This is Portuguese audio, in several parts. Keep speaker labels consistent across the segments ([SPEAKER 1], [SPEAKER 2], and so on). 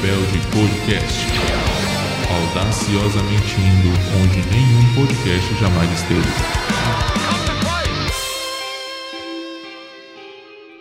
[SPEAKER 1] Rebelde Podcast. Audaciosamente indo onde nenhum podcast jamais esteve.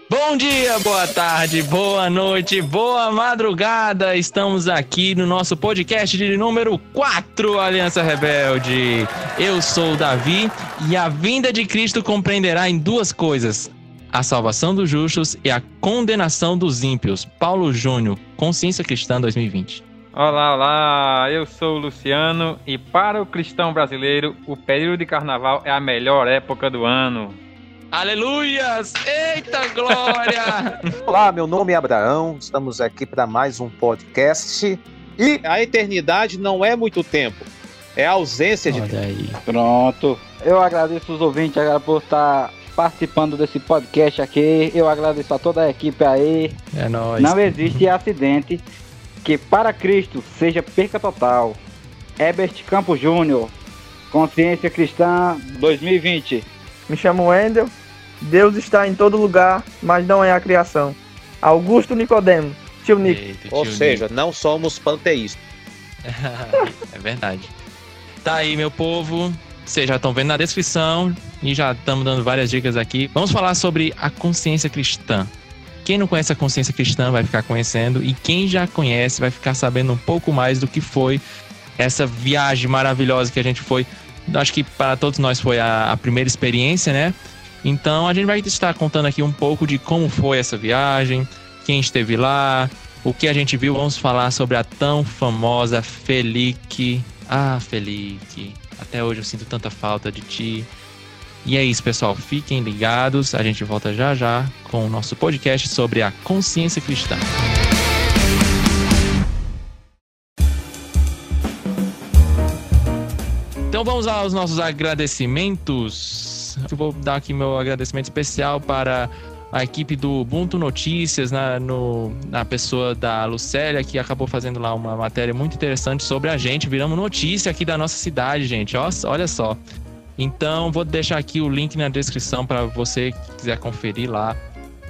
[SPEAKER 2] Bom dia, boa tarde, boa noite, boa madrugada. Estamos aqui no nosso podcast de número 4, Aliança Rebelde. Eu sou o Davi e a vinda de Cristo compreenderá em duas coisas: a salvação dos justos e a condenação dos ímpios. Paulo Júnior, Consciência Cristã 2020.
[SPEAKER 3] Olá, olá, eu sou o Luciano e para o cristão brasileiro, o período de carnaval é a melhor época do ano.
[SPEAKER 2] Aleluias! Eita glória!
[SPEAKER 4] Olá, meu nome é Abraão, estamos aqui para mais um podcast. E a eternidade não é muito tempo, é a ausência de
[SPEAKER 2] Olha aí.
[SPEAKER 5] Pronto. Eu agradeço os ouvintes agora por estar participando desse podcast aqui. Eu agradeço a toda a equipe aí.
[SPEAKER 2] É nóis.
[SPEAKER 5] Não existe acidente que para Cristo seja perca total. Herbert Campos Júnior, Consciência Cristã 2020.
[SPEAKER 6] Me chamo Wendel. Deus está em todo lugar, mas não é a criação. Augusto Nicodemo, tio Nico.
[SPEAKER 2] Eita,
[SPEAKER 4] Ou
[SPEAKER 2] tio
[SPEAKER 4] seja, não somos panteístas.
[SPEAKER 2] é verdade. Tá aí, meu povo. Vocês já estão vendo na descrição e já estamos dando várias dicas aqui. Vamos falar sobre a consciência cristã. Quem não conhece a consciência cristã vai ficar conhecendo e quem já conhece vai ficar sabendo um pouco mais do que foi essa viagem maravilhosa que a gente foi. Acho que para todos nós foi a, a primeira experiência, né? Então a gente vai estar contando aqui um pouco de como foi essa viagem, quem esteve lá, o que a gente viu. Vamos falar sobre a tão famosa Felique. Ah, Felique. Até hoje eu sinto tanta falta de ti. E é isso, pessoal. Fiquem ligados. A gente volta já já com o nosso podcast sobre a consciência cristã. Então vamos aos nossos agradecimentos. Eu vou dar aqui meu agradecimento especial para a equipe do Ubuntu Notícias, na, no, na pessoa da Lucélia, que acabou fazendo lá uma matéria muito interessante sobre a gente. Viramos notícia aqui da nossa cidade, gente. Ó, olha só. Então, vou deixar aqui o link na descrição para você que quiser conferir lá.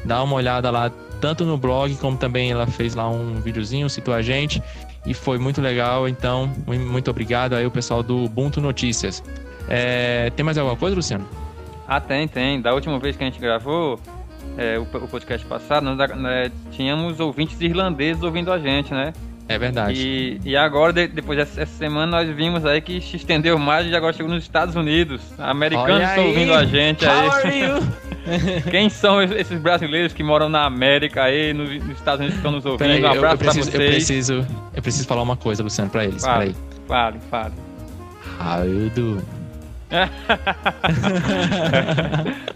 [SPEAKER 2] Dá uma olhada lá, tanto no blog, como também ela fez lá um videozinho, citou a gente. E foi muito legal. Então, muito obrigado aí o pessoal do Ubuntu Notícias. É, tem mais alguma coisa, Luciano?
[SPEAKER 3] Ah, tem, tem. Da última vez que a gente gravou é, o, o podcast passado, nós, né, tínhamos ouvintes irlandeses ouvindo a gente, né?
[SPEAKER 2] É verdade.
[SPEAKER 3] E, e agora, de- depois dessa essa semana, nós vimos aí que se estendeu mais e agora chegou nos Estados Unidos. Americanos estão
[SPEAKER 2] aí.
[SPEAKER 3] ouvindo a gente
[SPEAKER 2] How
[SPEAKER 3] aí.
[SPEAKER 2] are you?
[SPEAKER 3] Quem são esses brasileiros que moram na América aí, nos, nos Estados Unidos que estão nos ouvindo?
[SPEAKER 2] Peraí,
[SPEAKER 3] um
[SPEAKER 2] eu, eu
[SPEAKER 3] abraço pra
[SPEAKER 2] preciso, eu
[SPEAKER 3] vocês.
[SPEAKER 2] preciso, eu preciso falar uma coisa, Luciano, pra eles.
[SPEAKER 3] Fale,
[SPEAKER 2] Peraí.
[SPEAKER 3] fale, fale.
[SPEAKER 2] How you do?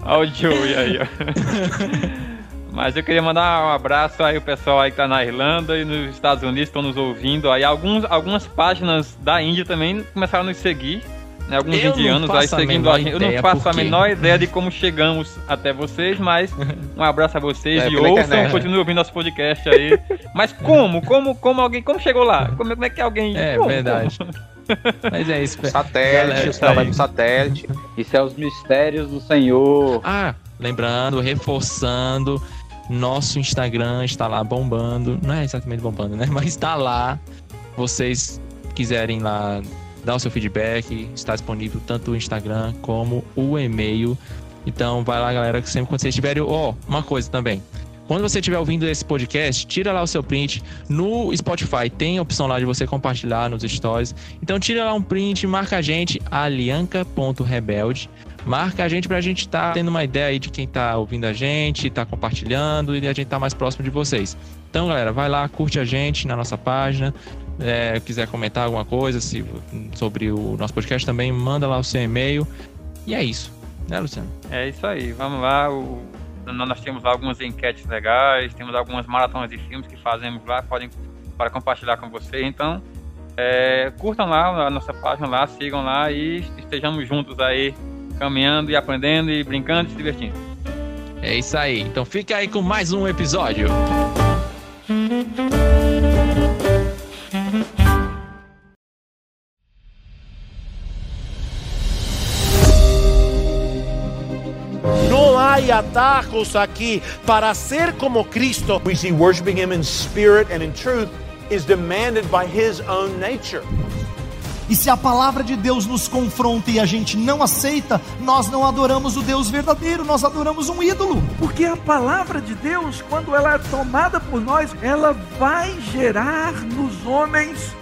[SPEAKER 3] Olha o Joey aí, ó. Mas eu queria mandar um abraço aí o pessoal aí que tá na Irlanda e nos Estados Unidos estão nos ouvindo aí. Alguns, algumas páginas da Índia também começaram a nos seguir. Né, alguns
[SPEAKER 2] Eu
[SPEAKER 3] indianos aí
[SPEAKER 2] a
[SPEAKER 3] seguindo a gente. Eu não faço a menor ideia de como chegamos até vocês, mas um abraço a vocês
[SPEAKER 4] É,
[SPEAKER 3] e ouçam,
[SPEAKER 4] internet.
[SPEAKER 3] continuem ouvindo nosso podcast aí. Mas como? Como, como alguém. Como chegou lá? Como, como é que alguém.
[SPEAKER 2] É
[SPEAKER 3] como,
[SPEAKER 2] verdade.
[SPEAKER 3] como?
[SPEAKER 2] Mas é isso.
[SPEAKER 4] Satélite, os
[SPEAKER 2] tá
[SPEAKER 4] trabalhos do satélite.
[SPEAKER 5] Isso é os mistérios do Senhor.
[SPEAKER 2] Ah, lembrando, reforçando, nosso Instagram está lá bombando. Não é exatamente bombando, né? Mas está lá. Vocês quiserem lá dar o seu feedback, está disponível tanto o Instagram como o e-mail. Então vai lá, galera, que sempre quando vocês tiverem. Ó, uma coisa também. Quando você estiver ouvindo esse podcast, tira lá o seu print. No Spotify tem a opção lá de você compartilhar nos stories. Então tira lá um print, marca a gente, alianca.rebelde. Marca a gente pra gente estar tendo uma ideia aí de quem tá ouvindo a gente, tá compartilhando e a gente tá mais próximo de vocês. Então, galera, vai lá, curte a gente na nossa página. É, quiser comentar alguma coisa se- sobre o nosso podcast também, manda lá o seu e-mail. E é isso, né, Luciano?
[SPEAKER 3] É isso aí, vamos lá. O, nós temos algumas enquetes legais, temos algumas maratonas de filmes que fazemos lá, podem para compartilhar com vocês. Então, é, curtam lá a nossa página lá, sigam lá e estejamos juntos aí, caminhando e aprendendo e brincando e se divertindo.
[SPEAKER 2] É isso aí. Então fica aí com mais um episódio.
[SPEAKER 7] Atajos aquí para ser como Cristo.
[SPEAKER 8] We see worshiping Him in spirit and in truth
[SPEAKER 7] is demanded by his own nature.
[SPEAKER 8] E se a palavra de Deus nos confronta e a gente não aceita, nós não adoramos o Deus verdadeiro, nós adoramos um ídolo.
[SPEAKER 9] Porque a palavra de Deus, quando ela é tomada por nós, ela vai gerar nos homens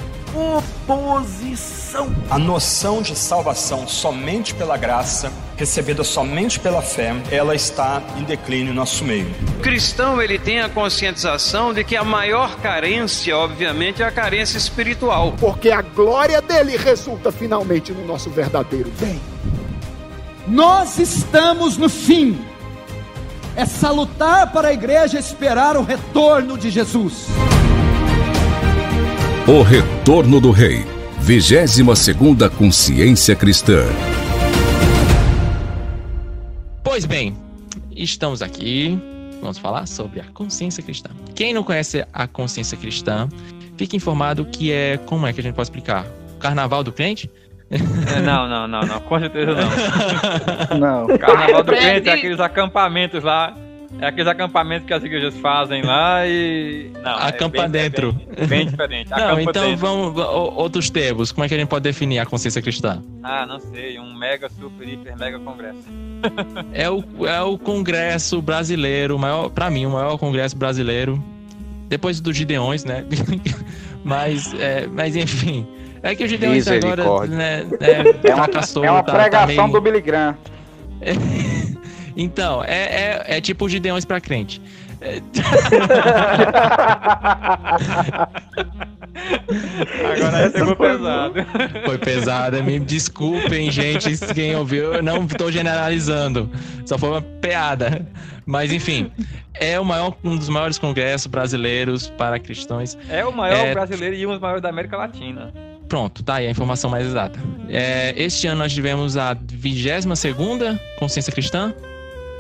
[SPEAKER 10] A noção de salvação somente pela graça, recebida somente pela fé, ela está em declínio no nosso meio.
[SPEAKER 11] O cristão ele tem a conscientização de que a maior carência, obviamente, é a carência espiritual.
[SPEAKER 12] Porque a glória dele resulta finalmente no nosso verdadeiro bem.
[SPEAKER 13] Nós estamos no fim. É salutar para a igreja esperar o retorno de Jesus.
[SPEAKER 14] O Retorno do Rei. 22 segunda Consciência Cristã.
[SPEAKER 2] Pois bem, estamos aqui. Vamos falar sobre a consciência cristã. Quem não conhece a consciência cristã, fique informado que é. Como é que a gente pode explicar? Carnaval do crente?
[SPEAKER 3] É, não, não, não, não, com certeza não.
[SPEAKER 5] Não.
[SPEAKER 3] Carnaval do crente é aqueles acampamentos lá. É aqueles acampamentos que as igrejas fazem lá e. Não,
[SPEAKER 2] Acampa
[SPEAKER 3] é bem,
[SPEAKER 2] dentro.
[SPEAKER 3] É bem, bem diferente.
[SPEAKER 2] Não,
[SPEAKER 3] Acampa
[SPEAKER 2] então
[SPEAKER 3] dentro.
[SPEAKER 2] vamos. Outros termos. Como é que a gente pode definir a consciência cristã?
[SPEAKER 3] Ah, não sei, um mega, super, hiper, mega congresso.
[SPEAKER 2] É o, é o congresso brasileiro, o maior, pra mim, o maior congresso brasileiro. Depois dos Gideões, né? mas, é, mas enfim. É que o Gideões agora
[SPEAKER 4] Misericórdia.
[SPEAKER 2] né, é,
[SPEAKER 5] É uma,
[SPEAKER 2] fracassou,
[SPEAKER 5] é uma
[SPEAKER 2] tá- tá
[SPEAKER 5] pregação
[SPEAKER 2] meio-
[SPEAKER 5] do Billy Graham.
[SPEAKER 2] Então, é, é, é tipo os Gideões pra crente.
[SPEAKER 3] Agora essa pegou pesado.
[SPEAKER 2] Foi pesada, me desculpem, gente, quem ouviu, eu não tô generalizando, só foi uma piada. Mas enfim, é o maior, um dos maiores congressos brasileiros para cristãos.
[SPEAKER 3] É o maior
[SPEAKER 2] É.
[SPEAKER 3] brasileiro e um dos maiores da América Latina.
[SPEAKER 2] Pronto, tá aí a informação mais exata. É, este ano nós tivemos a 22 segunda Consciência Cristã.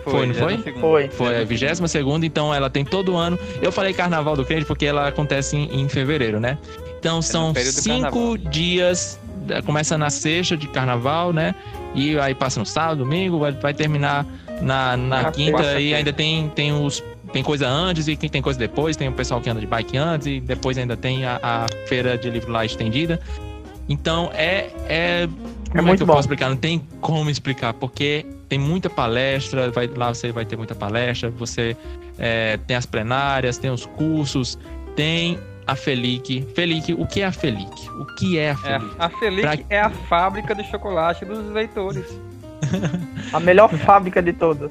[SPEAKER 2] Foi, não foi?
[SPEAKER 3] 22ª.
[SPEAKER 6] Foi.
[SPEAKER 2] Foi a 22 segunda, então ela tem todo ano. Eu falei Carnaval do Crente porque ela acontece em, em fevereiro, né? Então são
[SPEAKER 3] período do
[SPEAKER 2] cinco dias, começa na sexta de carnaval, né? E aí passa no sábado, domingo, vai, vai terminar na, na
[SPEAKER 3] Na
[SPEAKER 2] quinta e ainda tem, tem os. Tem coisa antes e tem coisa depois, tem o pessoal que anda de bike antes e depois ainda tem a, a feira de livro lá estendida. Então é. É, como é,
[SPEAKER 6] muito
[SPEAKER 2] que eu
[SPEAKER 6] bom.
[SPEAKER 2] posso explicar? Não tem como explicar, porque tem muita palestra, vai, lá você vai ter muita palestra, você é, tem as plenárias, tem os cursos, tem a Felic. Felic, o que é a Felic? O que é a
[SPEAKER 3] É,
[SPEAKER 2] Felic?
[SPEAKER 3] a Felic
[SPEAKER 2] Pra-
[SPEAKER 3] é a fábrica de chocolate dos leitores.
[SPEAKER 6] A melhor fábrica de todas.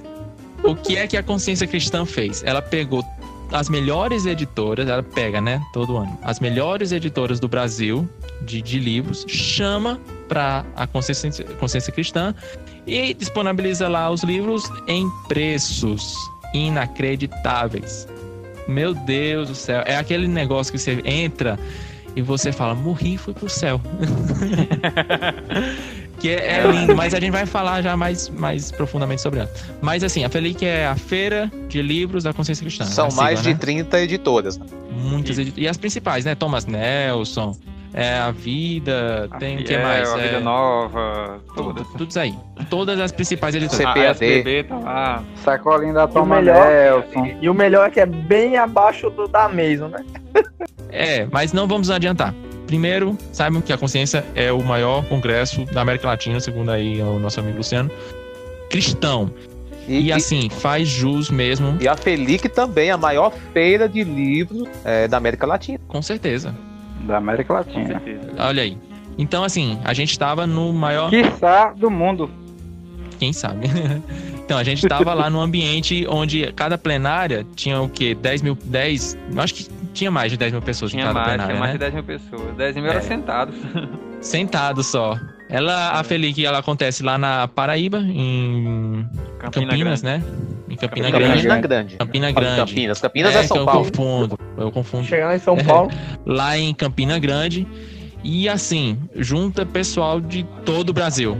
[SPEAKER 2] O que é que a Consciência Cristã fez? Ela pegou as melhores editoras, ela pega, né, todo ano, as melhores editoras do Brasil de, de livros, chama para a Consciência, Consciência Cristã e disponibiliza lá os livros em preços inacreditáveis. Meu Deus do céu, é aquele negócio que você entra e você fala, morri, fui pro céu. que é, é lindo, mas a gente vai falar já mais, mais profundamente sobre ela. Mas assim, a Felic é a feira de livros da consciência cristã.
[SPEAKER 4] São
[SPEAKER 2] sigla,
[SPEAKER 4] mais de
[SPEAKER 2] né?
[SPEAKER 4] 30 editoras. né?
[SPEAKER 2] Muitas edit- E as principais, né? Thomas Nelson, é, A Vida,
[SPEAKER 3] A
[SPEAKER 2] tem o que mais?
[SPEAKER 3] A
[SPEAKER 2] É,
[SPEAKER 3] Vida Nova,
[SPEAKER 2] tudo,
[SPEAKER 3] todas.
[SPEAKER 2] tudo isso aí. Todas as principais editoras.
[SPEAKER 4] CPAD.
[SPEAKER 3] A SBB tá lá.
[SPEAKER 5] Sacolinho da
[SPEAKER 6] E o
[SPEAKER 5] Thomas
[SPEAKER 6] melhor-
[SPEAKER 5] Nelson.
[SPEAKER 6] E o melhor é que é bem abaixo do da Mason, né?
[SPEAKER 2] É, mas não vamos adiantar. Primeiro, saibam que a Consciência é o maior congresso da América Latina, segundo aí o nosso amigo Luciano. Cristão.
[SPEAKER 4] E,
[SPEAKER 2] E, assim, faz jus mesmo,
[SPEAKER 4] e a Felic também é a maior feira de livros é, da América Latina.
[SPEAKER 2] com certeza.
[SPEAKER 5] Da América
[SPEAKER 3] Com
[SPEAKER 5] Latina.
[SPEAKER 3] certeza.
[SPEAKER 2] Olha aí. Então, assim, a gente tava no maior.
[SPEAKER 5] Quiçá do mundo.
[SPEAKER 2] Quem sabe? então, a gente tava lá no ambiente onde cada plenária tinha o quê? 10 mil. 10. eu Acho que tinha mais de 10 mil pessoas em
[SPEAKER 3] Tinha
[SPEAKER 2] cada
[SPEAKER 3] mais,
[SPEAKER 2] plenária.
[SPEAKER 3] tinha mais
[SPEAKER 2] né?
[SPEAKER 3] de 10 mil pessoas. 10 mil
[SPEAKER 2] É.
[SPEAKER 3] eram sentados.
[SPEAKER 2] Sentado só. Ela, a Felic, ela acontece lá na Paraíba, em
[SPEAKER 3] Campina
[SPEAKER 2] Campinas,
[SPEAKER 3] Grande.
[SPEAKER 2] né? Em Campina
[SPEAKER 3] Campina
[SPEAKER 2] Grande.
[SPEAKER 4] Campina Grande.
[SPEAKER 2] Campina Grande.
[SPEAKER 4] Campinas. Campinas é,
[SPEAKER 2] que
[SPEAKER 4] São
[SPEAKER 2] eu
[SPEAKER 4] Paulo.
[SPEAKER 2] confundo. Eu confundo.
[SPEAKER 6] Chegando em São Paulo.
[SPEAKER 2] Lá em Campina Grande. E assim, junta pessoal de todo o Brasil.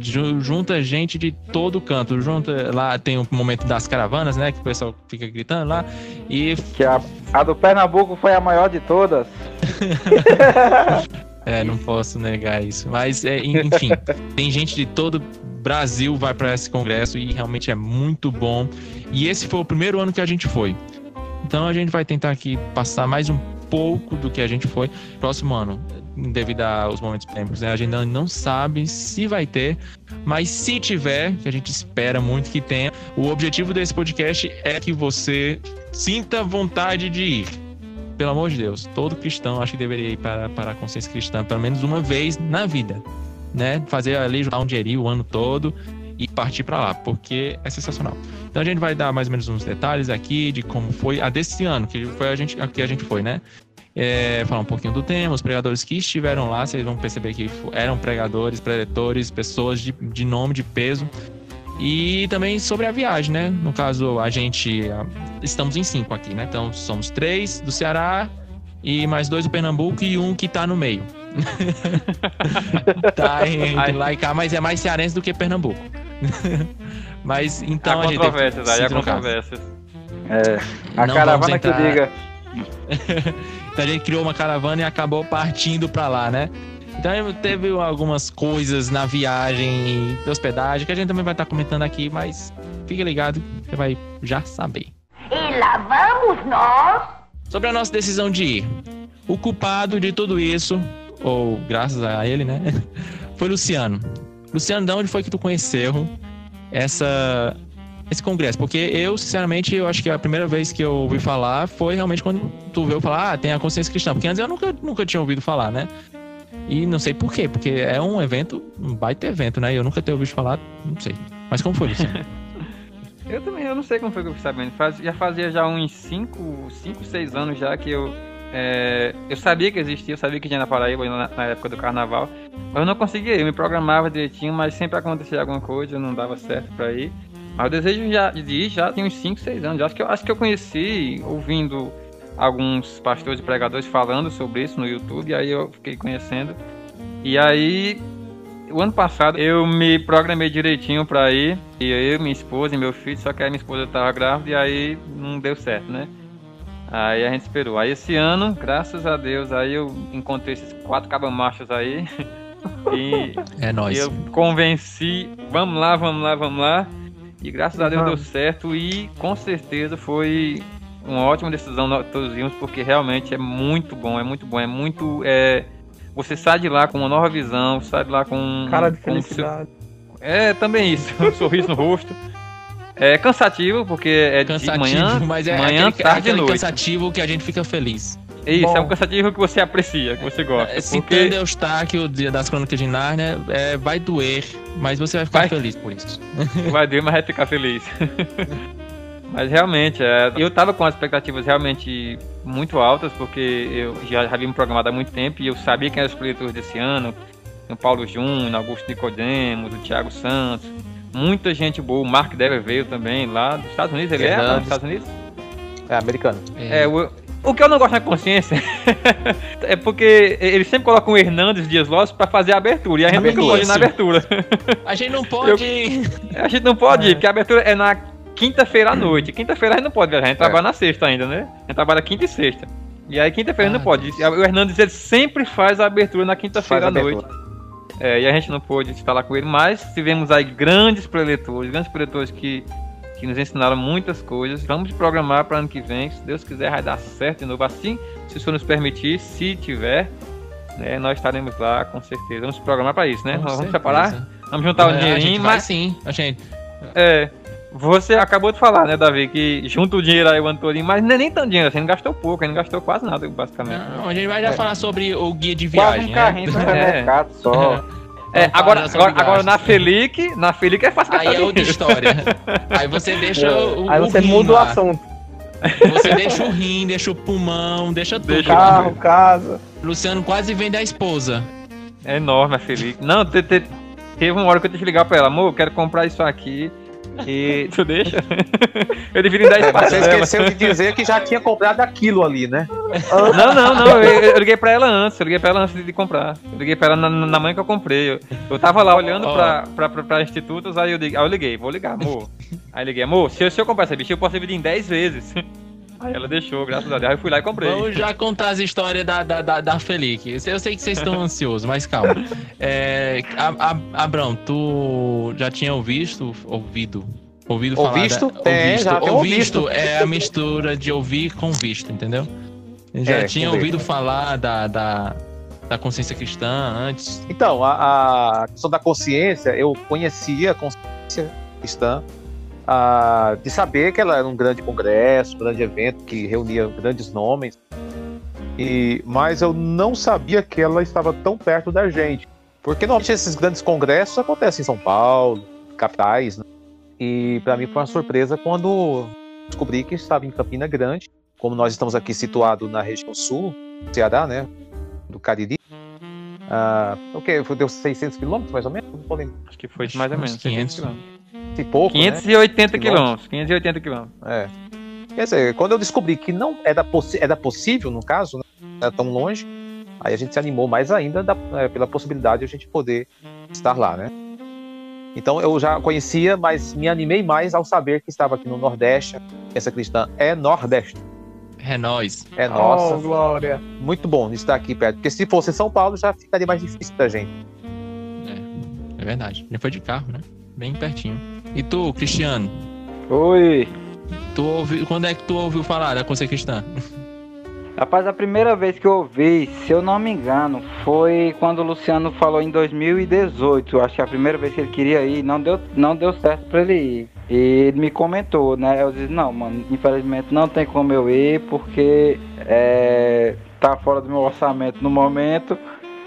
[SPEAKER 2] Ju- Junta gente de todo canto. Junta lá tem o momento das caravanas, né? Que o pessoal fica gritando lá. E
[SPEAKER 5] Que a, a do Pernambuco foi a maior de todas.
[SPEAKER 2] É, não posso negar isso. Mas, é, en- enfim, tem gente de todo o Brasil vai para esse congresso e realmente é muito bom. E esse foi o primeiro ano que a gente foi. Então a gente vai tentar aqui passar mais um pouco do que a gente foi. Próximo ano, devido aos momentos polêmicos, né? A gente não sabe se vai ter, mas se tiver, que a gente espera muito que tenha, o objetivo desse podcast é que você sinta vontade de ir. Pelo amor de Deus, todo cristão acho que deveria ir para, para a consciência cristã pelo menos uma vez na vida, né? Fazer ali, juntar um dinheirinho o ano todo e partir para lá, porque é sensacional. Então a gente vai dar mais ou menos uns detalhes aqui de como foi a desse ano, que foi a gente, a que a gente foi, né? É, falar um pouquinho do tema, os pregadores que estiveram lá, vocês vão perceber que eram pregadores, preletores, pessoas de, de nome, de peso. E também sobre a viagem, né? No caso, a gente. Estamos em cinco aqui, né? Então somos três do Ceará e mais dois do Pernambuco e um que tá no meio. tá entre lá e cá, mas é mais cearense do que Pernambuco. mas então.
[SPEAKER 3] Há
[SPEAKER 2] a gente
[SPEAKER 3] controvérsias aí, há controvérsias.
[SPEAKER 5] É, a
[SPEAKER 2] Não
[SPEAKER 5] caravana
[SPEAKER 2] vamos
[SPEAKER 5] que
[SPEAKER 2] entrar-
[SPEAKER 5] diga.
[SPEAKER 2] então a gente criou uma caravana e acabou partindo pra lá, né? Então teve algumas coisas na viagem de hospedagem que a gente também vai estar comentando aqui, mas fique ligado, você vai já saber.
[SPEAKER 15] E lá vamos nós.
[SPEAKER 2] Sobre a nossa decisão de ir. O culpado de tudo isso, ou graças a ele, né? Foi Luciano. Luciano, de onde foi que tu conheceu essa, esse congresso? Porque eu, sinceramente, eu acho que a primeira vez que eu ouvi falar foi realmente quando tu veio falar, ah, tem a consciência cristã. Porque antes eu nunca, nunca tinha ouvido falar, né? E não sei por quê, porque é um evento, um baita evento, né? E eu nunca tenho ouvido falar, não sei. Mas como foi, Luciano?
[SPEAKER 3] Eu também, eu não sei como foi que eu fui sabendo. Faz- já fazia já uns 5, 5, 6 anos já que eu. é, eu sabia que existia, eu sabia que tinha na Paraíba na, na época do carnaval. Mas eu não conseguia eu me programava direitinho, mas sempre acontecia alguma coisa, não dava certo pra ir. Mas o desejo já, de ir já tem uns 5, 6 anos. Acho que, eu, acho que eu conheci ouvindo alguns pastores e pregadores falando sobre isso no YouTube, aí eu fiquei conhecendo. E aí o ano passado eu me programei direitinho pra ir. E eu, minha esposa e meu filho, só que a minha esposa tava grávida e aí não deu certo, né? Aí a gente esperou. Aí esse ano, graças a Deus, aí eu encontrei esses quatro cabamachos aí. e
[SPEAKER 2] É nóis.
[SPEAKER 3] eu convenci, vamos lá, vamos lá, vamos lá. E graças a Deus deu certo e com certeza foi uma ótima decisão nós todos vimos, porque realmente é muito bom, é muito bom, é muito. É, você sai de lá com uma nova visão, sai de lá com um-
[SPEAKER 6] Cara de
[SPEAKER 3] com seu-
[SPEAKER 6] felicidade.
[SPEAKER 3] É, também isso, um sorriso no rosto. É cansativo, porque é
[SPEAKER 2] Cansativo,
[SPEAKER 3] de manhã,
[SPEAKER 2] mas é
[SPEAKER 3] manhã
[SPEAKER 2] aquele,
[SPEAKER 3] tarde
[SPEAKER 2] aquele
[SPEAKER 3] noite.
[SPEAKER 2] cansativo que a gente fica feliz.
[SPEAKER 3] Isso, é um
[SPEAKER 6] Bom.
[SPEAKER 3] cansativo que você aprecia, que você gosta. porque...
[SPEAKER 2] Citando Eustáquio dia das Crônicas de Nárnia, é, vai doer, mas você vai ficar
[SPEAKER 3] Vai.
[SPEAKER 2] feliz por isso.
[SPEAKER 3] Vai doer, mas vai ficar feliz. mas realmente, é, eu tava com as expectativas realmente muito altas, porque eu já já havia me programado há muito tempo e eu sabia quem eram os coletores desse ano. O Paulo Júnior, Augusto Nicodemos, o Thiago Santos. Muita gente boa. O Mark Dever veio também lá dos Estados Unidos. Ele é
[SPEAKER 4] Fernandes.
[SPEAKER 3] dos Estados Unidos?
[SPEAKER 4] É americano.
[SPEAKER 3] É, o, o que eu não gosto na consciência é porque eles sempre colocam o Hernandes Dias Lopes pra fazer a abertura. E a gente não pode ir na abertura.
[SPEAKER 2] A gente não pode.
[SPEAKER 3] A gente não pode ir, porque a abertura é na quinta-feira à noite. Quinta-feira a gente não pode viajar, a gente trabalha na sexta ainda, né? A gente trabalha quinta e sexta. E aí quinta-feira não pode. O Hernandes ele sempre faz a abertura na quinta-feira à noite. É, e a gente não pôde estar lá com ele, mas tivemos aí grandes preletores, grandes preletores que, que nos ensinaram muitas coisas. Vamos programar para ano que vem, se Deus quiser, vai dar certo de novo. Assim, se o Senhor nos permitir, se tiver, né, nós estaremos lá com certeza. Vamos programar para isso, né?
[SPEAKER 2] Com
[SPEAKER 3] Nós vamos
[SPEAKER 2] certeza.
[SPEAKER 3] separar, vamos juntar o
[SPEAKER 2] É, a
[SPEAKER 3] dinheirinho, mas
[SPEAKER 2] sim, a gente.
[SPEAKER 3] é, você acabou de falar, né, Davi, que junta o dinheiro aí o ano todinho, mas não é nem tanto dinheiro, assim, não gastou pouco, não gastou quase nada, basicamente.
[SPEAKER 2] Não, a gente vai já
[SPEAKER 3] É.
[SPEAKER 2] falar sobre o guia de
[SPEAKER 3] Quase
[SPEAKER 2] viagem.
[SPEAKER 3] um carrinho
[SPEAKER 2] né?
[SPEAKER 3] mercado
[SPEAKER 5] só.
[SPEAKER 3] É, agora, agora, agora na Felic, na Felic é fácil
[SPEAKER 2] Aí é outra história. Aí você deixa o.
[SPEAKER 6] Aí
[SPEAKER 2] o
[SPEAKER 6] você
[SPEAKER 2] rim
[SPEAKER 6] muda o assunto.
[SPEAKER 2] Você deixa o rim, deixa o pulmão, deixa tudo.
[SPEAKER 3] Deixa o
[SPEAKER 6] Carro, casa.
[SPEAKER 2] Luciano quase vende a esposa.
[SPEAKER 3] É enorme a Felic. Não, te- te- teve uma hora que eu tive que ligar pra ela, amor, eu quero comprar isso aqui. E tu deixa? eu divido em 10
[SPEAKER 4] É, mas você
[SPEAKER 3] parcelas.
[SPEAKER 4] esqueceu de dizer que já tinha comprado aquilo ali, né?
[SPEAKER 3] Não, não, não. Eu, eu liguei pra ela antes. Eu liguei pra ela antes de comprar. Eu liguei pra ela na, na manhã que eu comprei. Eu, eu tava lá olhando
[SPEAKER 2] Ó.
[SPEAKER 3] pra, pra, pra, pra institutos, aí eu, liguei, aí eu liguei, vou ligar, amor. Aí eu liguei, amor, se eu, se eu comprar essa bicha, eu posso dividir em 10 vezes. Aí ela deixou, graças a Deus. Aí eu fui lá e comprei.
[SPEAKER 2] Vamos já contar as histórias da, da, da, da Felic. Eu sei- eu sei que vocês estão ansiosos, mas calma. É, a, a- Abrão, tu já tinha ouvido, ouvido, ouvido falar
[SPEAKER 4] Ouvisto?
[SPEAKER 2] da,
[SPEAKER 4] Tem, já
[SPEAKER 2] ouvisto
[SPEAKER 4] ouvisto.
[SPEAKER 2] é a mistura de ouvir com visto, entendeu? Já
[SPEAKER 4] É,
[SPEAKER 2] tinha ouvido falar da, da, da consciência cristã antes?
[SPEAKER 4] Então, a, a questão da consciência, eu conhecia a consciência cristã, ah, de saber que ela era um grande congresso, um grande evento que reunia grandes nomes, e, mas eu não sabia que ela estava tão perto da gente. Porque normalmente esses grandes congressos acontecem em São Paulo, capitais, né? e para mim foi uma surpresa quando descobri que estava em Campina Grande, como nós estamos aqui situados na região sul, Ceará, né, do Cariri. Ah, o que? Deu 600 quilômetros mais ou menos?
[SPEAKER 3] Acho que foi mais ou menos.
[SPEAKER 2] 500.
[SPEAKER 4] E pouco, né?
[SPEAKER 3] 580 quilômetros. 580 quilômetros.
[SPEAKER 4] É. Quer dizer, quando eu descobri que não era, possi era possível, no caso, né, não era tão longe, aí a gente se animou mais ainda da- é, pela possibilidade de a gente poder estar lá, né? Então eu já conhecia, mas me animei mais ao saber que estava aqui no Nordeste. Essa cristã é Nordeste.
[SPEAKER 2] É nóis.
[SPEAKER 4] É nossa.
[SPEAKER 6] Oh, glória.
[SPEAKER 4] Muito bom estar aqui perto. Porque se fosse em São Paulo, já ficaria mais difícil pra gente.
[SPEAKER 2] É verdade. Ele foi de carro, né? Bem pertinho. E tu, Cristiano?
[SPEAKER 5] Oi.
[SPEAKER 2] Tu ouviu, quando é que tu ouviu falar da consciência cristã?
[SPEAKER 5] Rapaz, a primeira vez que eu ouvi, se eu não me engano, foi quando o Luciano falou em 2018. Eu acho que a primeira vez que ele queria ir, não deu, não deu certo pra ele ir. E ele me comentou, né? Eu disse, não, mano, infelizmente não tem como eu ir, porque é, tá fora do meu orçamento no momento.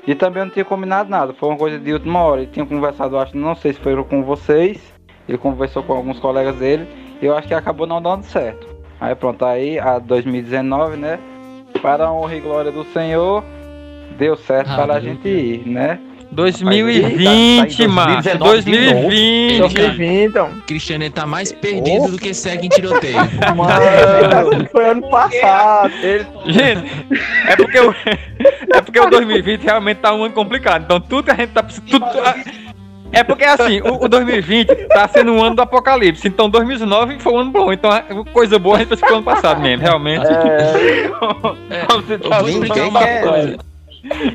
[SPEAKER 5] E também não tinha combinado nada, foi uma coisa de última hora. Ele tinha conversado, acho, não sei se foi com vocês, ele conversou com alguns colegas dele, e eu acho que acabou não dando certo. Aí pronto, aí a 2019, né? Para a honra e glória do Senhor, deu certo para a gente ir, né?
[SPEAKER 3] 2020, macho. 2020.
[SPEAKER 6] 2020, então.
[SPEAKER 2] Cristiano tá mais perdido do que segue em tiroteio.
[SPEAKER 6] Mano, foi ano passado.
[SPEAKER 3] Ele... Gente, é porque, o, é porque o 2020 realmente tá um ano complicado. Então tudo que a gente tá precisando. É porque assim, o, o 2020 tá sendo um ano do apocalipse. Então 2019 foi um ano bom. Então a- coisa boa a gente pensou no ano passado mesmo, realmente.
[SPEAKER 2] É,
[SPEAKER 3] Como você tá
[SPEAKER 2] coisa.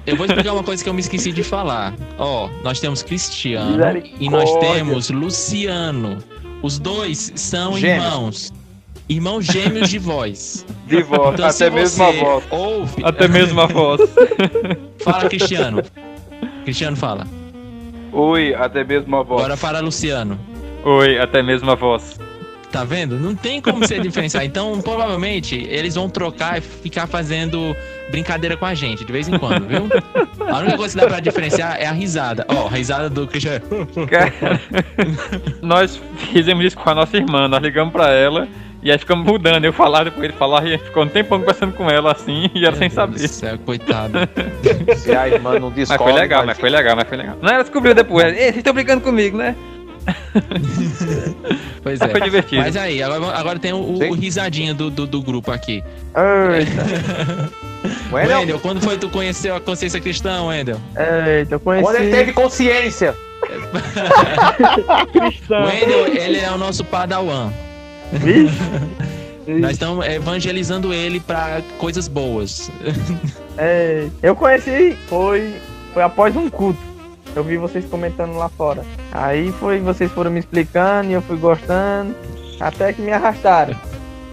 [SPEAKER 2] Eu vou explicar uma coisa que eu me esqueci de falar. Ó, nós temos Cristiano e nós temos Luciano. Os dois são
[SPEAKER 5] Gêmeos.
[SPEAKER 2] irmãos. Irmãos gêmeos de voz.
[SPEAKER 5] De voz,
[SPEAKER 2] Então,
[SPEAKER 5] até mesmo a voz.
[SPEAKER 2] Ouve,
[SPEAKER 3] Até mesmo a voz.
[SPEAKER 2] Fala, Cristiano. Cristiano fala.
[SPEAKER 5] Oi, até mesmo a voz.
[SPEAKER 2] Agora fala, Luciano.
[SPEAKER 3] Oi, até mesmo a voz.
[SPEAKER 2] Tá vendo? Não tem como você diferenciar. Então, provavelmente, eles vão trocar e ficar fazendo brincadeira com a gente de vez em quando, viu? A única coisa que dá pra diferenciar é a risada. Ó, a risada do Cristiano.
[SPEAKER 3] Cara, nós fizemos isso com a nossa irmã, nós ligamos pra ela e aí ficamos mudando. Eu falar, depois ele falar, e a gente ficou um tempão conversando com ela assim, e ela sem saber.
[SPEAKER 2] Céu, coitada.
[SPEAKER 4] Se a irmã não
[SPEAKER 3] Mas
[SPEAKER 4] descobre.
[SPEAKER 3] foi legal,
[SPEAKER 4] mas-
[SPEAKER 3] mas foi legal, mas foi legal. Não, ela descobriu depois. Ei, vocês estão brincando comigo, né?
[SPEAKER 2] Pois
[SPEAKER 3] Mas
[SPEAKER 2] é.
[SPEAKER 3] foi divertido.
[SPEAKER 2] Mas aí, agora, agora tem o, o risadinha do, do, do grupo aqui.
[SPEAKER 4] Wendel?
[SPEAKER 2] Wendel, quando foi que tu conheceu a consciência cristã, Wendel?
[SPEAKER 6] Eita, eu conheci.
[SPEAKER 4] Quando ele teve consciência.
[SPEAKER 2] Wendel, ele é o nosso padawan. Nós estamos evangelizando ele pra coisas boas.
[SPEAKER 6] É, eu conheci, foi, foi após um culto. Eu vi vocês comentando lá fora. Aí foi, vocês foram me explicando e eu fui gostando. Até que me arrastaram.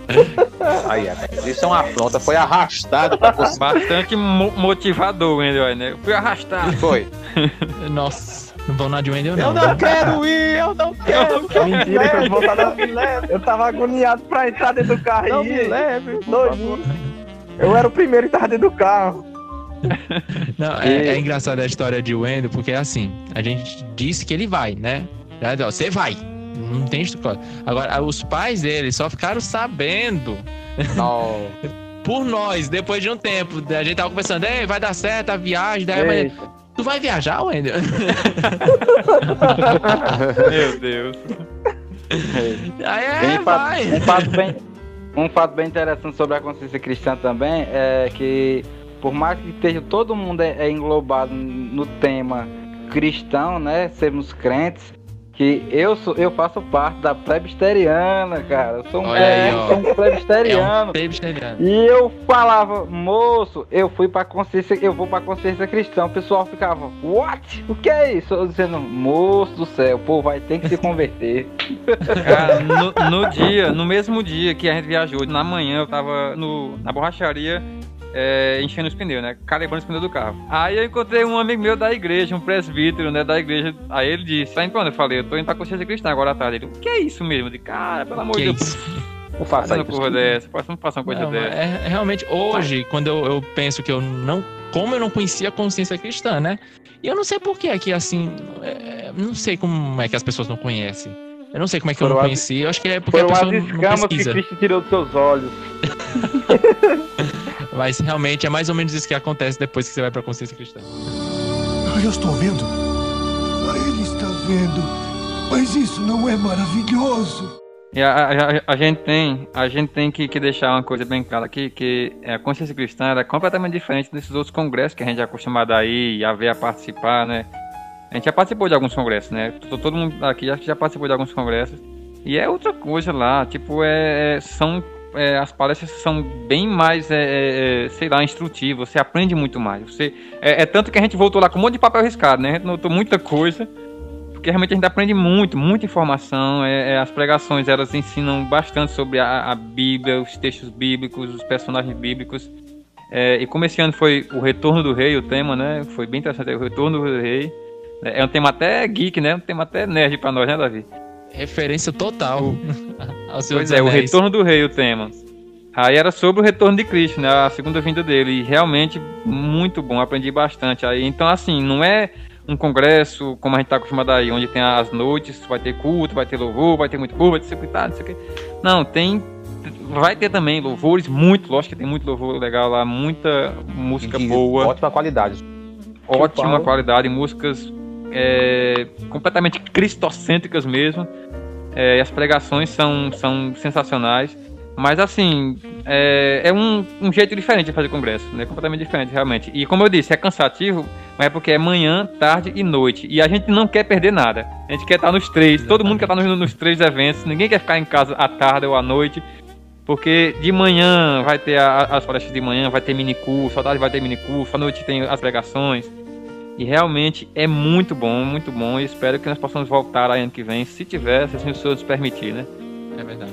[SPEAKER 4] Aí, é, isso é uma afronta, foi arrastado pra você.
[SPEAKER 3] Bastante mo- motivador, Wendel, né? Eu fui arrastado.
[SPEAKER 4] Foi.
[SPEAKER 2] Nossa, não vão na de Wendel, não.
[SPEAKER 4] Eu não quero ir, eu não quero.
[SPEAKER 6] Mentira, que eu vou estar Eu tava agoniado pra entrar dentro do carro
[SPEAKER 4] Não
[SPEAKER 6] e
[SPEAKER 4] me leve,
[SPEAKER 6] Doidinho. Eu era o primeiro que tava dentro do carro.
[SPEAKER 2] Não, é, é engraçado a história de Wendel, porque é assim, a gente disse que ele vai, né? Você vai. Não tem história. Agora, os pais dele só ficaram sabendo
[SPEAKER 4] Não.
[SPEAKER 2] por nós, depois de um tempo. A gente tava conversando, Ei, vai dar certo a viagem. Daí, tu vai viajar, Wendel?
[SPEAKER 3] Meu Deus.
[SPEAKER 2] Aí é,
[SPEAKER 5] Bem
[SPEAKER 2] vai.
[SPEAKER 5] um, fato bem, um fato bem interessante sobre a consciência cristã também é que, por mais que esteja todo mundo é, é englobado no tema cristão, né? Sermos crentes, que eu sou, eu faço parte da presbiteriana, cara. Eu sou um,
[SPEAKER 2] Olha aí,
[SPEAKER 5] sou um
[SPEAKER 2] É
[SPEAKER 5] presbiteriano.
[SPEAKER 2] um presbiteriano.
[SPEAKER 5] E eu falava, moço, eu fui pra consciência, eu vou pra consciência cristã. O pessoal ficava, what? O que é isso? Eu dizendo, moço do céu, pô, vai ter que se converter.
[SPEAKER 3] Cara, no, no dia, no mesmo dia que a gente viajou, na manhã eu tava no, na borracharia é, enchendo os pneus, né? Calibrando os pneus do carro. Aí eu encontrei um amigo meu da igreja, um presbítero, né? Da igreja. Aí ele disse, tá indo pra onde? Eu falei, eu tô indo pra consciência cristã agora à tarde. Ele, o que é isso mesmo? Eu disse, cara, pelo amor de Deus.
[SPEAKER 4] Não faça isso.
[SPEAKER 3] porra dessa, não faça uma coisa
[SPEAKER 2] Não,
[SPEAKER 3] dessa.
[SPEAKER 2] é, é realmente, hoje, quando eu, eu penso que eu não. Como eu não conhecia a consciência cristã, né? E eu não sei por que aqui, assim. é, não sei como é que as pessoas não conhecem. Eu não sei como é que eu não conheci. Eu acho que é porque a pessoa não-
[SPEAKER 5] escamas que
[SPEAKER 2] pesquisa.
[SPEAKER 5] Cristo tirou dos seus olhos.
[SPEAKER 2] Mas realmente é mais ou menos isso que acontece depois que você vai pra consciência cristã.
[SPEAKER 16] Eu estou vendo. Ele está vendo. Mas isso não é maravilhoso.
[SPEAKER 3] E a, a- a- a gente tem, a gente tem que, que deixar uma coisa bem clara aqui, que a consciência cristã é completamente diferente desses outros congressos que a gente é acostumado a ir, a ver, a participar, né? A gente já participou de alguns congressos, né? Todo, todo mundo aqui já, já participou de alguns congressos. E é outra coisa lá, tipo, é, é- são é, as palestras são bem mais, é, é, é, sei lá, instrutivas, você aprende muito mais. Você, é, é tanto que a gente voltou lá com um monte de papel riscado, né? A gente notou muita coisa, porque realmente a gente aprende muito, muita informação. É, as pregações elas ensinam bastante sobre a, a Bíblia, os textos bíblicos, os personagens bíblicos. E como esse ano foi o Retorno do Rei, o tema, né? Foi bem interessante, o Retorno do Rei. É um tema até geek, né? Um tema até nerd pra nós, né, Davi?
[SPEAKER 2] Referência total ao seu
[SPEAKER 3] Pois é, o Retorno do Rei, o tema. Aí era sobre o retorno de Cristo, né? A segunda vinda dele. E realmente muito bom, aprendi bastante. Aí, então, assim, não é um congresso como a gente tá acostumado aí, onde tem as noites, vai ter culto, vai ter louvor, vai ter muito culto, vai ter secretário, não sei o quê. Não, tem. Vai ter também louvores, muito, lógico que tem muito louvor legal lá, muita música
[SPEAKER 4] De
[SPEAKER 3] boa.
[SPEAKER 4] Ótima qualidade.
[SPEAKER 3] Ótima qualidade, músicas é, completamente cristocêntricas mesmo. É, as pregações são, são sensacionais. Mas assim, é, é um, um jeito diferente de fazer congresso, né? Completamente diferente, realmente. E como eu disse, é cansativo, mas é porque é manhã, tarde e noite. E a gente não quer perder nada. A gente quer estar nos três, todo mundo quer estar nos, nos três eventos, ninguém quer ficar em casa à tarde ou à noite. Porque de manhã vai ter a- as palestras de manhã, vai ter mini curso, à tarde vai ter mini curso, à noite tem as pregações. E realmente é muito bom, muito bom. E espero que nós possamos voltar aí ano que vem, se tiver, se o senhor nos permitir, né?
[SPEAKER 2] É verdade.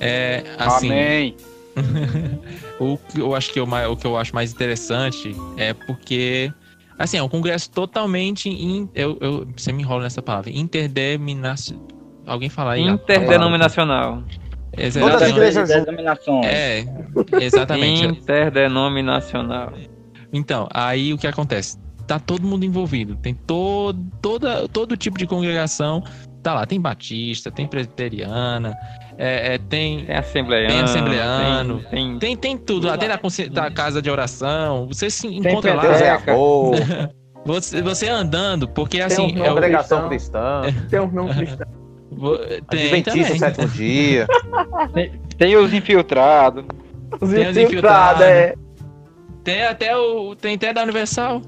[SPEAKER 2] É, assim,
[SPEAKER 3] Amém.
[SPEAKER 2] o que eu acho que eu, mai- o que eu acho mais interessante é porque assim, é um congresso totalmente in, eu, eu você me enrola nessa palavra, interdeminacional. Alguém fala aí?
[SPEAKER 3] Interdenominacional.
[SPEAKER 2] Exatamente.
[SPEAKER 5] Todas as igrejas denominações.
[SPEAKER 2] É, exatamente.
[SPEAKER 3] Interdenominacional.
[SPEAKER 2] Então, aí o que acontece? Tá todo mundo envolvido. Tem todo, toda, todo tipo de congregação. Tá lá, tem batista, tem presbiteriana, é, é, tem,
[SPEAKER 3] Tem assembleiano.
[SPEAKER 2] tem assembleano,
[SPEAKER 3] Tem, tem-
[SPEAKER 2] tem, tem tudo. Lá tem na, da casa de oração. Você se
[SPEAKER 5] Tem
[SPEAKER 2] encontra lá.
[SPEAKER 5] penteca.
[SPEAKER 4] Boa.
[SPEAKER 2] Você, você andando, porque
[SPEAKER 6] Tem
[SPEAKER 2] assim.
[SPEAKER 6] um
[SPEAKER 2] é
[SPEAKER 4] Congregação cristã.
[SPEAKER 6] Tem um nome cristão.
[SPEAKER 2] tem
[SPEAKER 4] Adventista
[SPEAKER 2] também.
[SPEAKER 4] sétimo dia.
[SPEAKER 5] Tem os infiltrados.
[SPEAKER 6] Os
[SPEAKER 2] Tem os
[SPEAKER 6] infiltrados,
[SPEAKER 2] infiltrados.
[SPEAKER 6] é.
[SPEAKER 2] Tem até o. Tem até da Universal.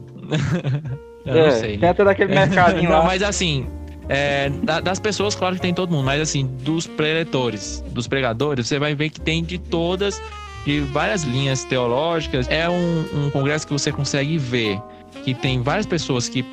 [SPEAKER 2] Eu não
[SPEAKER 5] É,
[SPEAKER 2] sei.
[SPEAKER 5] Tem até daquele mercadinho
[SPEAKER 2] Não,
[SPEAKER 5] lá.
[SPEAKER 2] mas assim, é, da- das pessoas, claro que tem todo mundo, mas assim, dos preletores, dos pregadores, você vai ver que tem de todas, de várias linhas teológicas. É um, um congresso que você consegue ver que tem várias pessoas que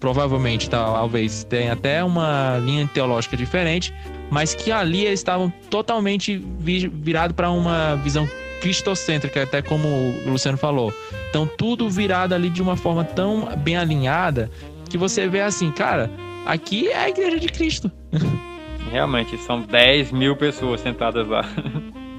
[SPEAKER 2] provavelmente talvez tenham até uma linha teológica diferente, mas que ali eles estavam totalmente vi- virado para uma visão cristocêntrica, até como o Luciano falou. Então tudo virado ali de uma forma tão bem alinhada que você vê assim, cara, aqui é a igreja de Cristo.
[SPEAKER 3] Realmente, são 10 mil pessoas sentadas lá.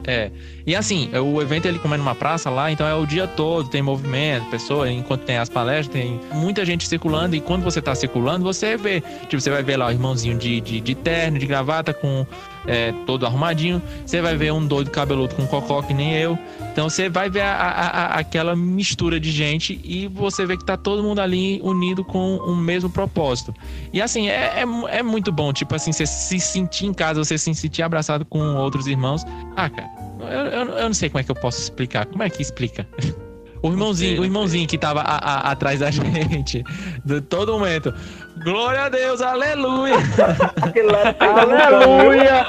[SPEAKER 2] É. E assim, o evento ele como é numa praça lá, então é o dia todo, tem movimento, pessoa, enquanto tem as palestras, tem muita gente circulando, e quando você tá circulando, você vê, tipo, você vai ver lá o irmãozinho de, de, de terno, de gravata, com é, todo arrumadinho, você vai ver um doido cabeludo com cocó, que nem eu. Então você vai ver a- a- a- aquela mistura de gente e você vê que tá todo mundo ali unido com o mesmo propósito. E assim, é, é, é muito bom, tipo assim, você se sentir em casa, você se sentir abraçado com outros irmãos. Ah, cara, eu, eu, eu não sei como é que eu posso explicar. Como é que explica? O irmãozinho, o irmãozinho que tava a- a- atrás da gente, de todo momento. Glória a Deus, aleluia!
[SPEAKER 6] Lá tá
[SPEAKER 5] Aleluia!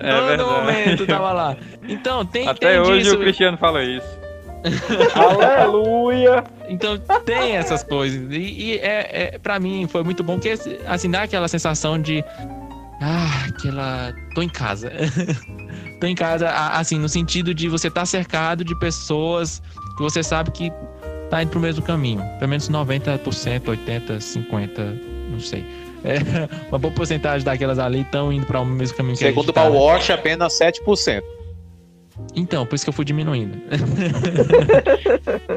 [SPEAKER 3] É
[SPEAKER 2] todo
[SPEAKER 3] verdade.
[SPEAKER 2] momento tava lá. Então, tem,
[SPEAKER 3] Até
[SPEAKER 2] tem
[SPEAKER 3] hoje
[SPEAKER 2] disso.
[SPEAKER 3] o Cristiano fala isso.
[SPEAKER 5] Aleluia!
[SPEAKER 2] Então tem essas coisas. E, e é, é, pra mim foi muito bom que assim, dá aquela sensação de. Ah, aquela. tô em casa. Tô em casa, assim, no sentido de você estar cercado de pessoas que você sabe que tá indo pro mesmo caminho. Pelo menos 90%, 80%, 50%, não sei. É, uma boa porcentagem daquelas ali estão indo para o mesmo caminho que a
[SPEAKER 4] Segundo o
[SPEAKER 2] tá, né?
[SPEAKER 4] Powerwash, apenas 7%.
[SPEAKER 2] Então, por isso que eu fui diminuindo.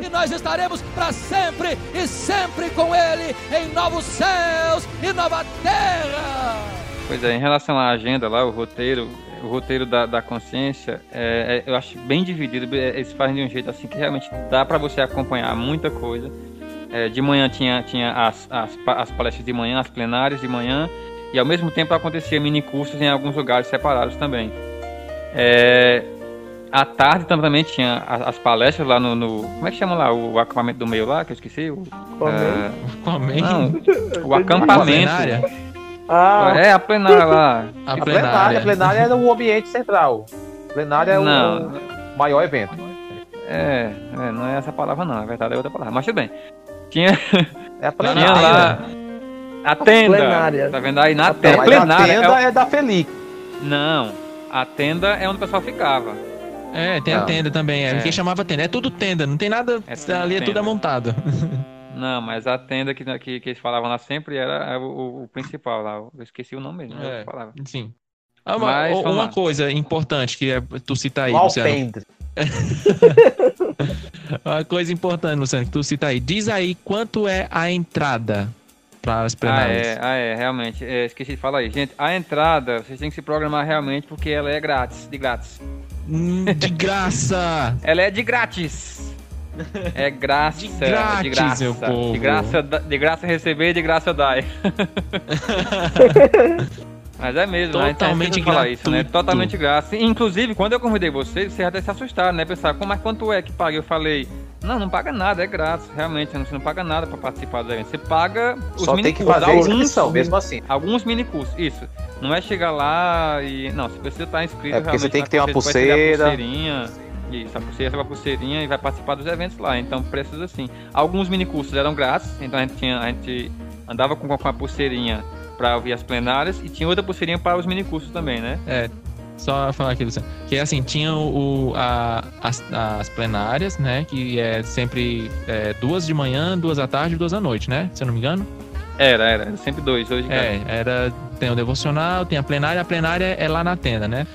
[SPEAKER 17] E nós estaremos para sempre e sempre com Ele em novos céus e nova terra.
[SPEAKER 3] Pois é, em relação à agenda lá, o roteiro, o roteiro da, da consciência, é, é, eu acho bem dividido. é, Eles fazem de um jeito assim que realmente dá para você acompanhar muita coisa. É, de manhã tinha, tinha as, as, as palestras de manhã, as plenárias de manhã, e ao mesmo tempo acontecia mini cursos em alguns lugares separados também. É, à tarde também tinha as, as palestras lá no, no- Como é que chama lá? O acampamento do meio lá, que eu esqueci? O, não, o acampamento.
[SPEAKER 2] Plenária?
[SPEAKER 6] Ah,
[SPEAKER 3] É, a plenária lá.
[SPEAKER 2] A
[SPEAKER 4] A plenária, a plenária é o ambiente central. A plenária é o,
[SPEAKER 3] Não.
[SPEAKER 4] o maior evento.
[SPEAKER 3] É, é, não é essa palavra não, na verdade é outra palavra. Mas tudo bem. Tinha,
[SPEAKER 4] É a
[SPEAKER 3] tinha
[SPEAKER 4] plenária.
[SPEAKER 3] lá a tenda.
[SPEAKER 6] plenária.
[SPEAKER 3] Tá vendo aí na
[SPEAKER 4] Não,
[SPEAKER 3] tenda? plenária.
[SPEAKER 4] a tenda
[SPEAKER 3] é
[SPEAKER 4] é da Feliz.
[SPEAKER 3] o- Não, a tenda é onde o pessoal ficava.
[SPEAKER 2] É, tem a
[SPEAKER 4] Não.
[SPEAKER 2] tenda também. É.
[SPEAKER 3] É.
[SPEAKER 2] Quem chamava tenda. É tudo tenda, não tem nada.
[SPEAKER 3] É
[SPEAKER 2] ali é tudo
[SPEAKER 3] tenda.
[SPEAKER 2] amontado.
[SPEAKER 3] Não, mas a tenda que, que, que eles falavam lá sempre era o, o- principal lá. Eu esqueci o nome mesmo.
[SPEAKER 2] É.
[SPEAKER 3] É. Falava.
[SPEAKER 2] Sim. Ah, uma,
[SPEAKER 3] Mas, vamos
[SPEAKER 2] uma
[SPEAKER 3] lá.
[SPEAKER 2] coisa importante que é, tu cita aí, Luciano.
[SPEAKER 4] alpendre.
[SPEAKER 2] Uma coisa importante, Luciano, que tu cita aí. Diz aí quanto é a entrada para as
[SPEAKER 3] Ah,
[SPEAKER 2] plenárias.
[SPEAKER 3] é, ah, é, realmente. É, esqueci de falar aí. Gente, a entrada, vocês têm que se programar realmente porque ela é grátis, de grátis.
[SPEAKER 2] Hum, De graça!
[SPEAKER 3] Ela é de grátis. É graça,
[SPEAKER 2] De
[SPEAKER 3] de
[SPEAKER 2] grátis,
[SPEAKER 3] graça,
[SPEAKER 2] meu povo.
[SPEAKER 3] de graça, de graça receber, de graça dar. Mas é mesmo, né? A gente
[SPEAKER 2] Totalmente
[SPEAKER 3] sempre fala isso, né? Totalmente grátis. Inclusive, quando eu convidei vocês, vocês até se assustaram, né? Pensaram, como, mas quanto é que paga? Eu falei, não, não paga nada, é grátis, realmente, você não paga nada pra participar do evento. Você paga os
[SPEAKER 4] Só tem que
[SPEAKER 3] minicursos,
[SPEAKER 4] fazer a
[SPEAKER 3] alguns-
[SPEAKER 4] inscrição, mesmo assim.
[SPEAKER 3] Alguns minicursos, isso. Não é chegar lá e. Não, você precisa estar inscrito
[SPEAKER 4] É, porque você
[SPEAKER 3] realmente
[SPEAKER 4] tem
[SPEAKER 3] na
[SPEAKER 4] que ter uma
[SPEAKER 3] você
[SPEAKER 4] pulseira.
[SPEAKER 3] A pulseirinha. Isso, a pulseira a pulseirinha e vai participar dos eventos lá. Então precisa assim. Alguns minicursos eram grátis, então a gente, tinha, a gente andava com, com a pulseirinha para ouvir as plenárias e tinha outra pulseirinha para os minicursos também, né?
[SPEAKER 2] É, só falar aqui, Luciano. Que assim, tinha o, a- as, as plenárias, né? Que é sempre é, duas de manhã, duas à tarde e duas à noite, né? Se eu não me engano.
[SPEAKER 3] Era, era, era sempre dois, hoje
[SPEAKER 2] É, era. Tem o devocional, tem a plenária, a plenária é lá na tenda, né?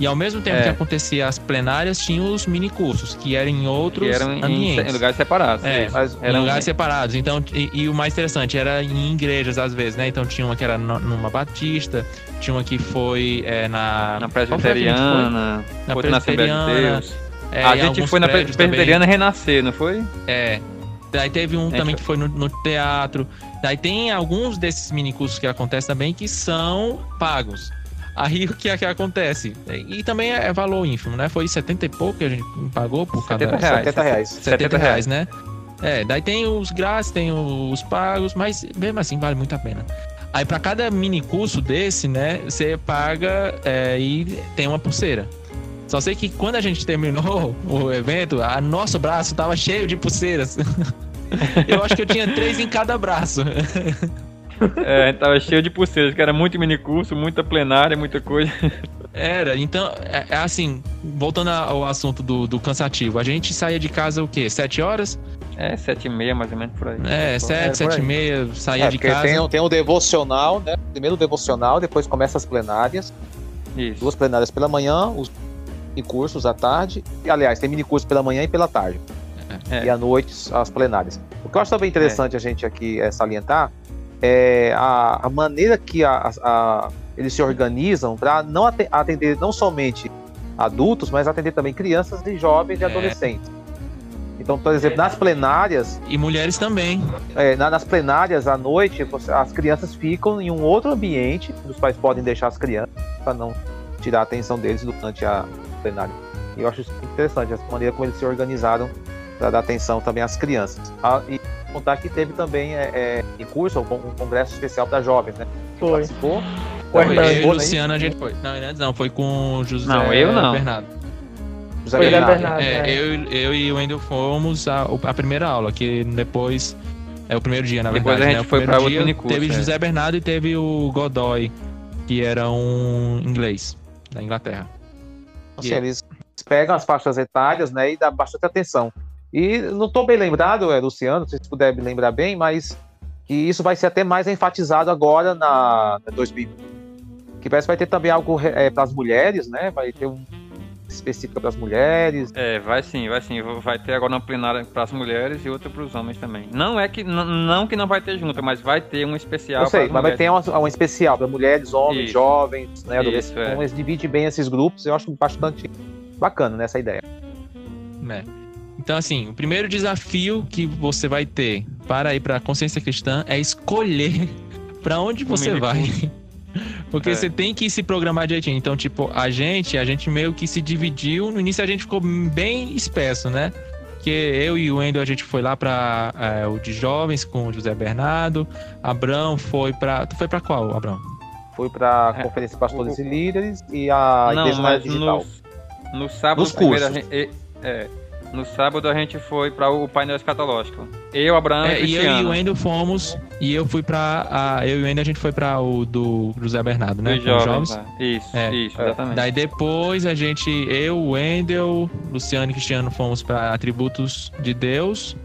[SPEAKER 2] E ao mesmo tempo
[SPEAKER 3] É.
[SPEAKER 2] que acontecia as plenárias, tinha os minicursos, que eram em outros
[SPEAKER 3] que eram em,
[SPEAKER 2] ambientes.
[SPEAKER 3] em lugares separados.
[SPEAKER 2] É,
[SPEAKER 4] mas
[SPEAKER 2] em
[SPEAKER 3] Eram-
[SPEAKER 2] lugares separados. Então, e, e o mais interessante era em igrejas, às vezes, né? Então tinha uma que era numa batista, tinha uma que foi é, na.
[SPEAKER 3] na
[SPEAKER 2] qual foi
[SPEAKER 3] presbiteriana,
[SPEAKER 2] Na
[SPEAKER 3] de
[SPEAKER 2] presbiteriana.
[SPEAKER 3] Deus.
[SPEAKER 2] É,
[SPEAKER 3] a
[SPEAKER 2] em
[SPEAKER 3] gente foi na presbiteriana renascer, não foi?
[SPEAKER 2] É. Daí teve um também que foi no, no teatro. Daí tem alguns desses minicursos que acontecem também que são pagos. Aí o que é que acontece? E também é valor ínfimo, né? Foi 70 e pouco que a gente pagou por cada
[SPEAKER 3] 70 reais.
[SPEAKER 4] 70 reais.
[SPEAKER 2] 70 reais, né? É, daí tem os grátis, tem os pagos, mas mesmo assim vale muito a pena. Aí pra cada mini curso desse, né, você paga é, e tem uma pulseira. Só sei que quando a gente terminou o evento, a nosso braço tava cheio de pulseiras. Eu acho que eu tinha três em cada braço.
[SPEAKER 3] É, tava cheio de pulseiras, que era muito minicurso, muita plenária, muita coisa.
[SPEAKER 2] Era, então, é, é assim, voltando ao assunto do, do cansativo, a gente saía de casa o quê? Sete horas?
[SPEAKER 3] É, sete e meia, mais ou menos por aí.
[SPEAKER 2] É, sete,
[SPEAKER 4] por
[SPEAKER 2] sete e meia, saía
[SPEAKER 4] É,
[SPEAKER 2] de casa.
[SPEAKER 4] tem, o- tem o devocional, né? Primeiro o devocional, depois começa as plenárias.
[SPEAKER 3] Isso.
[SPEAKER 4] Duas plenárias pela manhã, os minicursos à tarde. E, aliás, tem minicursos pela manhã e pela tarde.
[SPEAKER 3] É.
[SPEAKER 4] E à noite, as plenárias. O que eu acho também interessante a gente aqui é, salientar é a, a maneira que a- a- eles se organizam para não ate- atender não somente adultos, mas atender também crianças e jovens e
[SPEAKER 2] É.
[SPEAKER 4] adolescentes. Então, por exemplo, nas plenárias,
[SPEAKER 2] E mulheres também.
[SPEAKER 4] é, na- nas plenárias à noite, as crianças ficam em um outro ambiente, os pais podem deixar as crianças para não tirar a atenção deles durante a plenária. E eu acho interessante, essa maneira como eles se organizaram para dar atenção também às crianças. Ah, e contar que teve também é, é, em curso um con- um congresso especial para jovens, né?
[SPEAKER 6] Foi.
[SPEAKER 4] Participou?
[SPEAKER 6] O
[SPEAKER 2] Foi,
[SPEAKER 6] Hernandes.
[SPEAKER 2] eu e
[SPEAKER 4] né?
[SPEAKER 2] Luciano a gente foi. Não, não, foi com o José
[SPEAKER 3] Não, eu não.
[SPEAKER 2] Bernardo.
[SPEAKER 4] José
[SPEAKER 6] Foi
[SPEAKER 4] Bernardo.
[SPEAKER 6] Bernardo.
[SPEAKER 2] É,
[SPEAKER 6] é.
[SPEAKER 2] eu, eu e o Wendel fomos a, a primeira aula, que depois. É o primeiro dia, na
[SPEAKER 3] Depois
[SPEAKER 2] verdade.
[SPEAKER 3] a gente
[SPEAKER 2] né?
[SPEAKER 3] Foi pra outro minicurso,
[SPEAKER 2] Teve
[SPEAKER 3] é.
[SPEAKER 2] José Bernardo e teve o Godoy, que era um inglês, da Inglaterra.
[SPEAKER 4] Assim, eles pegam as faixas etárias, né, e dá bastante atenção. E não estou bem lembrado, é, Luciano, se você puder me lembrar bem, mas que isso vai ser até mais enfatizado agora na, na 2000. Que parece que vai ter também algo é, para as mulheres, né? Vai ter um específico para as mulheres.
[SPEAKER 3] É, vai sim, vai sim. Vai ter agora uma plenária para as mulheres e outra para os homens também. Não é que não, que não vai ter junto, mas vai ter um especial.
[SPEAKER 4] Eu sei, mas
[SPEAKER 3] mulheres.
[SPEAKER 4] vai ter um, um especial para mulheres, homens,
[SPEAKER 3] Isso.
[SPEAKER 4] jovens, né?
[SPEAKER 3] Isso,
[SPEAKER 4] Então
[SPEAKER 3] é.
[SPEAKER 4] eles dividem bem esses grupos. Eu acho bastante bacana nessa ideia.
[SPEAKER 2] É. Então, assim, o primeiro desafio que você vai ter para ir para a consciência cristã é escolher para onde você vai. Porque
[SPEAKER 3] É.
[SPEAKER 2] você tem que se programar direitinho. Então, tipo, a gente, a gente meio que se dividiu. No início a gente ficou bem espesso, né? Porque eu e o Wendel, a gente foi lá para o de jovens com o José Bernardo. Abrão foi para Tu foi para qual, Abrão?
[SPEAKER 4] Foi para a Conferência de Pastores e Líderes e a
[SPEAKER 3] não,
[SPEAKER 4] Igreja
[SPEAKER 3] mas
[SPEAKER 4] Digital.
[SPEAKER 3] no, no sábado
[SPEAKER 4] Nos
[SPEAKER 3] primeiro a
[SPEAKER 4] cursos.
[SPEAKER 3] gente, é, no sábado a gente foi para o painel escatológico. Eu, Abraão
[SPEAKER 2] É,
[SPEAKER 3] e
[SPEAKER 2] e eu e
[SPEAKER 3] Cristiano.
[SPEAKER 2] o Wendel fomos. E eu fui pra. A, eu e o Wendel a gente foi pra o do José Bernardo, né?
[SPEAKER 3] Dos
[SPEAKER 2] com os
[SPEAKER 3] jovens, é. Isso, isso, exatamente.
[SPEAKER 2] Daí depois a gente, eu, o Wendel, Luciano e Cristiano fomos pra Atributos de Deus.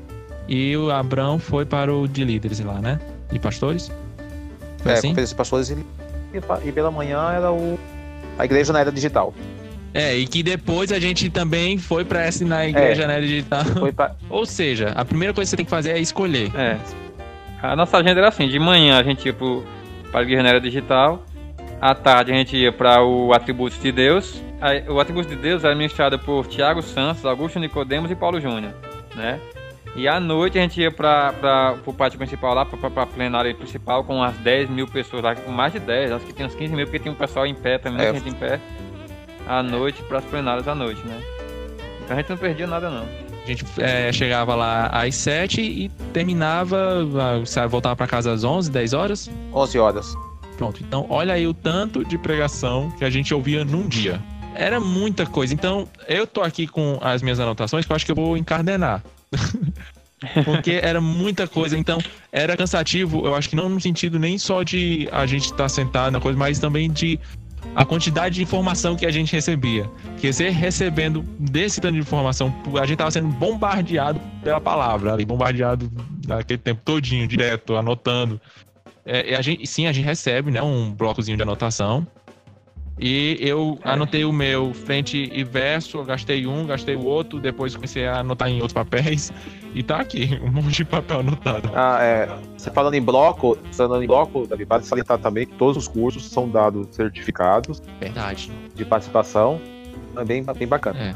[SPEAKER 2] E o Abrão foi para o de líderes lá, né? E pastores? Foi
[SPEAKER 4] É,
[SPEAKER 2] assim?
[SPEAKER 4] Conferência de Pastores e E pela manhã era o a Igreja na Era Digital.
[SPEAKER 2] É, e que depois a gente também foi pra essa na igreja,
[SPEAKER 4] É.
[SPEAKER 2] né, digital.
[SPEAKER 4] Pra...
[SPEAKER 2] Ou seja, a primeira coisa que você tem que fazer é escolher.
[SPEAKER 3] É. A nossa agenda era assim, de manhã a gente ia pro, para a Igreja na Era Digital, à tarde a gente ia para o Atributos de Deus. O Atributos de Deus era ministrado por Tiago Santos, Augusto Nicodemos e Paulo Júnior, né? E à noite a gente ia para o pátio principal lá, para a plenária principal, com umas 10 mil pessoas lá, com mais de 10, acho que tinha uns 15 mil, porque tinha um pessoal em pé também,
[SPEAKER 4] É.
[SPEAKER 3] gente em pé, à noite, para as plenárias à noite, né? Então a gente não perdia nada não.
[SPEAKER 2] A gente é, chegava lá às 7 e terminava, sabe, voltava pra casa às 11, 10 horas.
[SPEAKER 4] 11 horas.
[SPEAKER 2] Pronto. Então, olha aí o tanto de pregação que a gente ouvia num dia. Era muita coisa. Então, eu tô aqui com as minhas anotações que eu acho que eu vou encardenar. Porque era muita coisa, então era cansativo, eu acho que não no sentido nem só de a gente estar sentado na coisa, mas também de a quantidade de informação que a gente recebia. Porque você recebendo desse tanto de informação, a gente tava sendo bombardeado pela palavra ali, bombardeado naquele tempo todinho, direto, anotando. É, a gente, sim, a gente recebe, né, um blocozinho de anotação. E eu anotei o meu frente e verso, gastei um, gastei o outro, depois comecei a anotar em outros papéis. E tá aqui, um monte de papel anotado.
[SPEAKER 4] Ah, é, você falando em bloco, você falando em bloco, Davi, vale salientar também que todos os cursos são dados certificados
[SPEAKER 2] Verdade.
[SPEAKER 4] de participação. É bem, bacana.
[SPEAKER 2] É.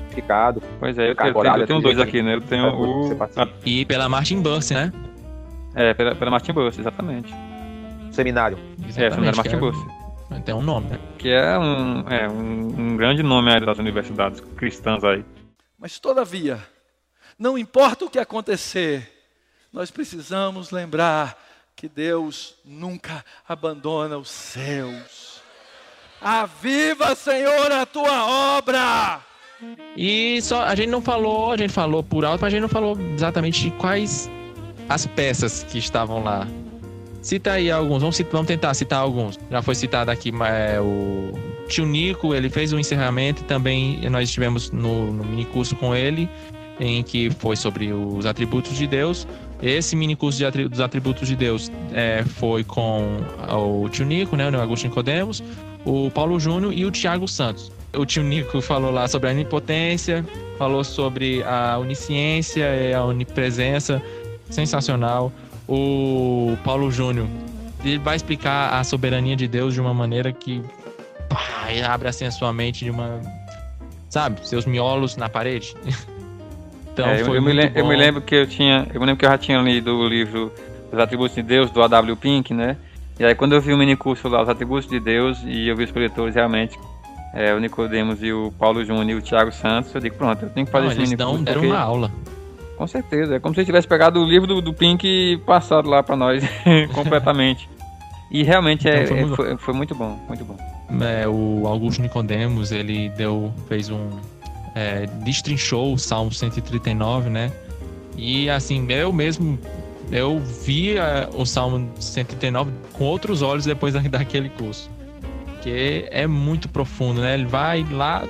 [SPEAKER 4] Certificado.
[SPEAKER 3] Pois é, eu, tenho, eu tenho- tenho dois aqui, né? Eu tenho
[SPEAKER 4] É, você
[SPEAKER 3] o.
[SPEAKER 4] participa.
[SPEAKER 2] E pela Martin Bus, né?
[SPEAKER 3] É, pela, pela Martin Bus, exatamente.
[SPEAKER 4] Seminário.
[SPEAKER 3] É, seminário Martin
[SPEAKER 2] é-
[SPEAKER 3] Bus.
[SPEAKER 2] Tem um nome, né?
[SPEAKER 3] Que é um, é um, um grande nome aí das universidades cristãs aí.
[SPEAKER 9] Mas todavia, não importa o que acontecer, nós precisamos lembrar que Deus nunca abandona os seus. Aviva, Senhor, a tua obra!
[SPEAKER 2] E só a gente não falou, a gente falou por alto, mas a gente não falou exatamente quais as peças que estavam lá. Cita aí alguns, vamos, vamos tentar citar alguns. Já foi citado aqui é, o tio Nico, ele fez o encerramento e também nós estivemos no, no mini curso com ele, em que foi sobre os atributos de Deus. Esse mini curso de atri- dos atributos de Deus é, foi com o tio Nico, né, o Augusto Nicodemos, o Paulo Júnior e o Tiago Santos. O tio Nico falou lá sobre a onipotência, falou sobre a onisciência e a onipresença, sensacional. O Paulo Júnior, ele vai explicar a soberania de Deus de uma maneira que pá, abre assim a sua mente de uma, sabe, seus miolos na parede. então
[SPEAKER 3] É, eu, eu me
[SPEAKER 2] muito
[SPEAKER 3] lem- eu me lembro que eu tinha. Eu me lembro que eu já tinha lido o livro Os Atributos de Deus, do A.W. Pink, né? E aí quando eu vi o mini curso lá, Os Atributos de Deus, e eu vi os coletores realmente, é, o Nicodemos e o Paulo Júnior e o Thiago Santos, eu digo, pronto, eu tenho que fazer
[SPEAKER 2] Não,
[SPEAKER 3] esse mini curso.
[SPEAKER 2] deram uma aula.
[SPEAKER 3] Com certeza, é como se eu tivesse pegado o livro do, do Pink e passado lá pra nós completamente. E realmente é,
[SPEAKER 2] Então foi
[SPEAKER 3] é-
[SPEAKER 2] muito-
[SPEAKER 3] foi, foi muito bom, muito bom.
[SPEAKER 2] É, o Augusto Nicodemos, ele deu, fez um. É, destrinchou o Salmo 139, né? E assim, eu mesmo. Eu vi é, o Salmo 139 com outros olhos depois da- daquele curso. Porque é muito profundo, né? Ele vai lá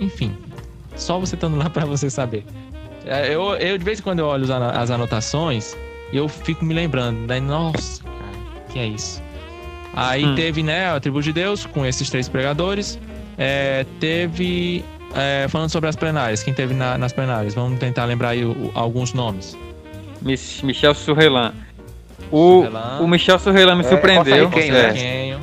[SPEAKER 2] enfim, só você estando lá pra você saber. É, Eu, eu de vez em quando eu olho as anotações e eu fico me lembrando, daí, nossa, cara, que é isso? Aí
[SPEAKER 3] Hum.
[SPEAKER 2] teve, né, a tribo de Deus com esses três pregadores. É, teve. É, falando sobre as plenárias, quem teve na- nas plenárias? Vamos tentar lembrar aí o- o- alguns nomes.
[SPEAKER 3] Mich- Michel Surrelan. O,
[SPEAKER 2] Surrelan.
[SPEAKER 3] o Michel Surrelan me
[SPEAKER 2] É,
[SPEAKER 3] surpreendeu.
[SPEAKER 2] Costa-Riquenho,
[SPEAKER 3] É.
[SPEAKER 2] né?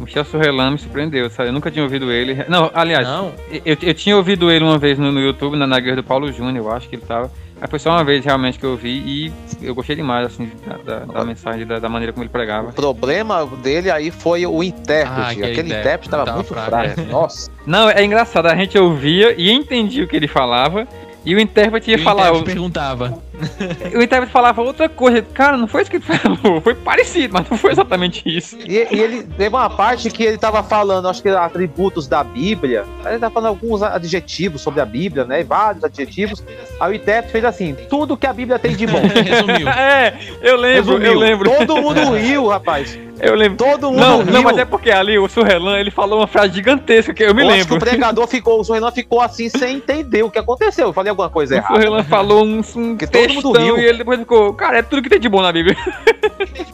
[SPEAKER 3] Michel Surrelan me surpreendeu, sabe? Eu nunca tinha ouvido ele. Não, aliás,
[SPEAKER 2] Não.
[SPEAKER 3] Eu, eu tinha ouvido ele uma vez no, no YouTube, na, na guerra do Paulo Júnior, eu acho que ele tava. Mas foi só uma vez realmente que eu vi e eu gostei demais, assim, da, da- da mensagem, da, da maneira como ele pregava.
[SPEAKER 4] O problema dele aí foi o intérprete.
[SPEAKER 3] Ah, aquele intérprete,
[SPEAKER 4] intérprete tava,
[SPEAKER 3] tava
[SPEAKER 4] muito
[SPEAKER 3] fraco,
[SPEAKER 4] fraco.
[SPEAKER 3] é.
[SPEAKER 4] Nossa.
[SPEAKER 3] Não, é engraçado, a gente ouvia e entendia o que ele falava, e o intérprete ia
[SPEAKER 2] E o
[SPEAKER 3] falar.
[SPEAKER 2] intérprete perguntava.
[SPEAKER 3] O intérprete falava outra coisa. Cara, não foi isso que ele falou, foi parecido, mas não foi exatamente isso.
[SPEAKER 4] E, e ele teve uma parte que ele tava falando, acho que atributos da Bíblia. Ele tava falando alguns adjetivos sobre a Bíblia, né? Vários adjetivos. Aí o intérprete fez assim: tudo que a Bíblia tem de bom.
[SPEAKER 2] Resumiu.
[SPEAKER 3] é, eu lembro,
[SPEAKER 4] Resumiu.
[SPEAKER 3] eu lembro.
[SPEAKER 4] Todo mundo riu, rapaz.
[SPEAKER 3] Eu lembro.
[SPEAKER 4] Todo mundo
[SPEAKER 3] Não,
[SPEAKER 4] riu.
[SPEAKER 3] não, mas é porque ali o Surrelan, ele falou uma frase gigantesca que eu me
[SPEAKER 4] Eu acho
[SPEAKER 3] lembro.
[SPEAKER 4] que o pregador ficou, o Sorrelan ficou assim sem entender o que aconteceu. Eu falei alguma coisa
[SPEAKER 3] O
[SPEAKER 4] errada.
[SPEAKER 3] Surrelan falou um, um
[SPEAKER 4] Que todo mundo riu.
[SPEAKER 3] e ele depois ficou, cara, é tudo que tem de bom na Bíblia.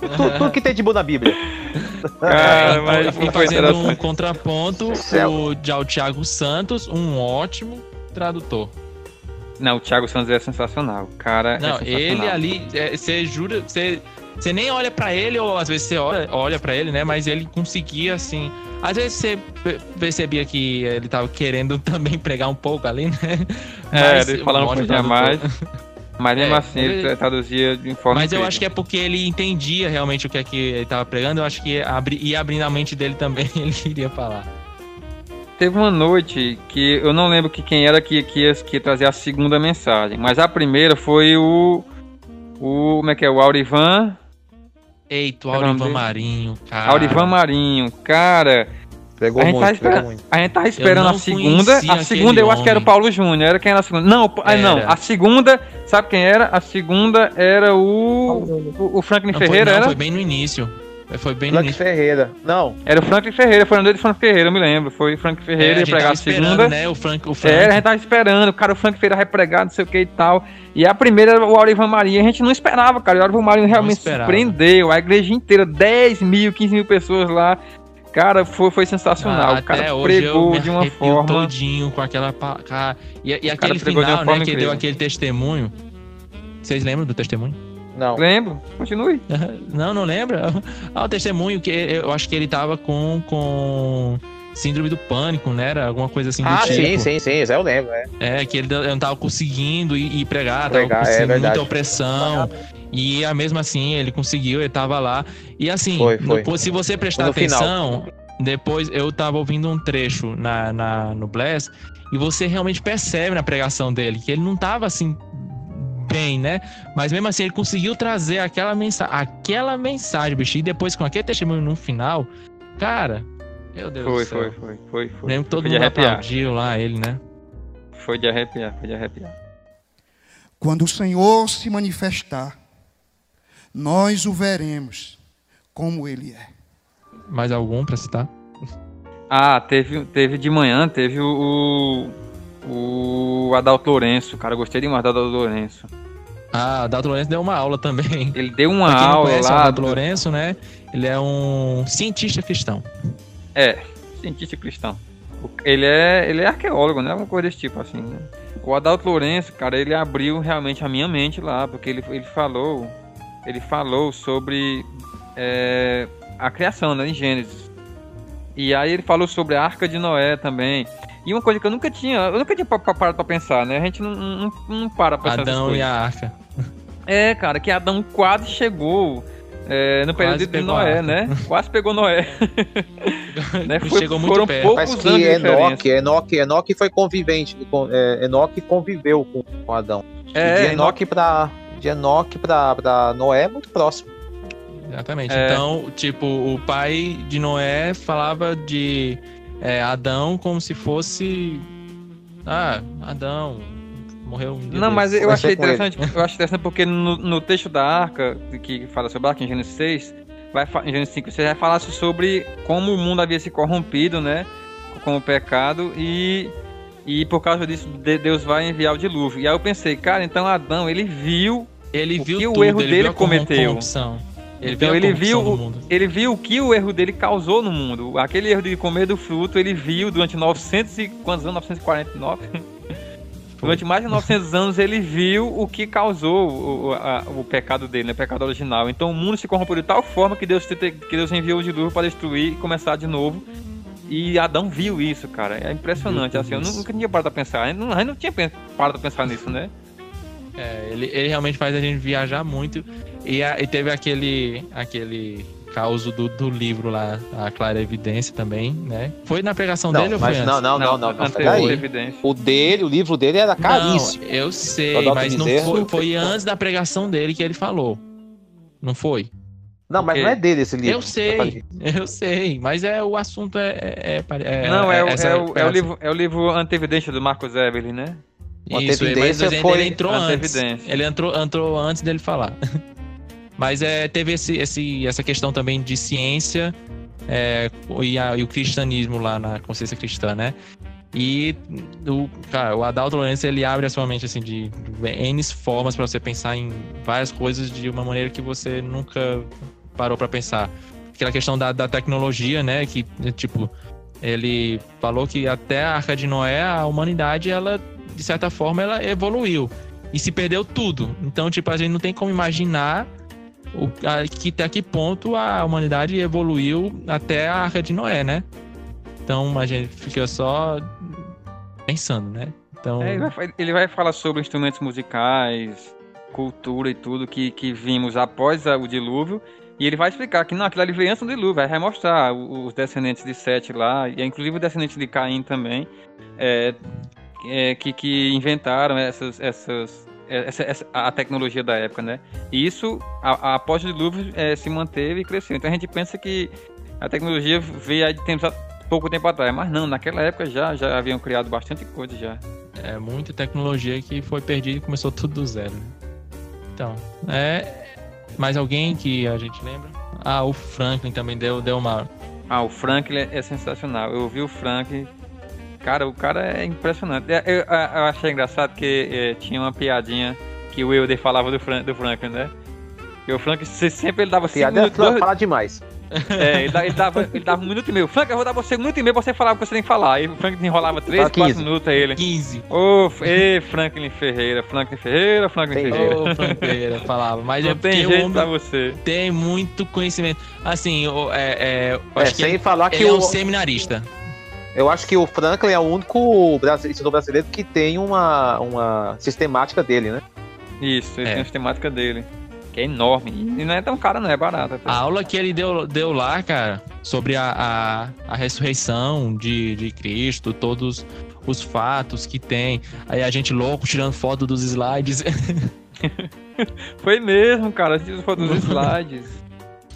[SPEAKER 4] Tudo, tudo que tem de bom na Bíblia.
[SPEAKER 3] Cara, mas
[SPEAKER 2] e fazendo um contraponto, o, já o Thiago Santos, um ótimo tradutor.
[SPEAKER 3] Não, o Thiago Santos é sensacional. Cara
[SPEAKER 2] Não,
[SPEAKER 3] é sensacional.
[SPEAKER 2] ele ali, é, você jura, você você nem olha pra ele, ou às vezes você olha, olha para ele, né? Mas ele conseguia, assim. Às vezes você pe- percebia que ele tava querendo também pregar um pouco ali, né?
[SPEAKER 3] É,
[SPEAKER 2] Mas
[SPEAKER 3] ele falando um a mais. Mas mesmo
[SPEAKER 2] É,
[SPEAKER 3] assim, ele
[SPEAKER 2] ele-
[SPEAKER 3] tra- traduzia de forma
[SPEAKER 2] Mas eu
[SPEAKER 3] incrível.
[SPEAKER 2] acho que é porque ele entendia realmente o que é que ele tava pregando. Eu acho que abri, ia abrindo a mente dele também, ele iria falar.
[SPEAKER 3] Teve uma noite que eu não lembro que quem era que, que, ia, que ia trazer a segunda mensagem, mas a primeira foi o. O. Como é que é? O Aurivan.
[SPEAKER 2] Eita, o
[SPEAKER 3] é nome
[SPEAKER 2] Aurivan? Marinho, cara.
[SPEAKER 3] Aurivan Marinho, cara.
[SPEAKER 4] Pegou
[SPEAKER 3] a gente,
[SPEAKER 4] muito,
[SPEAKER 3] tá
[SPEAKER 4] pegou
[SPEAKER 3] esperando,
[SPEAKER 4] muito.
[SPEAKER 3] a gente tava esperando a
[SPEAKER 2] não
[SPEAKER 3] segunda. A segunda eu acho que era o
[SPEAKER 2] homem.
[SPEAKER 3] Paulo Júnior. Era quem era a segunda? Não, não.
[SPEAKER 2] Era.
[SPEAKER 3] A segunda, sabe quem era? A segunda era o. O, o Franklin
[SPEAKER 2] Não, foi,
[SPEAKER 3] Ferreira,
[SPEAKER 2] não,
[SPEAKER 3] era?
[SPEAKER 2] foi bem no início. Foi bem no
[SPEAKER 4] Frank
[SPEAKER 2] início.
[SPEAKER 4] Ferreira. Não.
[SPEAKER 3] Era o Franklin Ferreira, foi a noite de Franklin Ferreira, eu me lembro. Foi o Franklin Ferreira,
[SPEAKER 2] É, a
[SPEAKER 3] ia
[SPEAKER 2] gente
[SPEAKER 3] pregar
[SPEAKER 2] tava
[SPEAKER 3] a segunda.
[SPEAKER 2] né? O Frank, o Frank.
[SPEAKER 3] É, a gente tava esperando, o cara, o Frank Ferreira vai pregar, não sei o que e tal. E a primeira era o Aurivan Marinho, a gente não esperava, cara. O Aurivan Marinho realmente surpreendeu. A igreja inteira, 10 mil, 15 mil pessoas lá. Cara, foi, foi sensacional.
[SPEAKER 2] Ah,
[SPEAKER 3] o cara
[SPEAKER 2] até hoje eu
[SPEAKER 3] pregou de uma forma.
[SPEAKER 2] todinho com aquela. Cara, e, e aquele
[SPEAKER 3] pregou de uma
[SPEAKER 2] final,
[SPEAKER 3] forma
[SPEAKER 2] né? Que
[SPEAKER 3] incrível.
[SPEAKER 2] deu aquele testemunho. Vocês lembram do testemunho?
[SPEAKER 4] Não.
[SPEAKER 3] Lembro, continue.
[SPEAKER 2] Não, não lembra? Ah, o testemunho que eu acho que ele tava com, com síndrome do pânico, né? Era alguma coisa assim do
[SPEAKER 4] Ah,
[SPEAKER 2] tipo.
[SPEAKER 4] sim, sim, sim. Isso eu lembro, é.
[SPEAKER 2] É, que ele não tava conseguindo ir, ir pregar,
[SPEAKER 4] Pregar,
[SPEAKER 2] tava
[SPEAKER 4] é
[SPEAKER 2] com
[SPEAKER 4] verdade.
[SPEAKER 2] muita opressão. E a mesmo assim, ele conseguiu, ele tava lá. E assim,
[SPEAKER 4] Foi, foi.
[SPEAKER 2] depois, se você prestar
[SPEAKER 4] No final.
[SPEAKER 2] atenção, depois eu tava ouvindo um trecho na, na, no Bless, e você realmente percebe na pregação dele que ele não tava assim bem, né? Mas mesmo assim, ele conseguiu trazer aquela mensagem, aquela mensagem, bicho. E depois com aquele testemunho no final, cara, meu Deus
[SPEAKER 3] Foi,
[SPEAKER 2] do céu.
[SPEAKER 3] foi, foi, foi, foi.
[SPEAKER 2] Lembro que todo
[SPEAKER 3] Foi de
[SPEAKER 2] mundo
[SPEAKER 3] arrepiar.
[SPEAKER 2] aplaudiu lá ele, né?
[SPEAKER 3] Foi de arrepiar, foi de arrepiar.
[SPEAKER 18] Quando o Senhor se manifestar, nós o veremos como ele é.
[SPEAKER 2] Mais algum pra citar?
[SPEAKER 3] Ah, teve, teve de manhã, teve o. O, Adalto Lourenço, cara, eu gostei demais do Adalto Lourenço.
[SPEAKER 2] Ah, Adalto Lourenço deu uma aula também.
[SPEAKER 3] Ele deu uma
[SPEAKER 2] Pra quem não
[SPEAKER 3] aula
[SPEAKER 2] conhece o
[SPEAKER 3] lá.
[SPEAKER 2] Adalto
[SPEAKER 3] do-
[SPEAKER 2] Lourenço, né? Ele é um cientista cristão.
[SPEAKER 3] É, cientista cristão. Ele é, ele é arqueólogo, né? Alguma coisa desse tipo, assim. né? O Adalto Lourenço, cara, ele abriu realmente a minha mente lá, porque ele, ele falou. Ele falou sobre é, a criação, né? Em Gênesis. E aí ele falou sobre a Arca de Noé também. E uma coisa que eu nunca tinha, eu nunca tinha pa- pa- parado pra pensar, né? A gente não, não, não para pra pensar
[SPEAKER 2] Adão e a arca.
[SPEAKER 3] É, cara, que Adão quase chegou é, no período de Noé, né? Quase pegou Noé. né? Foi-
[SPEAKER 2] Chegou muito
[SPEAKER 3] foram
[SPEAKER 2] perto.
[SPEAKER 3] poucos anos
[SPEAKER 4] que
[SPEAKER 3] de diferença.
[SPEAKER 4] Enoque, Enoque, Enoque foi convivente. com- é, Enoque conviveu com, com Adão.
[SPEAKER 3] É,
[SPEAKER 4] E de Enoque pra, de Enoque pra, pra Noé é muito próximo.
[SPEAKER 2] Exatamente.
[SPEAKER 3] É.
[SPEAKER 2] Então, tipo, o pai de Noé falava de é, Adão como se fosse. Ah, Adão morreu um dia
[SPEAKER 3] Não, mas eu achei interessante, eu acho interessante porque no, no texto da arca, que fala sobre a arca em Gênesis 6, vai, em Gênesis 5, você já falasse sobre como o mundo havia se corrompido, né? Com o pecado e E por causa disso, de- Deus vai enviar o dilúvio. E aí eu pensei, cara, então Adão, ele viu
[SPEAKER 2] Ele
[SPEAKER 3] o
[SPEAKER 2] viu
[SPEAKER 3] que
[SPEAKER 2] tudo,
[SPEAKER 3] o erro
[SPEAKER 2] ele
[SPEAKER 3] dele
[SPEAKER 2] viu a
[SPEAKER 3] cometeu.
[SPEAKER 2] corrupção. Ele
[SPEAKER 3] então
[SPEAKER 2] viu
[SPEAKER 3] ele viu, ele viu o que o erro dele causou no mundo. Aquele erro de comer do fruto, ele viu durante 900 e quantos anos? 949? Durante mais de 900 anos ele viu o que causou o, a- o pecado dele, né? o pecado original. Então o mundo se corrompeu de tal forma que Deus, que Deus enviou o dilúvio para destruir e começar de novo. E Adão viu isso, cara. É impressionante. Assim, eu nunca tinha parado pra pensar. A gente não, tinha parado pra pensar nisso, né?
[SPEAKER 2] É, ele, ele realmente faz a gente viajar muito. E, a- e teve aquele, aquele caos do, do livro lá, a Clara Evidência também, né? Foi na pregação
[SPEAKER 4] Não,
[SPEAKER 2] dele ou foi antes?
[SPEAKER 4] não, não, não, não, não.
[SPEAKER 3] Evidência.
[SPEAKER 4] O dele, o livro dele era caríssimo.
[SPEAKER 2] Não, eu sei,
[SPEAKER 4] Adalto
[SPEAKER 2] mas não foi, foi antes da pregação dele que ele falou. Não foi?
[SPEAKER 4] Não, mas não é dele esse livro.
[SPEAKER 2] Eu sei, eu sei, mas é o assunto é. é, é- é-
[SPEAKER 3] não, é, o-
[SPEAKER 2] essa
[SPEAKER 3] é, o, é, o
[SPEAKER 2] pregação.
[SPEAKER 3] livro, é o livro Antevidência do Marcos Evelyn, né?
[SPEAKER 2] Isso,
[SPEAKER 4] Antevidência
[SPEAKER 2] mas ele,
[SPEAKER 4] foi-
[SPEAKER 2] ele entrou antes. Ele entrou, entrou antes dele falar. Mas é, teve esse, esse, essa questão também de ciência é, e, a- e o cristianismo lá na consciência cristã, né? E o, cara, o Adalto Lourenço ele abre a sua mente assim, de, de N formas para você pensar em várias coisas de uma maneira que você nunca parou para pensar. Aquela questão da, da tecnologia, né? Que, tipo, ele falou que até a Arca de Noé, a humanidade, ela, de certa forma, ela evoluiu. E se perdeu tudo. Então, tipo, a gente não tem como imaginar o, a, que, até que ponto a humanidade evoluiu até a Arca de Noé, né? Então, a gente fica só pensando, né? Então,
[SPEAKER 3] É, ele, vai, ele vai falar sobre instrumentos musicais, cultura e tudo que, que vimos após o dilúvio. E ele vai explicar que não, aquilo ali veio antes do dilúvio, vai mostrar os descendentes de Sete lá, e inclusive o descendente de Caim também, é, é, que, que inventaram essas, essas, essa, essa- a tecnologia da época, né? E isso, a, a- após o dilúvio, é, se manteve e cresceu. Então a gente pensa que a tecnologia veio aí de tempos, pouco tempo atrás, mas não, naquela época já, já haviam criado bastante coisa já.
[SPEAKER 2] é muita tecnologia que foi perdida e começou tudo do zero. né? Então, é. Mais alguém que a gente lembra? Ah, o Franklin também deu, deu uma.
[SPEAKER 3] Ah, o Frank ele é, é sensacional. Eu vi o Frank. Cara, o cara é impressionante. É, Eu, eu- eu achei engraçado que é, tinha uma piadinha que o Wilder falava do, Fran, do Franklin, né? E o Frank se- sempre ele dava cinco
[SPEAKER 4] Piada é
[SPEAKER 3] minutos. dois-
[SPEAKER 4] falar demais.
[SPEAKER 3] É, ele, da- ele dava, ele dava um minuto e meio. Frank, eu vou dar você um minuto e meio pra você falar o que você tem que falar. Aí o Frank enrolava três,
[SPEAKER 4] Fala
[SPEAKER 3] quatro
[SPEAKER 4] 15.
[SPEAKER 3] minutos aí ele.
[SPEAKER 2] 15.
[SPEAKER 3] Ô, ê, Franklin Ferreira, Franklin Ferreira, Franklin
[SPEAKER 4] Tem
[SPEAKER 3] Ferreira.
[SPEAKER 2] Ô, Frank Pereira falava. Mas
[SPEAKER 3] Não
[SPEAKER 2] é
[SPEAKER 3] tem
[SPEAKER 2] o
[SPEAKER 3] jeito
[SPEAKER 2] homem
[SPEAKER 3] pra você.
[SPEAKER 2] tem muito conhecimento. Assim, o- é, é,
[SPEAKER 4] É, sem
[SPEAKER 2] ele,
[SPEAKER 4] falar que
[SPEAKER 2] ele é um
[SPEAKER 4] o-
[SPEAKER 2] seminarista.
[SPEAKER 4] Eu acho que o Franklin é o único brasi- ensinador brasileiro que tem uma, uma sistemática dele, né?
[SPEAKER 3] Isso, ele
[SPEAKER 2] É.
[SPEAKER 3] tem a sistemática dele. Que é enorme. E não é tão caro, não, é barato. até.
[SPEAKER 2] A aula que ele deu, deu lá, cara, sobre a, a, a ressurreição de, de Cristo, todos os fatos que tem. Aí a gente louco tirando foto dos slides.
[SPEAKER 3] Foi mesmo, cara. Tirou foto dos slides.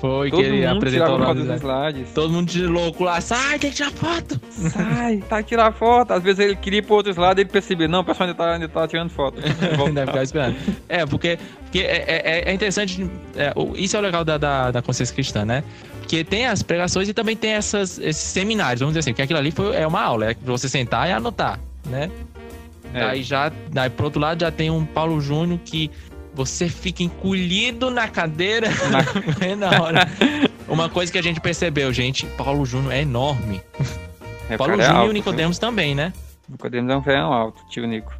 [SPEAKER 2] Foi
[SPEAKER 3] Todo
[SPEAKER 2] que ele apresentou lá slides. Todo mundo de louco lá, sai, tem que tirar foto.
[SPEAKER 3] Sai, tá que tirar foto. Às vezes ele queria ir pro outro lado e ele percebia, não, o pessoal ainda tá, ainda tá tirando foto.
[SPEAKER 2] Deve ficar esperando. É, porque, porque é, é- é interessante. é, isso é o legal da, da, da consciência cristã, né? Porque tem as pregações e também tem essas, esses seminários, vamos dizer assim, que aquilo ali foi, é uma aula, é pra você sentar e anotar, né?
[SPEAKER 3] É.
[SPEAKER 2] Daí já, daí pro outro lado já tem um Paulo Júnior que você fica encolhido na cadeira é na hora. Uma coisa que a gente percebeu, gente, Paulo Júnior é enorme.
[SPEAKER 3] É,
[SPEAKER 2] Paulo
[SPEAKER 3] é
[SPEAKER 2] Júnior e
[SPEAKER 3] alto,
[SPEAKER 2] o Nicodemos também, né?
[SPEAKER 3] Nicodemos é um velho alto, tio Nico.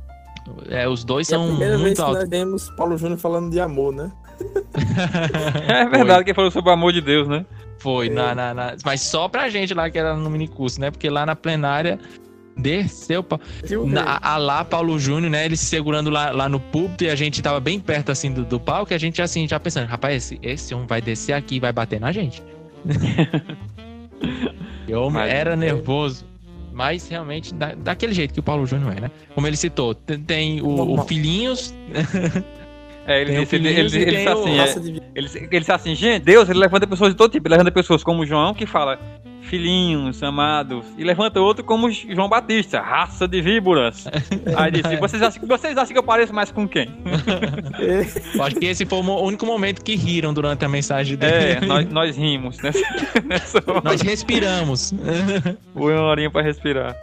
[SPEAKER 2] É, os dois
[SPEAKER 19] E é a
[SPEAKER 2] são
[SPEAKER 19] primeira vez
[SPEAKER 2] muito
[SPEAKER 19] que
[SPEAKER 2] altos.
[SPEAKER 19] nós vemos Paulo Júnior falando de amor, né?
[SPEAKER 3] É verdade que ele falou sobre o amor de Deus, né?
[SPEAKER 2] Foi, na, na- na- mas só pra gente lá que era no minicurso, né? Porque lá na plenária desceu. pa- Na, a lá, Paulo Júnior, né? Ele se segurando lá, lá no púlpito e a gente tava bem perto assim do, do palco e a gente assim, já pensando, rapaz, esse, esse homem vai descer aqui e vai bater na gente. e homem
[SPEAKER 3] Mas-
[SPEAKER 2] era nervoso. Mas realmente, da, daquele jeito que o Paulo Júnior é, né? Como ele citou, tem, tem o, o Filhinhos.
[SPEAKER 3] É, ele
[SPEAKER 2] Tem
[SPEAKER 3] disse, ele, ele,
[SPEAKER 2] Filhinhos e
[SPEAKER 3] ele, disse assim,
[SPEAKER 2] Raça
[SPEAKER 3] é,
[SPEAKER 2] de
[SPEAKER 3] ele, ele disse assim, gente, Deus, ele levanta pessoas de todo tipo, ele levanta pessoas como João, que fala filhinhos, amados, e levanta outro como João Batista, raça de víboras. Aí disse, vocês acham, vocês acham que eu pareço mais com quem?
[SPEAKER 2] Eu Acho que esse foi o único momento que riram durante a mensagem dele.
[SPEAKER 3] É, nós, nós rimos, né? Nessa hora.
[SPEAKER 2] Nós respiramos.
[SPEAKER 3] Foi uma horinha pra respirar.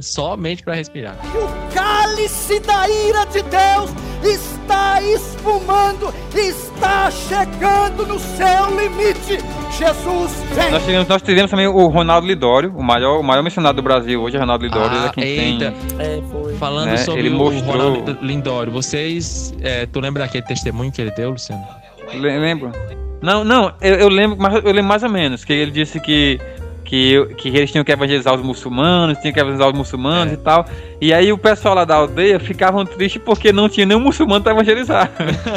[SPEAKER 2] somente para respirar.
[SPEAKER 13] O cálice da ira de Deus está espumando, está chegando no seu limite. Jesus vem.
[SPEAKER 3] Nós tivemos, nós tivemos também o Ronaldo Lidório, o maior, o maior missionário do Brasil hoje, é Ronaldo Lidório. ele é
[SPEAKER 2] Ah,
[SPEAKER 3] quem
[SPEAKER 2] eita.
[SPEAKER 3] tem.
[SPEAKER 6] É, foi.
[SPEAKER 2] Falando
[SPEAKER 3] Né,
[SPEAKER 2] sobre
[SPEAKER 3] ele
[SPEAKER 2] o
[SPEAKER 3] mostrou-
[SPEAKER 2] Ronaldo Lindório, vocês. é, tu lembra daquele testemunho que ele deu, Luciano?
[SPEAKER 3] Le- Lembro? Não, não, eu, eu lembro, mas eu lembro mais ou menos, que ele disse que, que, que eles tinham que evangelizar os muçulmanos, tinham que evangelizar os muçulmanos e tal. E aí o pessoal lá da aldeia ficavam tristes porque não tinha nenhum muçulmano para evangelizar.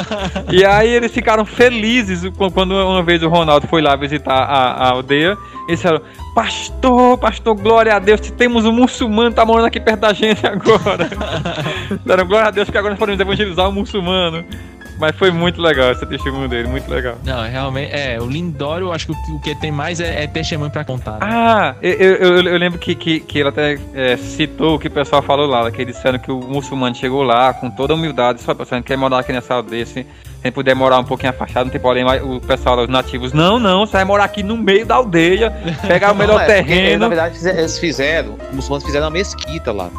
[SPEAKER 3] e aí eles ficaram felizes qu- quando uma vez o Ronaldo foi lá visitar a, a aldeia. Eles disseram, pastor, pastor, glória a Deus, se temos um muçulmano, tá morando aqui perto da gente agora. Deram glória a Deus que agora nós podemos evangelizar um muçulmano. Mas foi muito legal esse testemunho dele, muito legal.
[SPEAKER 2] Não, realmente. É, o Lindório, eu acho que o, que- o que tem mais é, é testemunho pra contar. né?
[SPEAKER 3] Ah, eu, eu, eu- lembro que, que, que ele até é, citou o que o pessoal falou lá, que eles disseram que o muçulmano chegou lá com toda a humildade, só pessoal, a gente quer morar aqui nessa aldeia, se a gente puder morar um pouquinho afastado, não tem problema. O pessoal, os nativos, não, não, você vai morar aqui no meio da aldeia, pegar o melhor
[SPEAKER 4] Não, é, porque,
[SPEAKER 3] terreno.
[SPEAKER 4] Na verdade, eles fizeram, os muçulmanos fizeram uma mesquita lá.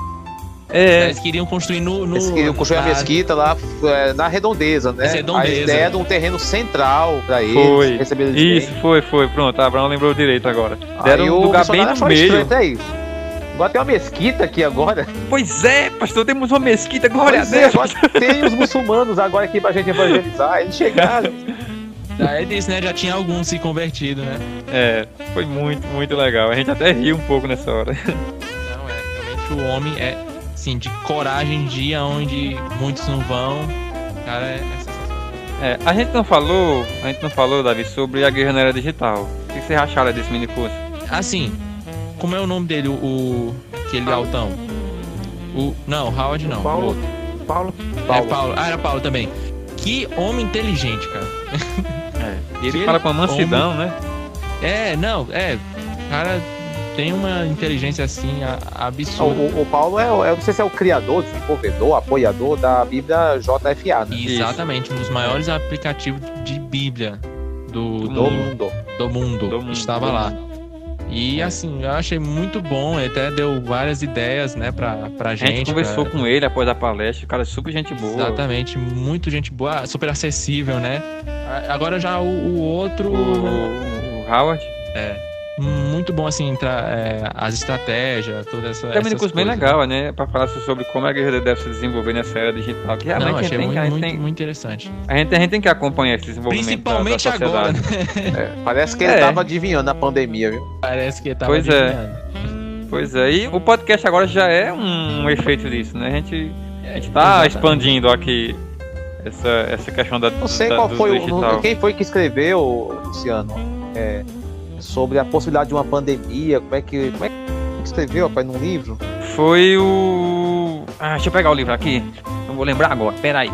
[SPEAKER 3] É.
[SPEAKER 2] Eles queriam construir no. no
[SPEAKER 4] Eles queriam construir a
[SPEAKER 2] na-
[SPEAKER 4] mesquita lá é, na redondeza, né?
[SPEAKER 2] Nas redondezas.
[SPEAKER 4] Aí eles deram um terreno central pra eles.
[SPEAKER 3] Foi. Isso,
[SPEAKER 4] bem.
[SPEAKER 3] foi, foi. Pronto, a Abraão lembrou direito agora.
[SPEAKER 4] Aí
[SPEAKER 3] Deram um
[SPEAKER 4] o
[SPEAKER 3] lugar bem no meio.
[SPEAKER 4] estranho, até isso. Agora tem uma mesquita aqui agora.
[SPEAKER 3] Pois é, pastor, temos uma mesquita, glória
[SPEAKER 4] Pois
[SPEAKER 3] a
[SPEAKER 4] é,
[SPEAKER 3] Deus.
[SPEAKER 4] agora tem os muçulmanos agora aqui pra gente evangelizar. Eles chegaram.
[SPEAKER 2] Aí disse, né? Já tinha alguns se convertido, né?
[SPEAKER 3] É, foi muito, muito legal. A gente até riu um pouco nessa hora.
[SPEAKER 2] Não, é. Realmente o homem é, assim, de coragem de ir aonde muitos não vão. Cara, é, é sensacional.
[SPEAKER 3] É, a gente não falou, a gente não falou, Davi, sobre a guerra na era digital. O que vocês acharam desse mini curso?
[SPEAKER 2] Assim, como é o nome dele, o. o- aquele altão? O. Não, Howard não.
[SPEAKER 6] Paulo.
[SPEAKER 2] o outro.
[SPEAKER 6] Paulo.
[SPEAKER 2] É Paulo. Ah, era Paulo também. Que homem inteligente, cara.
[SPEAKER 3] E ele
[SPEAKER 2] Que
[SPEAKER 3] fala com uma mansidão,
[SPEAKER 2] homem-
[SPEAKER 3] né?
[SPEAKER 2] É, não, é. Cara, tem uma inteligência assim a- absurda.
[SPEAKER 4] o- o Paulo é, eu não sei se é o criador, desenvolvedor, apoiador da Bíblia JFA, né?
[SPEAKER 2] Exatamente, um dos maiores aplicativos de Bíblia do,
[SPEAKER 4] Do
[SPEAKER 2] do,
[SPEAKER 4] mundo.
[SPEAKER 2] do mundo,
[SPEAKER 3] Do mundo,
[SPEAKER 2] estava
[SPEAKER 3] do
[SPEAKER 2] lá. E assim, eu achei muito bom, ele até deu várias ideias, né, pra, pra
[SPEAKER 3] A
[SPEAKER 2] gente.
[SPEAKER 3] gente conversou
[SPEAKER 2] pra-
[SPEAKER 3] com ele após a palestra, o cara é super gente boa.
[SPEAKER 2] Exatamente, muito gente boa, super acessível, né? Agora já o, o outro.
[SPEAKER 3] O, o Howard.
[SPEAKER 2] É. Muito bom, assim, entrar, é, as estratégias, toda essa.
[SPEAKER 3] É um curso bem legal, né? Pra falar sobre como a guerra deve se desenvolver nessa era digital. Que realmente
[SPEAKER 2] Não,
[SPEAKER 3] a, gente
[SPEAKER 2] achei
[SPEAKER 3] tem,
[SPEAKER 2] muito,
[SPEAKER 3] que-
[SPEAKER 2] muito,
[SPEAKER 3] tem,
[SPEAKER 2] muito interessante.
[SPEAKER 3] a, gente, a gente tem que acompanhar esse desenvolvimento.
[SPEAKER 2] Principalmente
[SPEAKER 3] da, da
[SPEAKER 2] agora, né?
[SPEAKER 4] É, parece que ele
[SPEAKER 3] É.
[SPEAKER 4] tava adivinhando a pandemia, viu?
[SPEAKER 2] Parece que tava
[SPEAKER 3] Pois é.
[SPEAKER 2] adivinhando.
[SPEAKER 3] Pois é, e o podcast agora já é um efeito disso, né? A gente, a gente tá expandindo aqui essa, essa questão da
[SPEAKER 4] Não sei
[SPEAKER 3] da-
[SPEAKER 4] qual foi o. Quem foi que escreveu, Luciano? É, sobre a possibilidade de uma pandemia. Como é que. Como é que escreveu, rapaz, num livro?
[SPEAKER 3] Foi o. Ah, deixa eu pegar o livro aqui. Não vou lembrar agora, peraí.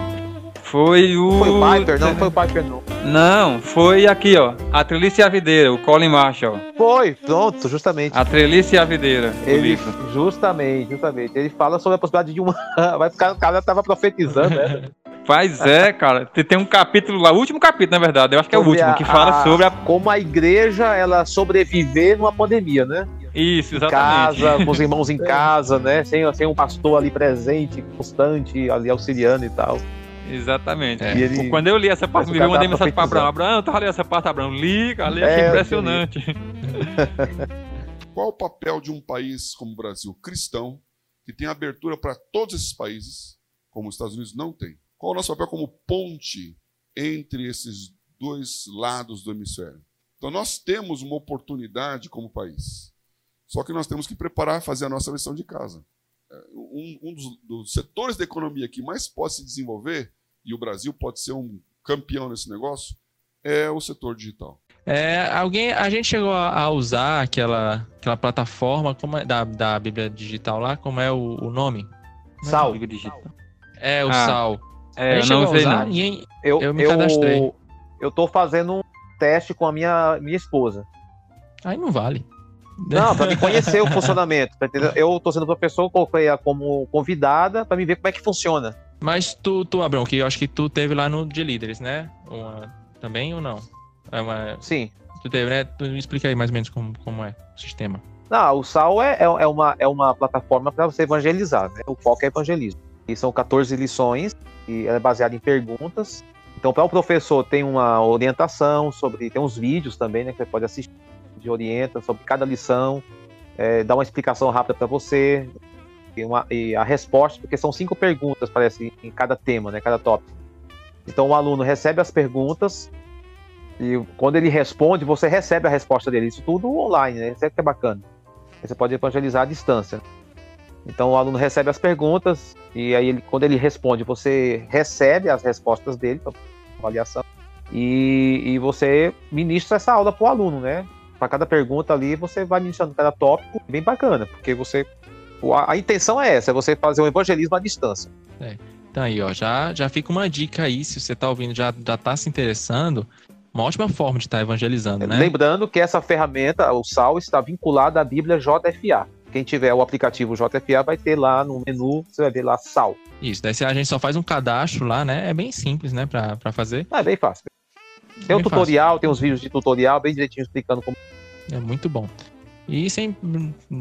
[SPEAKER 3] Foi o.
[SPEAKER 4] Foi o Piper? Não, foi o Piper, não.
[SPEAKER 3] Não, foi aqui, ó. A Trelice e a Videira, o Colin Marshall.
[SPEAKER 4] Foi, pronto, justamente.
[SPEAKER 3] A Trelice e a Videira,
[SPEAKER 4] Ele,
[SPEAKER 3] livro.
[SPEAKER 4] justamente, justamente. Ele fala sobre a possibilidade de uma. Vai ficar, o cara tava profetizando, né?
[SPEAKER 3] Pois é, cara. Tem- um capítulo lá, o último capítulo, na verdade. Eu acho que é o último,
[SPEAKER 4] a-
[SPEAKER 3] que fala
[SPEAKER 4] a-
[SPEAKER 3] sobre a.
[SPEAKER 4] Como a igreja ela sobreviver numa pandemia, né?
[SPEAKER 3] Isso,
[SPEAKER 4] Em
[SPEAKER 3] exatamente.
[SPEAKER 4] casa, com os irmãos em casa, né? Sem, sem um pastor ali presente, constante, ali auxiliando e tal.
[SPEAKER 3] Exatamente.
[SPEAKER 4] E ele-
[SPEAKER 3] Quando eu li essa parte eu mandei mensagem pra Abraão. Abraão, eu tava lendo essa parte, Abraão. Li, cara, li,
[SPEAKER 4] É,
[SPEAKER 3] achei
[SPEAKER 4] eu
[SPEAKER 3] impressionante.
[SPEAKER 20] Qual o papel de um país como o Brasil, cristão, que tem abertura para todos esses países, como os Estados Unidos não tem? Qual o nosso papel como ponte entre esses dois lados do hemisfério? Então, nós temos uma oportunidade como país. Só que nós temos que preparar, fazer a nossa lição de casa. É, Um, um dos, dos setores da economia que mais pode se desenvolver, e o Brasil pode ser um campeão nesse negócio, é o setor digital.
[SPEAKER 2] É, alguém, a gente chegou a, a usar aquela, aquela plataforma como é, da, da Bíblia Digital lá, como é o, o nome?
[SPEAKER 4] Sal.
[SPEAKER 2] É, o
[SPEAKER 3] Ah,
[SPEAKER 2] Sal.
[SPEAKER 3] É, eu não usei,
[SPEAKER 2] usar?
[SPEAKER 3] não.
[SPEAKER 2] Ninguém-
[SPEAKER 4] Eu,
[SPEAKER 2] eu me cadastrei.
[SPEAKER 4] Eu tô fazendo um teste com a minha, minha esposa.
[SPEAKER 2] Aí não vale.
[SPEAKER 4] Não, pra me conhecer o funcionamento, tá? Eu tô sendo professor, coloquei ela como convidada pra me ver como é que funciona.
[SPEAKER 2] Mas tu, tu, Abrão, que eu acho que tu teve lá no de líderes, né? Uma- também ou não? É uma...
[SPEAKER 4] Sim.
[SPEAKER 2] Tu teve, né? Tu me explica aí mais ou menos como, como é o sistema.
[SPEAKER 4] Não, o Sal é, é, é uma, é uma plataforma para você evangelizar, né? O foco é evangelismo. E são 14 lições, e ela é baseada em perguntas. Então, para o professor, tem uma orientação sobre. Tem uns vídeos também, né? Que você pode assistir, de orienta sobre cada lição, é, dá uma explicação rápida para você. E, uma, e a resposta, porque são cinco perguntas, parece, em cada tema, né? Cada tópico. Então, o aluno recebe as perguntas, e quando ele responde, você recebe a resposta dele. Isso tudo online, né? Isso é que é bacana. Você pode evangelizar à distância. Então o aluno recebe as perguntas e aí ele, quando ele responde, você recebe as respostas dele para avaliação e, e você ministra essa aula para o aluno, né? Para cada pergunta ali você vai ministrando cada tópico, bem bacana, porque você a, a intenção é essa, é você fazer um evangelismo à distância.
[SPEAKER 2] É. Então aí, ó, já, já fica uma dica aí, se você está ouvindo, já, já tá se interessando, uma ótima forma de estar tá evangelizando, né?
[SPEAKER 4] Lembrando que essa ferramenta, o SAL, está vinculada à Bíblia JFA. Quem tiver o aplicativo JFA vai ter lá no menu, você vai ver lá sal.
[SPEAKER 2] Isso, daí a gente só faz um cadastro lá, né? É bem simples, né, pra, pra fazer.
[SPEAKER 4] É bem fácil. Tem um tutorial, fácil. tem uns vídeos de tutorial bem direitinho explicando como.
[SPEAKER 2] É muito bom. E sem,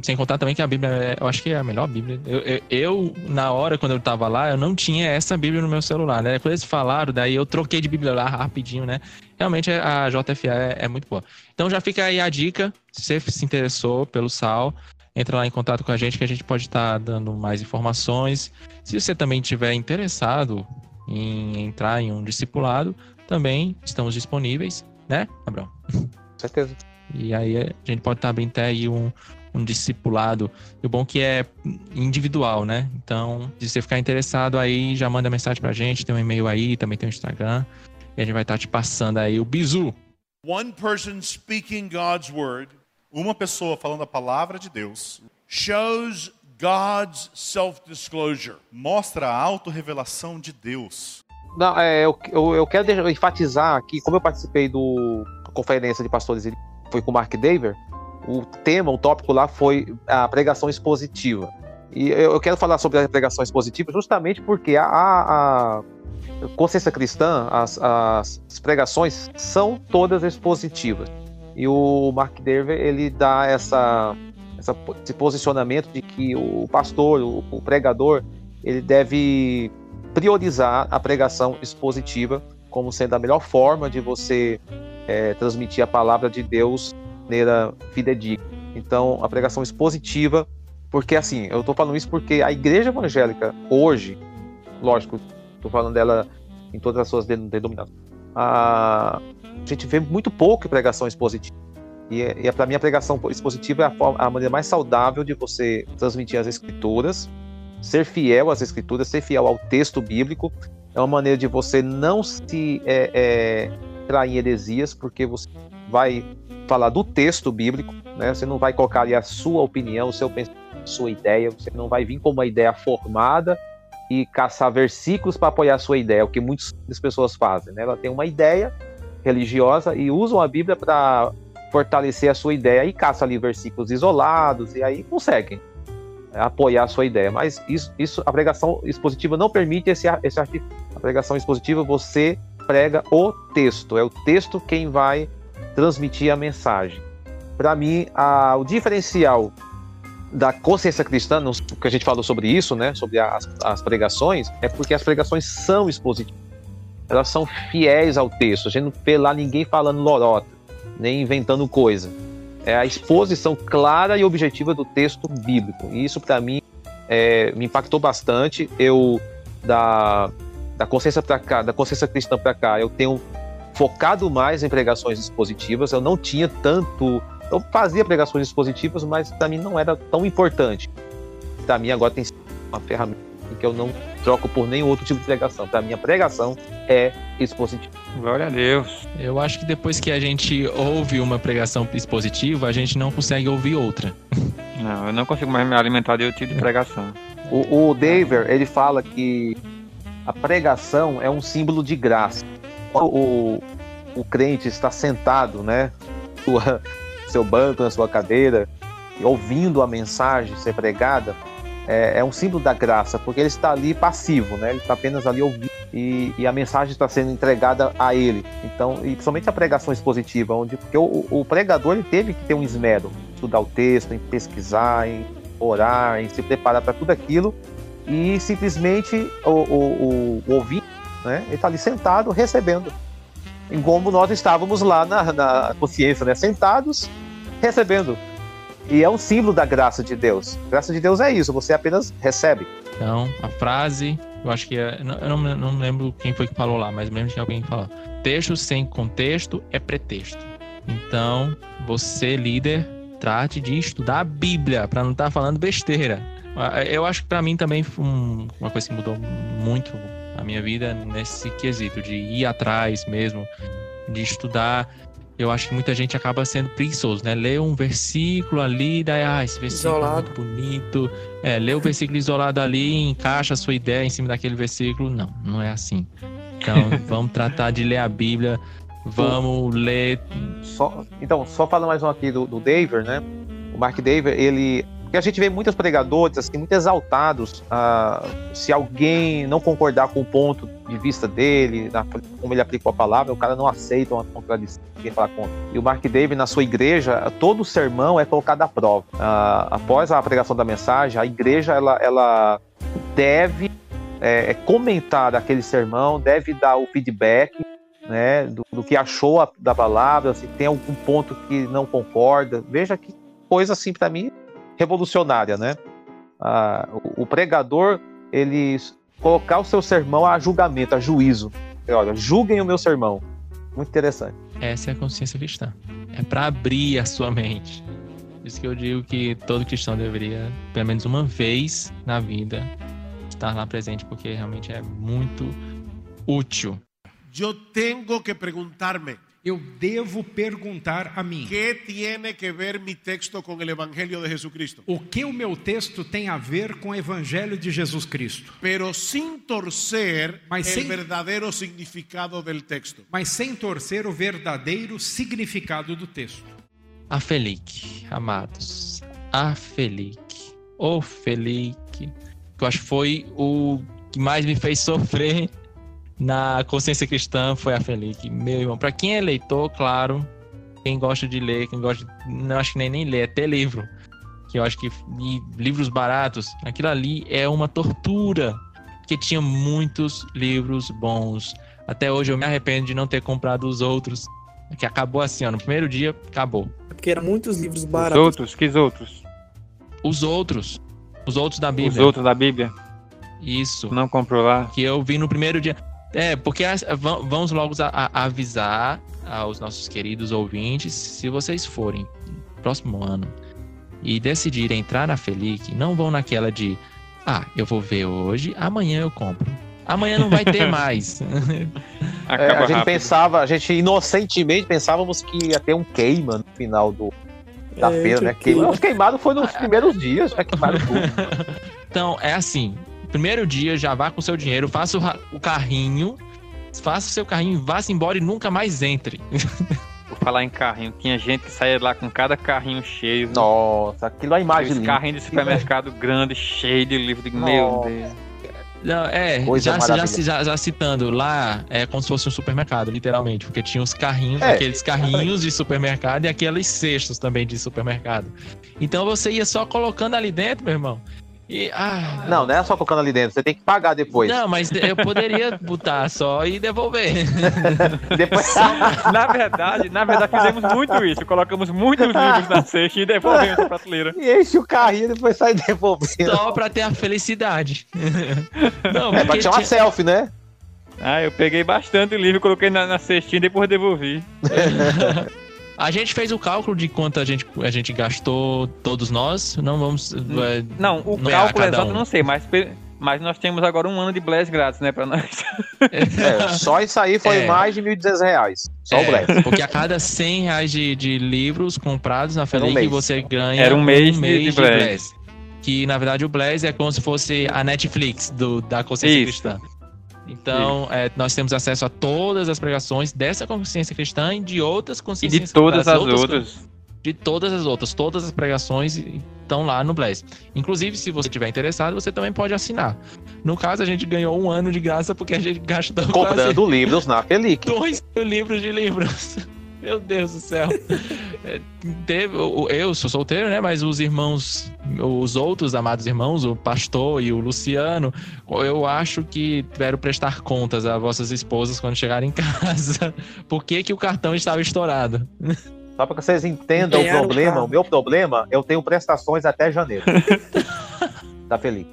[SPEAKER 2] sem contar também que a Bíblia, é, eu acho que é a melhor Bíblia. Eu, eu, eu, na hora, quando eu tava lá, eu não tinha essa Bíblia no meu celular, né? Quando eles falaram, daí eu troquei de Bíblia lá rapidinho, né? Realmente a JFA é, é muito boa. Então já fica aí a dica, se você se interessou pelo Sal, entra lá em contato com a gente que a gente pode estar tá dando mais informações. Se você também estiver interessado em entrar em um discipulado, também estamos disponíveis, né, Abraão?
[SPEAKER 4] Com certeza.
[SPEAKER 2] E aí a gente pode estar tá abrindo até aí um, um discipulado. E o bom que é individual, né? Então, se você ficar interessado aí, já manda mensagem pra gente, tem um e-mail aí, também tem um Instagram. E a gente vai estar tá te passando aí o bizu.
[SPEAKER 21] One person speaking God's word uma pessoa falando a palavra de Deus shows God's self-disclosure. Mostra a autorrevelação de Deus.
[SPEAKER 4] Não, é, eu, eu, eu quero enfatizar aqui, como eu participei do conferência de pastores, foi com o Mark Daver, o tema, o tópico lá foi a pregação expositiva. E eu, eu quero falar sobre a pregação expositiva justamente porque a, a, a consciência cristã, as, as pregações são todas expositivas. E o Mark Dever ele dá essa, essa, esse posicionamento de que o pastor, o, o pregador, ele deve priorizar a pregação expositiva como sendo a melhor forma de você é, transmitir a palavra de Deus de maneira fidedigna. Então, a pregação expositiva, porque assim, eu estou falando isso porque a igreja evangélica hoje, lógico, estou falando dela em todas as suas denominações, a, a gente vê muito pouco pregação expositiva. E, é, e para mim a pregação expositiva é a, forma, a maneira mais saudável de você transmitir as escrituras, ser fiel às escrituras, ser fiel ao texto bíblico. É uma maneira de você não se é, é, trair heresias, porque você vai falar do texto bíblico, né? Você não vai colocar ali a sua opinião, o seu pensamento, a sua ideia. Você não vai vir com uma ideia formada e caçar versículos para apoiar a sua ideia, o que muitas pessoas fazem. Né? Ela tem uma ideia religiosa e usam a Bíblia para fortalecer a sua ideia e caçam ali versículos isolados e aí conseguem é, apoiar a sua ideia. Mas isso, isso a pregação expositiva não permite esse, esse artifício. A pregação expositiva você prega o texto, é o texto quem vai transmitir a mensagem. Para mim, a, o diferencial da consciência cristã, que a gente falou sobre isso, né, sobre as, as pregações, é porque as pregações são expositivas. Elas são fiéis ao texto. A gente não vê lá ninguém falando lorota, nem inventando coisa. É a exposição clara e objetiva do texto bíblico. E isso, para mim, é, me impactou bastante. Eu, da, da consciência para cá, da consciência cristã para cá, eu tenho focado mais em pregações expositivas. Eu não tinha tanto eu fazia pregações expositivas, mas para mim não era tão importante. Para mim agora tem uma ferramenta que eu não troco por nenhum outro tipo de pregação. Para mim a pregação é expositiva.
[SPEAKER 3] Glória a Deus.
[SPEAKER 2] Eu acho que depois que a gente ouve uma pregação expositiva, a gente não consegue ouvir outra.
[SPEAKER 3] Não, eu não consigo mais me alimentar de outro tipo de pregação.
[SPEAKER 4] O, o Daver, ele fala que a pregação é um símbolo de graça. O, o, o crente está sentado, né? Sua, seu banco, na sua cadeira, ouvindo a mensagem ser pregada, é, é, um símbolo da graça, porque ele está ali passivo, né? Ele está apenas ali ouvindo e, e, a mensagem está sendo entregada a ele. Então, e principalmente a pregação expositiva, onde porque o, o pregador ele teve que ter um esmero estudar o texto, em pesquisar, em orar, em se preparar para tudo aquilo. E simplesmente o, o, o, o ouvinte, né, ele está ali sentado recebendo. Em como nós estávamos lá na, na consciência, né, sentados recebendo. E é um símbolo da graça de Deus. Graça de Deus é isso, você apenas recebe.
[SPEAKER 2] Então, a frase, eu acho que é, eu não, não lembro quem foi que falou lá, mas lembro que alguém falou. Texto sem contexto é pretexto. Então, você, líder, trate de estudar a Bíblia, para não estar tá falando besteira. Eu acho que para mim também uma coisa que mudou muito a minha vida nesse quesito, de ir atrás mesmo, de estudar eu acho que muita gente acaba sendo preguiçoso, né? Lê um versículo ali, daí, ah, esse versículo isolado. é muito bonito. É, lê o versículo isolado ali, encaixa a sua ideia em cima daquele versículo. Não, não é assim. Então, vamos tratar de ler a Bíblia, vamos ler.
[SPEAKER 4] Só, então, só falando mais um aqui do, do David, né? O Mark David, ele porque a gente vê muitos pregadores assim, muito exaltados. Se alguém não concordar com o ponto de vista dele, na, como ele aplicou a palavra, o cara não aceita uma contradição. E o Mark David, na sua igreja, todo sermão é colocado à prova. Após a pregação da mensagem, a igreja ela, ela deve é, é comentar aquele sermão, deve dar o feedback né, do, do, que achou a, da palavra, se tem algum ponto que não concorda. Veja que coisa assim para mim revolucionária, né? Ah, o, o, pregador, ele colocar o seu sermão a julgamento, a juízo. Olha, julguem o meu sermão. Muito interessante.
[SPEAKER 2] Essa é a consciência cristã. É para abrir a sua mente. Por isso que eu digo que todo cristão deveria, pelo menos uma vez na vida, estar lá presente, porque realmente é muito útil.
[SPEAKER 22] Eu tenho que perguntar-me
[SPEAKER 23] eu devo perguntar a mim.
[SPEAKER 22] Que tiene que ver mi texto com o evangelho de Jesucristo?
[SPEAKER 23] O que o meu texto tem a ver com o evangelho de Jesus Cristo?
[SPEAKER 22] Pero sin torcer mas sem, verdadeiro significado del texto.
[SPEAKER 23] Mas sem torcer o verdadeiro significado do texto.
[SPEAKER 2] A Felic, amados. A Felic. O Felic. Que eu acho que foi o que mais me fez sofrer na consciência cristã foi a Felipe. Meu irmão, para quem é leitor, claro, quem gosta de ler, quem gosta, de, não acho que nem, nem ler, é ter livro. Que eu acho que livros baratos, aquilo ali é uma tortura, porque tinha muitos livros bons. Até hoje eu me arrependo de não ter comprado os outros, que acabou assim, ó, no primeiro dia acabou.
[SPEAKER 6] É porque eram muitos livros baratos.
[SPEAKER 5] Os outros, que outros?
[SPEAKER 2] Os outros. Os outros da Bíblia.
[SPEAKER 5] Os outros da Bíblia.
[SPEAKER 2] Isso.
[SPEAKER 5] Não comprou lá?
[SPEAKER 2] Que eu vi no primeiro dia. É, porque vamos logo a, a avisar aos nossos queridos ouvintes, se vocês forem próximo ano e decidirem entrar na Felic, não vão naquela de ah, eu vou ver hoje, amanhã eu compro. Amanhã não vai ter mais.
[SPEAKER 4] é, a gente pensava, a gente inocentemente pensávamos que ia ter um queima no final do, da é, feira, né? Queima. Queimado foi nos primeiros dias, já queimaram tudo.
[SPEAKER 2] Então, é assim, primeiro dia, já vá com seu dinheiro, faça o, o carrinho, faça o seu carrinho, vá-se embora e nunca mais entre.
[SPEAKER 5] Vou falar em carrinho, tinha gente que saía lá com cada carrinho cheio.
[SPEAKER 4] Nossa, aquilo é imagem.
[SPEAKER 5] Esse carrinho de supermercado grande, cheio de livro. De... Meu Deus.
[SPEAKER 2] Não, é, já, já, já, já, citando, lá é como se fosse um supermercado, literalmente, porque tinha os carrinhos, é, aqueles carrinhos de supermercado e aqueles cestos também de supermercado. Então você ia só colocando ali dentro, meu irmão, e, ah,
[SPEAKER 4] não, não é só colocando ali dentro, você tem que pagar depois.
[SPEAKER 2] Não, mas eu poderia botar só e devolver.
[SPEAKER 5] depois... na verdade, na verdade fizemos muito isso. Colocamos muitos livros na cesta e devolvemos a prateleira.
[SPEAKER 4] E enche o carrinho e depois sai devolvendo.
[SPEAKER 2] Só pra ter a felicidade.
[SPEAKER 4] Não, é pra tirar uma selfie, né?
[SPEAKER 5] Ah, eu peguei bastante livro, coloquei na, na cestinha e depois devolvi.
[SPEAKER 2] A gente fez o cálculo de quanto a gente, a gente gastou, todos nós. Não vamos.
[SPEAKER 5] É, não, o não cálculo é exato um. não sei, mas, mas nós temos agora um ano de Bless grátis, né, pra nós.
[SPEAKER 4] É, só isso aí foi é. mais de 1.200 reais. Só é, o Bless.
[SPEAKER 2] Porque a cada 100 reais de, de livros comprados na Felic, um você ganha
[SPEAKER 5] Era um mês, um mês de, de, de Bless. Bless.
[SPEAKER 2] Que na verdade o Bless é como se fosse a Netflix do, da consciência isso. cristã. Então, é, nós temos acesso a todas as pregações dessa consciência cristã e de outras consciências
[SPEAKER 5] E de todas as outras. outras.
[SPEAKER 2] De todas as outras. Todas as pregações estão lá no Bless. Inclusive, se você estiver interessado, você também pode assinar. No caso, a gente ganhou um ano de graça porque a gente gastou
[SPEAKER 4] Comprando quase livros na Felic.
[SPEAKER 2] Dois livros de livros. Meu Deus do céu. é, teve, eu sou solteiro, né? Mas os irmãos, os outros amados irmãos, o pastor e o Luciano, eu acho que tiveram prestar contas a vossas esposas quando chegarem em casa. Por que, que o cartão estava estourado?
[SPEAKER 4] Só para que vocês entendam o problema, o meu problema, eu tenho prestações até janeiro. tá feliz.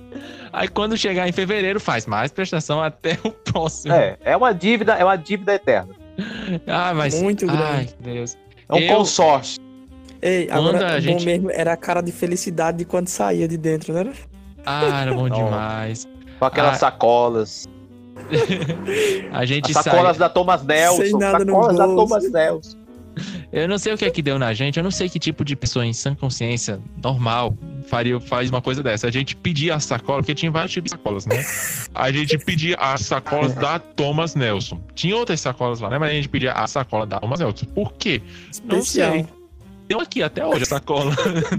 [SPEAKER 2] Aí quando chegar em fevereiro, faz mais prestação até o próximo.
[SPEAKER 4] É, é uma dívida, é uma dívida eterna.
[SPEAKER 2] Ah, mas.
[SPEAKER 6] Muito grande.
[SPEAKER 2] Ai, Deus.
[SPEAKER 4] É um
[SPEAKER 2] Eu-
[SPEAKER 4] consórcio.
[SPEAKER 6] Ei,
[SPEAKER 2] Quando
[SPEAKER 6] agora
[SPEAKER 2] a
[SPEAKER 6] o
[SPEAKER 2] gente-
[SPEAKER 6] bom mesmo era a cara de felicidade de quando saía de dentro, né?
[SPEAKER 2] Ah, era bom demais.
[SPEAKER 4] Com aquelas
[SPEAKER 2] Ah.
[SPEAKER 4] sacolas.
[SPEAKER 2] A gente
[SPEAKER 4] As sacolas
[SPEAKER 2] sai.
[SPEAKER 4] da Thomas Nelson.
[SPEAKER 6] Sem nada no
[SPEAKER 4] sacolas da. Thomas Nelson.
[SPEAKER 2] Eu não sei o que é que deu na gente, eu não sei que tipo de pessoa em sã consciência normal faria, faz uma coisa dessa. A gente pedia a sacola, porque tinha vários tipos de sacolas, né? A gente pedia as sacolas da Thomas Nelson. Tinha outras sacolas lá, né? Mas a gente pedia a sacola da Thomas Nelson. Por quê? Não
[SPEAKER 6] Especial.
[SPEAKER 2] sei. Tem aqui até hoje a sacola.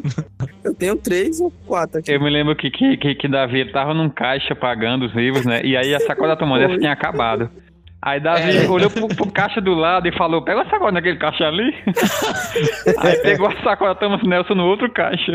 [SPEAKER 6] Eu tenho três ou quatro aqui.
[SPEAKER 3] Eu me lembro que, que, que, que Davi tava num caixa pagando os livros, né? E aí a sacola da Thomas Nelson tinha acabado. Aí Davi
[SPEAKER 2] É.
[SPEAKER 3] olhou pro, pro caixa do lado e falou: Pega a sacola naquele caixa ali. aí pegou a sacola Thomas Nelson no outro caixa.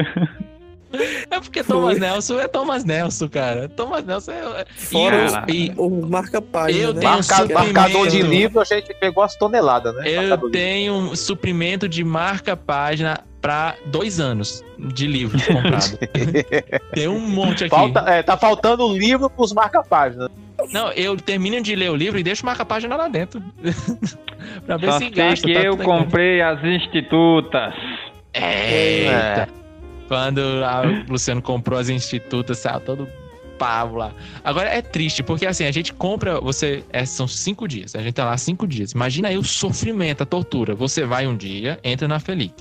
[SPEAKER 2] É porque Thomas Nelson é Thomas Nelson, cara. Thomas Nelson é.
[SPEAKER 6] Fora
[SPEAKER 2] e, e
[SPEAKER 6] o marca-página,
[SPEAKER 2] eu
[SPEAKER 6] né?
[SPEAKER 2] tenho
[SPEAKER 4] Marca- marcador de livro, a gente pegou as toneladas, né?
[SPEAKER 2] Eu
[SPEAKER 4] Marcador
[SPEAKER 2] tenho um suprimento de marca-página pra dois anos de livros comprados. Tem um monte aqui.
[SPEAKER 4] Falta, é, tá faltando livro pros marca-páginas.
[SPEAKER 2] Não, eu termino de ler o livro e deixo marca-página lá dentro. pra ver
[SPEAKER 3] Só
[SPEAKER 2] se
[SPEAKER 3] sei
[SPEAKER 2] gasta.
[SPEAKER 3] que
[SPEAKER 2] tá
[SPEAKER 3] eu comprei as institutas.
[SPEAKER 2] Eita. Quando a- o Luciano comprou as institutas, saiu todo pavo lá. Agora é triste, porque assim, a gente compra, você. é, são cinco dias. A gente tá lá cinco dias. Imagina aí o sofrimento, a tortura. Você vai um dia, entra na Felic,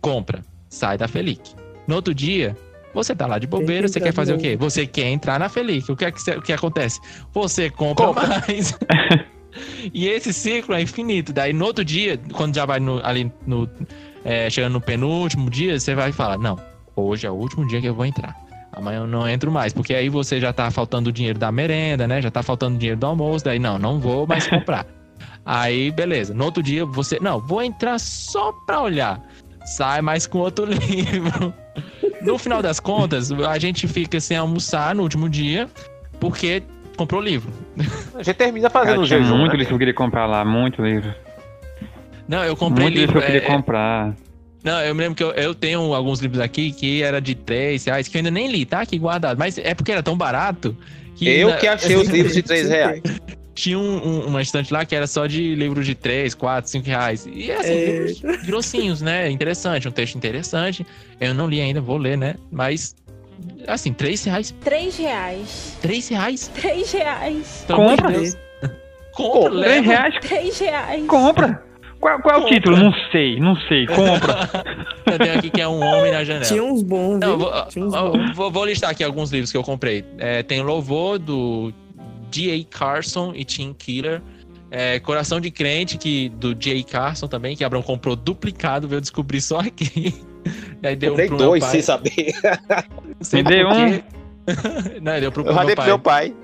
[SPEAKER 2] compra, sai da Felic. No outro dia, você tá lá de bobeira,
[SPEAKER 6] que
[SPEAKER 2] você quer fazer o quê? Você quer entrar na Felic. O que, é que, cê- o que acontece? Você compra mais. E esse ciclo é infinito. Daí no outro dia, quando já vai no- ali no. é, chegando no penúltimo dia, você vai falar: Não, hoje é o último dia que eu vou entrar. Amanhã eu não entro mais. Porque aí você já tá faltando o dinheiro da merenda, né? Já tá faltando o dinheiro do almoço. Daí, não, não vou mais comprar. aí, beleza. No outro dia, você. Não, vou entrar só pra olhar. Sai mais com outro livro. No final das contas, a gente fica sem almoçar no último dia, porque comprou livro.
[SPEAKER 4] A gente termina fazendo
[SPEAKER 3] Cara,
[SPEAKER 4] um
[SPEAKER 3] tinha
[SPEAKER 4] jejum.
[SPEAKER 3] muito
[SPEAKER 4] né?
[SPEAKER 3] livro que eu queria comprar lá, muito livro.
[SPEAKER 2] Não, eu comprei
[SPEAKER 3] muito livro
[SPEAKER 2] livro.
[SPEAKER 3] que eu queria
[SPEAKER 2] é,
[SPEAKER 3] comprar.
[SPEAKER 2] Não, eu me lembro que eu, eu tenho alguns livros aqui que era de 3 reais, que eu ainda nem li, tá aqui guardado. Mas é porque era tão barato que.
[SPEAKER 4] Eu que achei os livros de 3 reais.
[SPEAKER 2] Tinha um, um- uma estante lá que era só de livros de 3, 4, 5 reais. E assim,
[SPEAKER 6] É.
[SPEAKER 2] livros grossinhos, né? Interessante, um texto interessante. Eu não li ainda, vou ler, né? Mas, assim, 3 reais.
[SPEAKER 24] Três reais.
[SPEAKER 2] 3 reais?
[SPEAKER 24] Três reais.
[SPEAKER 2] Pelo amor de
[SPEAKER 3] Compra.
[SPEAKER 2] Compra,
[SPEAKER 3] Três
[SPEAKER 2] leva.
[SPEAKER 3] reais?
[SPEAKER 24] Três reais.
[SPEAKER 3] Compra. Qual, qual é o
[SPEAKER 2] Compra.
[SPEAKER 3] título? Não sei, não sei. Compra.
[SPEAKER 2] Eu tenho aqui que é um homem na janela.
[SPEAKER 6] Tinha uns bons,
[SPEAKER 2] Não,
[SPEAKER 6] viu?
[SPEAKER 2] vou,
[SPEAKER 6] Tinha uns bons.
[SPEAKER 2] vou, vou listar aqui alguns livros que eu comprei. É, tem Louvor, do D.A. Carson e Tim Keeler. É, Coração de Crente, que, do J. Carson também, que Abraão comprou duplicado, veio descobrir só aqui. Aí deu
[SPEAKER 4] Comprei
[SPEAKER 2] um pro meu
[SPEAKER 4] dois,
[SPEAKER 2] pai.
[SPEAKER 4] sem saber.
[SPEAKER 2] Sei
[SPEAKER 3] Me
[SPEAKER 2] por
[SPEAKER 3] um.
[SPEAKER 2] Não, deu pro,
[SPEAKER 4] Eu
[SPEAKER 2] pro meu pai.
[SPEAKER 4] meu pai.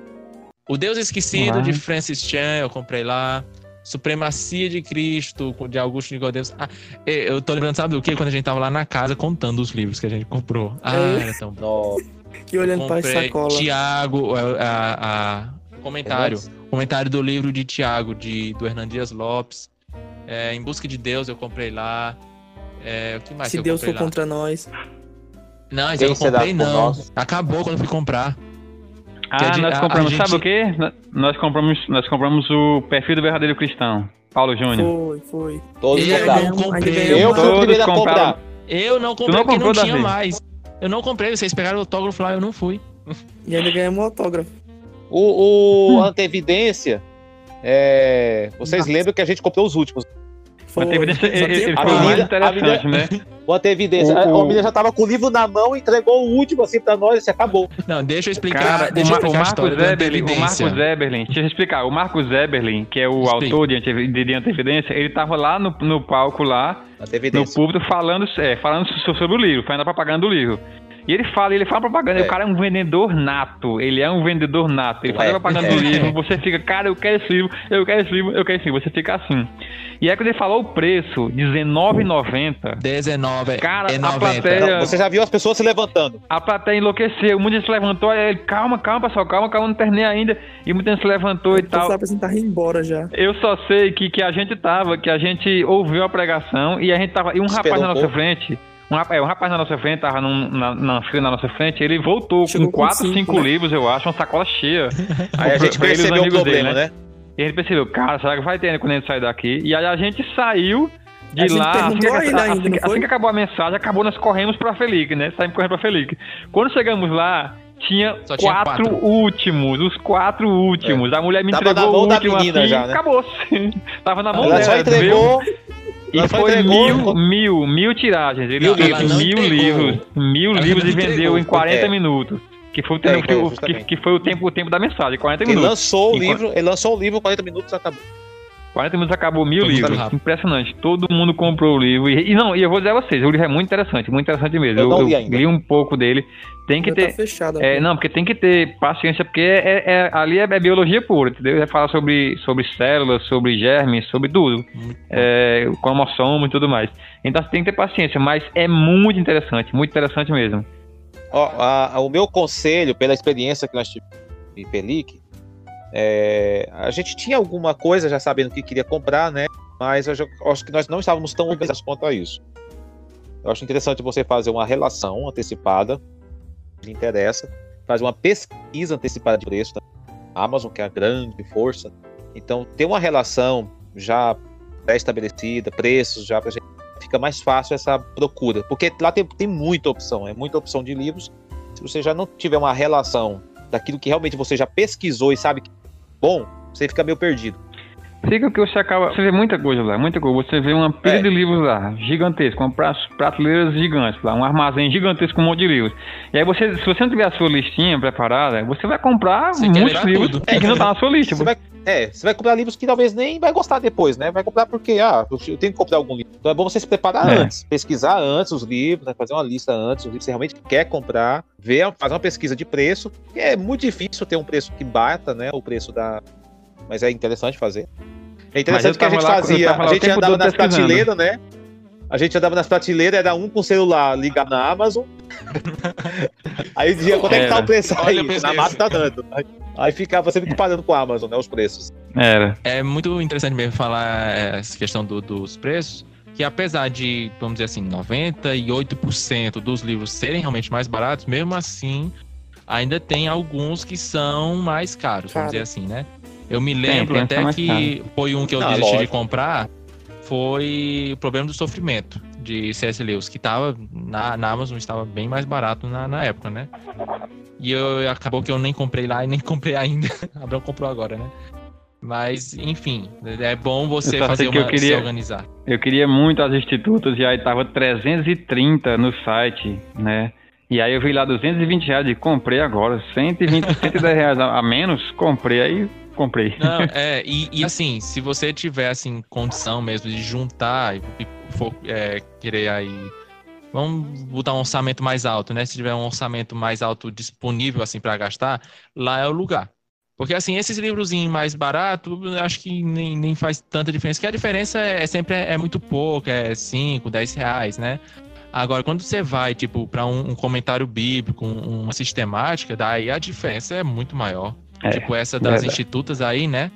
[SPEAKER 2] O Deus Esquecido, de Francis Chan, eu comprei lá. Supremacia de Cristo, de Augusto Nicodemus. Ah, eu tô lembrando, sabe do que? Quando a gente tava lá na casa contando os livros que a gente comprou. Ah,
[SPEAKER 6] É.
[SPEAKER 2] era tão bom.
[SPEAKER 6] Que olhando pra
[SPEAKER 2] Comprei
[SPEAKER 6] sacola.
[SPEAKER 2] Tiago, a, a- a- comentário. Comentário do livro de Tiago, de, do Hernan Dias Lopes. É, em Busca de Deus, eu comprei lá. É, o que mais
[SPEAKER 6] Se
[SPEAKER 2] que eu
[SPEAKER 6] Deus for
[SPEAKER 2] lá?
[SPEAKER 6] contra nós.
[SPEAKER 2] Não, eu não comprei, não. Acabou quando eu fui comprar.
[SPEAKER 3] Ah, nós compramos,
[SPEAKER 2] a
[SPEAKER 3] sabe
[SPEAKER 2] gente-
[SPEAKER 3] o quê? Nós compramos, nós compramos o perfil do verdadeiro cristão, Paulo Júnior.
[SPEAKER 6] Foi, foi.
[SPEAKER 4] Todos
[SPEAKER 2] Eu
[SPEAKER 4] compraram.
[SPEAKER 2] não comprei.
[SPEAKER 4] Eu
[SPEAKER 3] Todos
[SPEAKER 4] a
[SPEAKER 3] compraram.
[SPEAKER 4] comprar.
[SPEAKER 2] Eu não comprei
[SPEAKER 3] não
[SPEAKER 2] porque não tinha mais. Eu não comprei, vocês pegaram o autógrafo lá, eu não fui.
[SPEAKER 6] E ainda ganhamos um autógrafo.
[SPEAKER 4] O, o Antevidência, é, vocês lembram que a gente comprou os últimos.
[SPEAKER 6] Foi.
[SPEAKER 3] Ele,
[SPEAKER 6] tinha
[SPEAKER 3] ele
[SPEAKER 4] A
[SPEAKER 3] foi o mais
[SPEAKER 4] menina- a
[SPEAKER 3] interessante,
[SPEAKER 4] menina-
[SPEAKER 3] né?
[SPEAKER 4] O.
[SPEAKER 3] O-
[SPEAKER 4] A,
[SPEAKER 3] o-
[SPEAKER 4] a menina já tava com o livro na mão, entregou o último assim pra nós e acabou.
[SPEAKER 2] Não, deixa eu explicar,
[SPEAKER 3] Cara,
[SPEAKER 2] deixa eu explicar
[SPEAKER 3] o Marcos
[SPEAKER 2] história do
[SPEAKER 3] Eberlin, o. Marcos Eberlin, deixa eu explicar, o Marcos Eberlin, que é o
[SPEAKER 2] Explica.
[SPEAKER 3] autor de, Ante- de, de Antevidência, ele tava lá no, no palco lá, no púlpito, falando, é, falando so- sobre o livro, fazendo a propaganda do livro. E ele fala, ele fala propaganda,
[SPEAKER 4] É.
[SPEAKER 3] o cara é um vendedor nato, ele é um vendedor nato, ele faz
[SPEAKER 4] É.
[SPEAKER 3] propaganda do livro, você fica, cara, eu quero esse livro, eu quero esse livro, eu quero esse livro, você fica assim. E aí quando ele falou o preço, R$19,90,
[SPEAKER 2] 19
[SPEAKER 3] Cara,
[SPEAKER 2] e
[SPEAKER 3] a
[SPEAKER 2] 90.
[SPEAKER 3] plateia-
[SPEAKER 4] Você já viu as pessoas se levantando.
[SPEAKER 3] a plateia enlouqueceu, muita gente se levantou, aí ele, calma, calma pessoal, calma, calma, não terminei ainda, e muita gente se levantou e
[SPEAKER 19] O
[SPEAKER 3] tal.
[SPEAKER 19] pensando que tá indo embora já.
[SPEAKER 3] Eu só sei que, que a gente tava, que a gente ouviu a pregação e a gente tava. E um rapaz
[SPEAKER 4] Esperou
[SPEAKER 3] na
[SPEAKER 4] um
[SPEAKER 3] nossa frente. Um rapaz, um rapaz na nossa frente, tava num- na, na fila na nossa frente, ele voltou
[SPEAKER 19] Chegou
[SPEAKER 3] com
[SPEAKER 19] com
[SPEAKER 3] 4,
[SPEAKER 19] cinco,
[SPEAKER 3] 5
[SPEAKER 19] né?
[SPEAKER 3] livros, eu acho, uma sacola cheia.
[SPEAKER 4] Aí a gente percebeu o
[SPEAKER 3] amigos dele,
[SPEAKER 4] problema, né?
[SPEAKER 3] E a gente percebeu, cara, será que vai ter quando a gente sair daqui? E aí a gente saiu de lá, assim que,
[SPEAKER 19] ainda,
[SPEAKER 3] assim,
[SPEAKER 19] ainda,
[SPEAKER 3] assim
[SPEAKER 19] foi?
[SPEAKER 3] que acabou a mensagem, acabou, nós corremos pra Felic, né? Saímos correndo pra Felic. Quando chegamos lá, tinha,
[SPEAKER 2] Só tinha
[SPEAKER 3] quatro,
[SPEAKER 2] quatro.
[SPEAKER 3] últimos, os quatro últimos. A mulher me
[SPEAKER 4] Tava
[SPEAKER 3] entregou
[SPEAKER 4] na mão
[SPEAKER 3] o
[SPEAKER 4] da
[SPEAKER 3] último
[SPEAKER 4] menina
[SPEAKER 3] assim,
[SPEAKER 4] já, né?
[SPEAKER 3] acabou-se. Tava na mão
[SPEAKER 4] Ela
[SPEAKER 3] dela.
[SPEAKER 4] só entregou.
[SPEAKER 3] E foi
[SPEAKER 4] entregou-
[SPEAKER 3] mil, mil, mil tiragens. Ele
[SPEAKER 2] Mil livros.
[SPEAKER 3] Mil livros, mil livros e vendeu em 40
[SPEAKER 4] É.
[SPEAKER 3] minutos. Que foi o
[SPEAKER 4] É,
[SPEAKER 3] tempo,
[SPEAKER 4] então,
[SPEAKER 3] que, que, foi o tempo, o tempo da mensagem, 40
[SPEAKER 4] Ele
[SPEAKER 3] minutos.
[SPEAKER 4] lançou o livro, ele lançou o livro, 40 minutos acabou.
[SPEAKER 3] 40 minutos acabou mil
[SPEAKER 2] Foi
[SPEAKER 3] livros. Impressionante. Todo mundo comprou o livro. E, e não, e eu vou dizer a vocês, o livro é muito interessante, muito interessante mesmo.
[SPEAKER 4] Eu
[SPEAKER 3] Eu,
[SPEAKER 4] não
[SPEAKER 3] eu
[SPEAKER 4] li ainda.
[SPEAKER 3] li um pouco dele. Tem que
[SPEAKER 19] Ainda
[SPEAKER 3] ter.
[SPEAKER 19] tá fechado.
[SPEAKER 3] É, não, porque tem que ter paciência, porque é, é- ali é, é biologia pura, entendeu? Vai falar sobre, sobre células, sobre germes, sobre tudo. É, cromossomos e tudo mais. Então você tem que ter paciência, mas é muito interessante, muito interessante mesmo.
[SPEAKER 4] Ó, a- a- o meu conselho, pela experiência que nós tivemos em Pelic, é, a gente tinha alguma coisa já sabendo que queria comprar, né? Mas eu acho que nós não estávamos tão organizados quanto a isso. Eu acho interessante você fazer uma relação antecipada, que interessa, fazer uma pesquisa antecipada de preço. Tá? A Amazon, que é a grande força. Então, ter uma relação já pré-estabelecida, preços já pra gente, fica mais fácil essa procura. Porque lá tem, tem muita opção, é muita opção de livros. Se você já não tiver uma relação daquilo que realmente você já pesquisou e sabe que bom, você fica meio perdido.
[SPEAKER 3] Fica que você acaba. Você vê muita coisa lá, muita coisa. Você vê uma pilha
[SPEAKER 4] É.
[SPEAKER 3] de livros lá, gigantesco, uma pra- prateleiras gigantes lá, um armazém gigantesco com um monte de livros. E aí você, se você não tiver a sua listinha preparada, você vai comprar
[SPEAKER 2] Você
[SPEAKER 3] muitos livros
[SPEAKER 2] tudo.
[SPEAKER 3] que não tá na sua lista.
[SPEAKER 4] Você vai, é, você vai comprar livros que talvez nem vai gostar depois, né? Vai comprar porque, ah, eu tenho que comprar algum livro. Então é bom você se preparar
[SPEAKER 3] É.
[SPEAKER 4] antes, pesquisar antes os livros, né? fazer uma lista antes, os livros que você realmente quer comprar, ver, fazer uma pesquisa de preço. É muito difícil ter um preço que bata, né? O preço da. Mas é interessante fazer. É interessante que a gente
[SPEAKER 3] lá-
[SPEAKER 4] fazia, a gente andava nas prateleiras, né? A gente andava nas prateleiras, era um com celular ligado na Amazon. aí dizia, quanto é que tá o preço aí? Na mata tá dando. Aí- ficava sempre comparando com a Amazon, né? Os preços.
[SPEAKER 3] Era.
[SPEAKER 2] É muito interessante mesmo falar essa questão do- dos preços, que apesar de, vamos dizer assim, 98% dos livros serem realmente mais baratos, mesmo assim, ainda tem alguns que são mais caros,
[SPEAKER 19] Caro.
[SPEAKER 2] vamos dizer assim, né? Eu me
[SPEAKER 3] Tem,
[SPEAKER 2] lembro
[SPEAKER 3] tem,
[SPEAKER 2] até
[SPEAKER 3] são mais
[SPEAKER 2] que foi um que eu
[SPEAKER 4] Não,
[SPEAKER 2] desisti de
[SPEAKER 4] lógico.
[SPEAKER 2] comprar, foi o problema do sofrimento de C.S. Lewis, que tava na, na Amazon estava bem mais barato na, na época, né? E eu, acabou que eu nem comprei lá e nem comprei ainda. Abraão comprou agora, né? Mas, enfim, é bom você fazer
[SPEAKER 3] que
[SPEAKER 2] uma,
[SPEAKER 3] eu queria-
[SPEAKER 2] se organizar.
[SPEAKER 3] Eu queria muito as institutos e aí tava 330 no site, né? E aí eu vi lá 220 reais e comprei agora. 120, 110 reais a a menos, comprei. Aí comprei.
[SPEAKER 2] Não, é, e, e assim, se você tiver assim, condição mesmo de juntar e for é, querer aí. Vamos botar um orçamento mais alto, né? Se tiver um orçamento mais alto disponível assim para gastar, lá é o lugar. Porque assim, esses livrozinhos mais baratos, eu acho que nem, nem faz tanta diferença, que a diferença é, é sempre é muito pouco, é 5, 10 reais, né? Agora, quando você vai, tipo, para um, um comentário bíblico, um- uma sistemática, daí a diferença é muito maior.
[SPEAKER 3] É,
[SPEAKER 2] tipo, essa das
[SPEAKER 3] verdade.
[SPEAKER 2] institutas aí, né?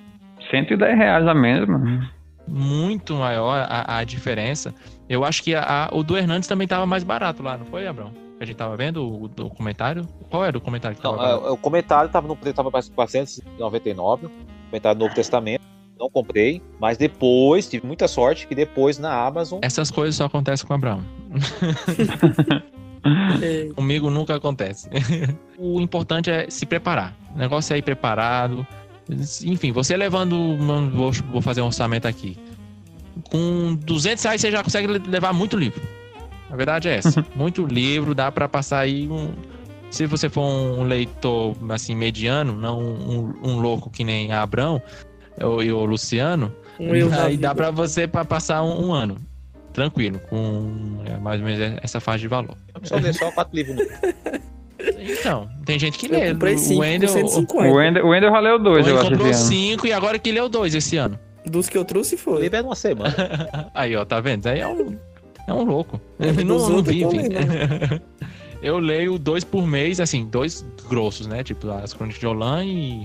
[SPEAKER 3] 110 reais a menos, mano.
[SPEAKER 2] Muito maior a, a diferença. Eu acho que a- a- o do Hernandes também tava mais barato lá, não foi, Abrão? A gente tava vendo o, o documentário? Qual era o comentário que tava
[SPEAKER 4] Não,
[SPEAKER 2] barato?
[SPEAKER 4] é, o comentário tava no preço, tava mais 499, o comentário do Novo Testamento. Não comprei, mas depois, tive muita sorte que depois na Amazon.
[SPEAKER 2] Essas coisas só acontecem com o Abraão. Comigo nunca acontece. o importante é se preparar. O negócio é ir preparado. Enfim, você levando. Vou, fazer um orçamento aqui. Com 200 reais você já consegue le- levar muito livro. A verdade é essa. muito livro, dá pra passar aí um. Se você for um leitor assim mediano, não um, um louco que nem Abrão ou, e o Luciano,
[SPEAKER 19] Um
[SPEAKER 2] aí dá pra você pra passar um, um ano. Tranquilo, com é, mais ou menos essa faixa de valor.
[SPEAKER 4] Só ler só quatro livros.
[SPEAKER 2] Então, tem gente que
[SPEAKER 5] Eu
[SPEAKER 2] lê.
[SPEAKER 5] comprei
[SPEAKER 2] O
[SPEAKER 5] cinco por
[SPEAKER 2] Wendel,
[SPEAKER 5] 150.
[SPEAKER 3] O Wendel, o Wendel já leu dois,
[SPEAKER 2] Ele
[SPEAKER 3] eu acho,
[SPEAKER 2] comprou cinco e agora que leu dois esse ano.
[SPEAKER 5] Dos que eu trouxe foi.
[SPEAKER 4] Livro é uma semana.
[SPEAKER 2] Aí, ó, tá vendo? Aí é um, é um louco.
[SPEAKER 5] É,
[SPEAKER 2] Ele não, não vive.
[SPEAKER 5] lendo,
[SPEAKER 2] Eu leio dois por mês, assim, dois grossos, né? Tipo, as Crônicas de Olan e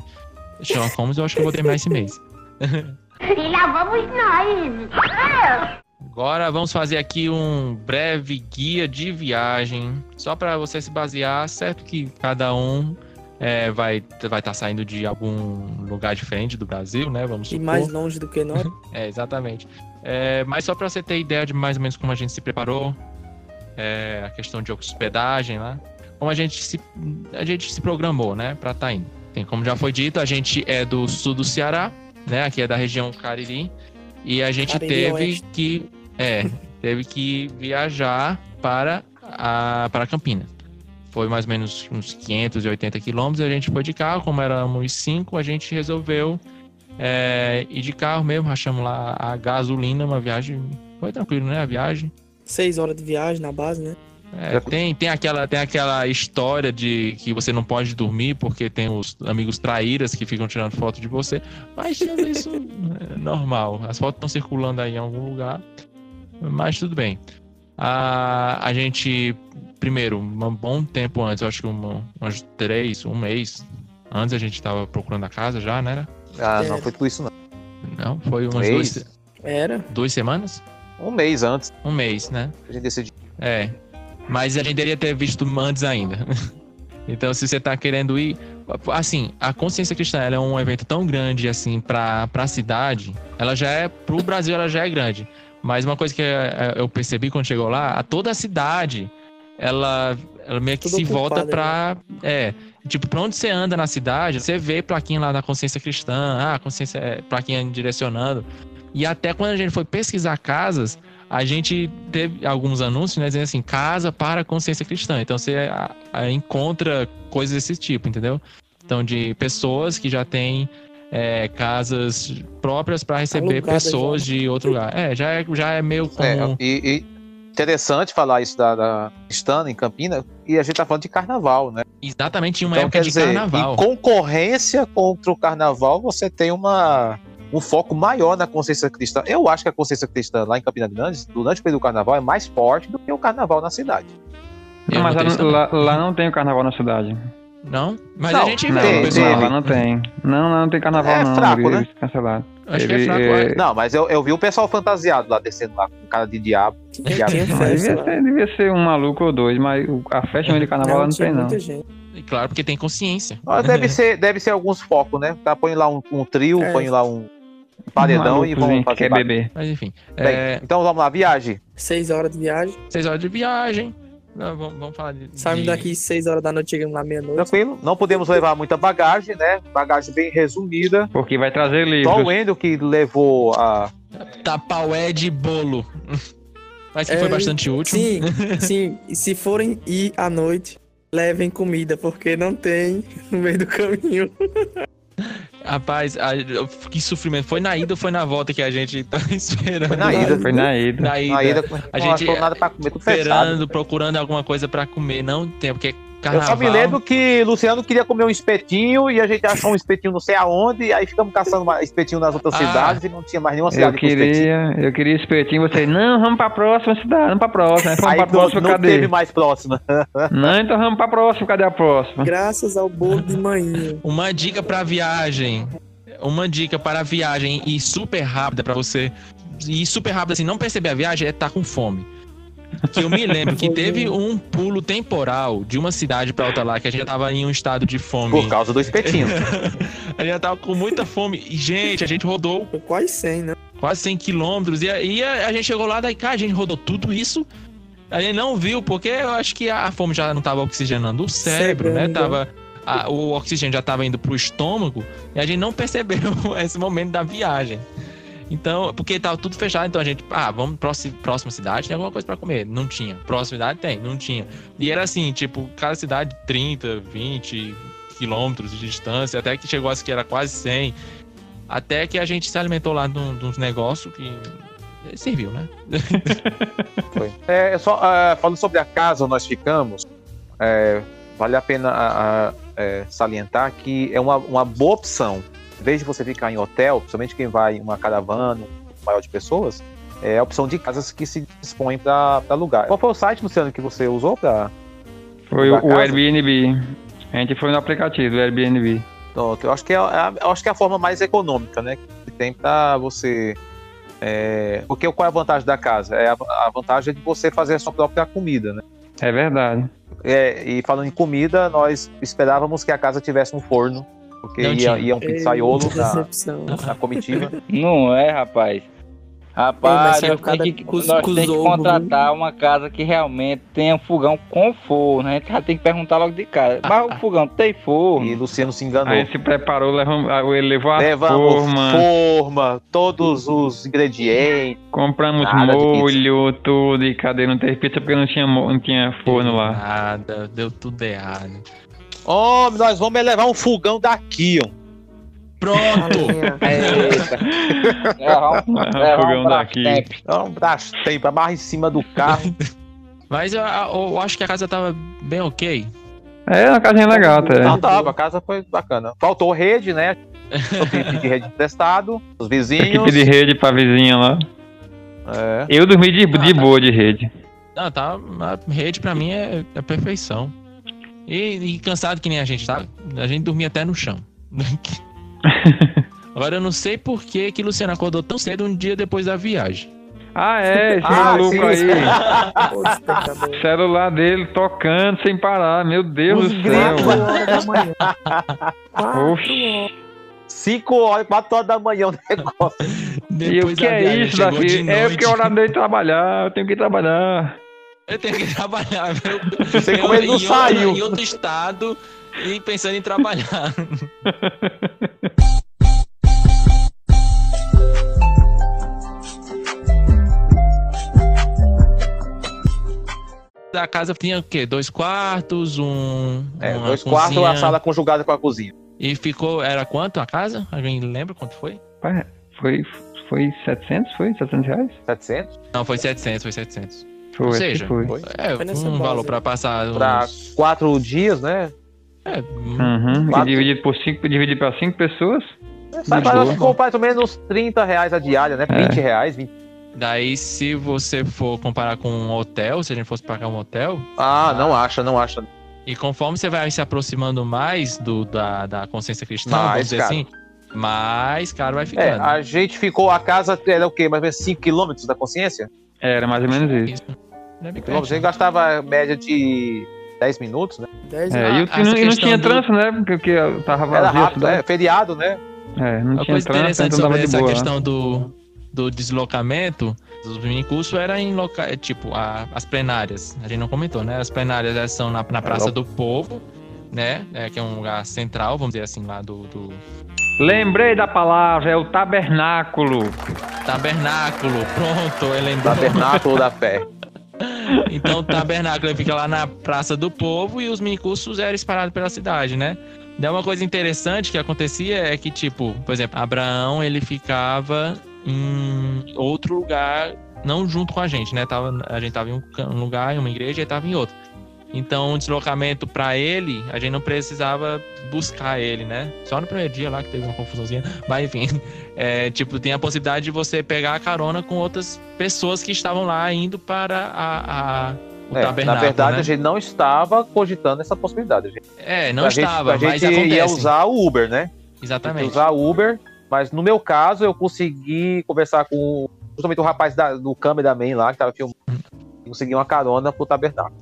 [SPEAKER 2] Sherlock Holmes, eu acho que eu vou terminar esse mês.
[SPEAKER 15] E lá vamos nós.
[SPEAKER 2] Agora vamos fazer aqui um breve guia de viagem, só para você se basear, certo que cada um é, vai vai estar saindo de algum lugar diferente do Brasil, né? Vamos
[SPEAKER 5] E
[SPEAKER 2] supor.
[SPEAKER 5] mais longe do que nós.
[SPEAKER 2] É, exatamente. É, mas só para você ter ideia de mais ou menos como a gente se preparou, é, a questão de hospedagem lá, como a gente se, a gente se programou, né, para estar indo. Tem, como já foi dito, a gente é do sul do Ceará, né, aqui é da região Cariri, e a gente teve
[SPEAKER 5] Oeste.
[SPEAKER 2] que, é, teve que viajar para a para Campinas. Foi mais ou menos uns 580 quilômetros, a gente foi de carro, como éramos cinco, a gente resolveu é, ir de carro mesmo, rachamos lá a gasolina, uma viagem. Foi tranquilo, né? A viagem.
[SPEAKER 5] Seis horas de viagem na base, né?
[SPEAKER 2] É, tem, tem, aquela, tem aquela história de que você não pode dormir porque tem os amigos traíras que ficam tirando foto de você. Mas isso, é normal. As fotos estão circulando aí em algum lugar. Mas tudo bem. A, a gente, primeiro, um bom tempo antes, eu acho que uma, uns três, um mês antes, a gente estava procurando a casa já, né?
[SPEAKER 4] Ah, não foi tudo isso não.
[SPEAKER 2] Não, foi umas
[SPEAKER 4] mês?
[SPEAKER 2] duas,
[SPEAKER 5] Era.
[SPEAKER 2] duas semanas?
[SPEAKER 4] Um mês antes.
[SPEAKER 2] Um mês, né?
[SPEAKER 4] A gente decidiu.
[SPEAKER 2] É. Mas a gente deveria ter visto antes ainda. Então, se você tá querendo ir. Assim, a consciência cristã é um evento tão grande assim pra, pra cidade. Ela já é. Pro Brasil, ela já é grande. Mas uma coisa que eh, eu percebi quando chegou lá, a toda a cidade, ela, ela meio que
[SPEAKER 5] Tudo
[SPEAKER 2] se volta
[SPEAKER 5] ocupada,
[SPEAKER 2] pra. É. Tipo, pra onde você anda na cidade, você vê plaquinha lá da consciência cristã, ah, consciência, é, plaquinha direcionando. E até quando a gente foi pesquisar casas, a gente teve alguns anúncios, né, dizendo assim, casa para a consciência cristã. Então você a, a, encontra coisas desse tipo, entendeu? Então, de pessoas que já têm é, casas próprias para receber
[SPEAKER 5] Alugadas
[SPEAKER 2] pessoas
[SPEAKER 5] já.
[SPEAKER 2] de outro lugar. É, já é, já é meio como.
[SPEAKER 4] É, e, e interessante falar isso da, da Cristã em Campinas, e a gente tá falando de carnaval, né?
[SPEAKER 2] Exatamente em uma
[SPEAKER 4] Então,
[SPEAKER 2] época
[SPEAKER 4] quer
[SPEAKER 2] de
[SPEAKER 4] dizer,
[SPEAKER 2] carnaval.
[SPEAKER 4] em concorrência contra o carnaval, você tem uma, um foco maior na consciência cristã. Eu acho que a consciência cristã lá em Campina Grande, durante o período do carnaval, é mais forte do que o carnaval na cidade.
[SPEAKER 2] Eu
[SPEAKER 3] mas lá, lá, não tem o carnaval na cidade.
[SPEAKER 2] Não? Mas
[SPEAKER 4] Não,
[SPEAKER 2] a gente
[SPEAKER 3] Não,
[SPEAKER 2] vê,
[SPEAKER 3] não,
[SPEAKER 4] teve.
[SPEAKER 3] lá não tem. Não, lá não tem carnaval
[SPEAKER 4] É
[SPEAKER 3] não.
[SPEAKER 4] fraco,
[SPEAKER 3] eles
[SPEAKER 4] né?
[SPEAKER 3] cancelaram.
[SPEAKER 2] Acho que é
[SPEAKER 3] Ele,
[SPEAKER 2] fraco,
[SPEAKER 3] é,
[SPEAKER 2] é.
[SPEAKER 4] Não, mas eu, eu vi o pessoal fantasiado lá descendo lá com cara de diabo. diabo.
[SPEAKER 5] Tinha
[SPEAKER 3] Mas
[SPEAKER 5] festa
[SPEAKER 3] devia, ser, devia ser um maluco ou dois, mas a festa mesmo de carnaval lá não tem, não.
[SPEAKER 5] gente.
[SPEAKER 2] E Claro, porque tem consciência.
[SPEAKER 4] Mas deve ser, deve ser alguns focos, né? Tá, põe lá um, um trio,
[SPEAKER 5] É.
[SPEAKER 4] põe lá um paredão e
[SPEAKER 3] que
[SPEAKER 4] fazer.
[SPEAKER 3] quer
[SPEAKER 4] barulho.
[SPEAKER 3] beber.
[SPEAKER 2] Mas enfim.
[SPEAKER 4] Bem,
[SPEAKER 2] É,
[SPEAKER 4] Então vamos lá, viagem.
[SPEAKER 5] Seis horas de viagem.
[SPEAKER 2] seis horas de viagem. Não, vamos, vamos falar de.
[SPEAKER 5] Saímos
[SPEAKER 2] de-
[SPEAKER 5] daqui seis horas da noite, chegamos lá meia-noite.
[SPEAKER 4] Tranquilo. Não podemos levar muita bagagem, né? Bagagem bem resumida.
[SPEAKER 3] Porque vai trazer
[SPEAKER 4] Só o
[SPEAKER 3] livros.
[SPEAKER 4] Wendel que levou a.
[SPEAKER 2] Tapaué de bolo. Mas que
[SPEAKER 5] É,
[SPEAKER 2] foi bastante útil.
[SPEAKER 5] Sim, sim. E se forem ir à noite, levem comida, porque não tem no meio do caminho.
[SPEAKER 2] Rapaz, a- que sofrimento. Foi na ida ou foi na volta que a gente tá esperando?
[SPEAKER 4] Foi na ida.
[SPEAKER 3] Foi na ida.
[SPEAKER 2] Na ida.
[SPEAKER 4] A ida
[SPEAKER 2] A
[SPEAKER 4] não
[SPEAKER 2] gente
[SPEAKER 4] achou nada pra comer, tudo fechado.
[SPEAKER 2] Esperando, procurando alguma coisa pra comer. Não tem, porque
[SPEAKER 4] Eu
[SPEAKER 2] carnaval...
[SPEAKER 4] só me lembro que Luciano queria comer um espetinho e a gente achou um espetinho não sei aonde, e aí ficamos caçando espetinho nas outras
[SPEAKER 2] Ah.
[SPEAKER 4] cidades e não tinha mais nenhuma
[SPEAKER 3] Eu
[SPEAKER 4] cidade com espetinho.
[SPEAKER 3] queria, eu queria espetinho, você, não, vamos pra próxima cidade, vamos pra próxima, Aí fomos
[SPEAKER 4] Aí
[SPEAKER 3] pra
[SPEAKER 4] não,
[SPEAKER 3] próxima,
[SPEAKER 4] não
[SPEAKER 3] cadê?
[SPEAKER 4] teve mais próxima.
[SPEAKER 3] Não, então vamos pra próxima, cadê a próxima?
[SPEAKER 5] Graças ao bolo de manhã.
[SPEAKER 2] Uma dica pra viagem. Uma dica para a viagem e super rápida pra você. E super rápida assim, não perceber a viagem é estar com fome. Que eu me lembro que teve um pulo temporal de uma cidade pra outra lá, que a gente tava em um estado de fome.
[SPEAKER 4] Por causa do espetinho.
[SPEAKER 2] a gente tava com muita fome. E, gente, a gente rodou
[SPEAKER 5] quase 100, né?
[SPEAKER 2] quase 100 quilômetros. E aí a, a gente chegou lá, daí, cara, a gente rodou tudo isso. A gente não viu, porque eu acho que a fome já não tava oxigenando o cérebro, né? Tava, a- o oxigênio já tava indo pro estômago e a gente não percebeu esse momento da viagem. Então, porque tava tudo fechado, então a gente, ah, vamos próxima, próxima cidade, tem alguma coisa pra comer? Não tinha. Próxima cidade tem, não tinha. E era assim, tipo, cada cidade 30, 20 quilômetros de distância, até que chegou a que era quase 100. Até que a gente se alimentou lá de um- de uns negócios que serviu, né?
[SPEAKER 4] Foi. É, só, uh, falando sobre a casa onde nós ficamos, é, vale a pena uh, uh, salientar que é uma, uma boa opção. Em vez de você ficar em hotel, principalmente quem vai em uma caravana um maior de pessoas, é a opção de casas que se dispõem para alugar. Qual foi o site, Luciano, que você usou para.
[SPEAKER 3] Foi o? Airbnb. A gente foi no aplicativo do Airbnb.
[SPEAKER 4] Pronto, eu acho que é, é eu acho que é a forma mais econômica, né? Que tem para você. É... Porque qual é a vantagem da casa? É a, a vantagem de você fazer a sua própria comida, né?
[SPEAKER 3] É verdade.
[SPEAKER 4] É, e falando em comida, nós esperávamos que a casa tivesse um forno, porque ia, ia, um pizzaiolo na, na comitiva.
[SPEAKER 5] Não é, rapaz. Rapaz, nós temos que, nós tem que contratar uma casa que realmente tenha um fogão com forno. A gente já tem que perguntar logo de cara. Mas o fogão tem forno.
[SPEAKER 4] E Luciano se enganou.
[SPEAKER 3] Aí se preparou, levou, ele levou a
[SPEAKER 4] Levamos
[SPEAKER 3] forma.
[SPEAKER 4] forma, todos os ingredientes.
[SPEAKER 3] Compramos molho, tudo. E cadê? Não teve pizza porque não tinha, não tinha forno lá.
[SPEAKER 2] Nada, deu tudo errado.
[SPEAKER 4] Homem, nós vamos levar um fogão daqui, ó.
[SPEAKER 2] Pronto!
[SPEAKER 4] Eita.
[SPEAKER 3] É, o fogão daqui.
[SPEAKER 4] Um Brastemp, amarra em cima do carro.
[SPEAKER 2] Mas eu, eu, acho que a casa tava bem ok.
[SPEAKER 3] É, uma casinha legal até.
[SPEAKER 4] Não tava, a casa foi bacana. Faltou rede, né? Eu de rede emprestado, os vizinhos.
[SPEAKER 3] Equipe de rede pra vizinha lá.
[SPEAKER 4] É.
[SPEAKER 3] Eu dormi de, de
[SPEAKER 2] Ah, tá.
[SPEAKER 3] boa de rede.
[SPEAKER 2] Não, tá. A rede pra mim é, é perfeição. E, e cansado que nem a gente tá, a gente dormia até no chão. Agora eu não sei por que que Luciano acordou tão cedo um dia depois da viagem.
[SPEAKER 3] Ah, é, esse
[SPEAKER 4] Ah,
[SPEAKER 3] maluco
[SPEAKER 4] sim.
[SPEAKER 3] aí. celular dele tocando sem parar, meu Deus do céu. Oxi.
[SPEAKER 4] 5 horas, 4 horas da manhã o negócio.
[SPEAKER 3] E o que é isso, Davi? É porque é hora de trabalhar, eu tenho que trabalhar.
[SPEAKER 2] Eu tenho que trabalhar, meu.
[SPEAKER 4] Você
[SPEAKER 2] Eu
[SPEAKER 4] como ele não
[SPEAKER 2] em outro-
[SPEAKER 4] saiu.
[SPEAKER 2] Em outro estado e pensando em trabalhar. A casa tinha o quê? Dois quartos, um.
[SPEAKER 4] É,
[SPEAKER 2] uma
[SPEAKER 4] dois quartos,
[SPEAKER 2] cozinha.
[SPEAKER 4] a sala conjugada com a cozinha.
[SPEAKER 2] E ficou. Era quanto a casa? Alguém lembra quanto foi?
[SPEAKER 3] Foi, foi 700? Foi? 700 reais?
[SPEAKER 4] 700?
[SPEAKER 2] Não, foi 700, foi 700.
[SPEAKER 3] Foi,
[SPEAKER 2] Ou
[SPEAKER 3] que
[SPEAKER 2] seja,
[SPEAKER 3] foi.
[SPEAKER 2] é
[SPEAKER 4] Foi
[SPEAKER 2] um
[SPEAKER 4] base
[SPEAKER 2] valor pra passar.
[SPEAKER 4] Pra
[SPEAKER 2] uns-
[SPEAKER 4] quatro dias, né?
[SPEAKER 2] É,
[SPEAKER 3] Uhum. E
[SPEAKER 4] Quatro.
[SPEAKER 3] dividido por cinco, dividido para cinco pessoas?
[SPEAKER 4] Sai para
[SPEAKER 3] boa.
[SPEAKER 4] ficou mais ou menos 30 reais a diária, né? 20 reais, 20.
[SPEAKER 2] Daí, se você for comparar com um hotel, se a gente fosse pagar um hotel,
[SPEAKER 4] Ah, não acha, não acha.
[SPEAKER 2] e conforme você vai se aproximando mais do, da, da consciência cristã,
[SPEAKER 4] Mais
[SPEAKER 2] vamos dizer
[SPEAKER 4] caro.
[SPEAKER 2] assim, mais caro vai
[SPEAKER 4] É,
[SPEAKER 2] ficando.
[SPEAKER 4] a gente ficou, a casa era o quê? Mais ou menos 5 quilômetros da consciência?
[SPEAKER 3] Era mais ou menos isso.
[SPEAKER 2] É
[SPEAKER 4] gente gastava média de 10 minutos, né?
[SPEAKER 19] 10
[SPEAKER 3] É, e, o-
[SPEAKER 2] Ah,
[SPEAKER 3] e não, e não tinha
[SPEAKER 2] do-
[SPEAKER 3] trânsito, né? Porque tava
[SPEAKER 4] Era
[SPEAKER 3] vazio a
[SPEAKER 4] rápido, é,
[SPEAKER 3] cidade.
[SPEAKER 4] feriado, né?
[SPEAKER 3] É, não
[SPEAKER 2] Uma
[SPEAKER 3] tinha
[SPEAKER 2] coisa
[SPEAKER 3] trânsito,
[SPEAKER 2] interessante
[SPEAKER 3] então
[SPEAKER 2] sobre
[SPEAKER 3] de
[SPEAKER 2] essa
[SPEAKER 3] boa.
[SPEAKER 2] questão do, do deslocamento dos minicursos era em locais, tipo, a- as plenárias. A gente não comentou, né? As plenárias elas são na, na Praça do Povo, né? É, que é um lugar central, vamos dizer assim, lá do, do
[SPEAKER 3] Lembrei da palavra, é o tabernáculo.
[SPEAKER 2] tabernáculo. Pronto, eu lembrei.
[SPEAKER 4] Tabernáculo da fé.
[SPEAKER 2] Então o tabernáculo fica lá na Praça do Povo e os minicursos eram espalhados pela cidade, né? Daí uma coisa interessante que acontecia é que, tipo, por exemplo, Abraão ele ficava em outro lugar, não junto com a gente, né? Tava, a gente tava em um lugar, em uma igreja, e tava em outro. Então, o deslocamento para ele, a gente não precisava buscar ele, né? Só no primeiro dia lá que teve uma confusãozinha. Mas, enfim, é, tipo, tem a possibilidade de você pegar a carona com outras pessoas que estavam lá indo para a, a- o
[SPEAKER 4] É,
[SPEAKER 2] tabernáculo.
[SPEAKER 4] na verdade,
[SPEAKER 2] né?
[SPEAKER 4] a gente não estava cogitando essa possibilidade. A gente,
[SPEAKER 2] É, não
[SPEAKER 4] a gente-
[SPEAKER 2] estava,
[SPEAKER 4] a gente
[SPEAKER 2] mas acontece.
[SPEAKER 4] ia usar o Uber, né?
[SPEAKER 2] Exatamente.
[SPEAKER 4] Usar o Uber, mas no meu caso, eu consegui conversar com justamente o rapaz da- do cameraman lá, que estava filmando, e consegui uma carona pro tabernáculo.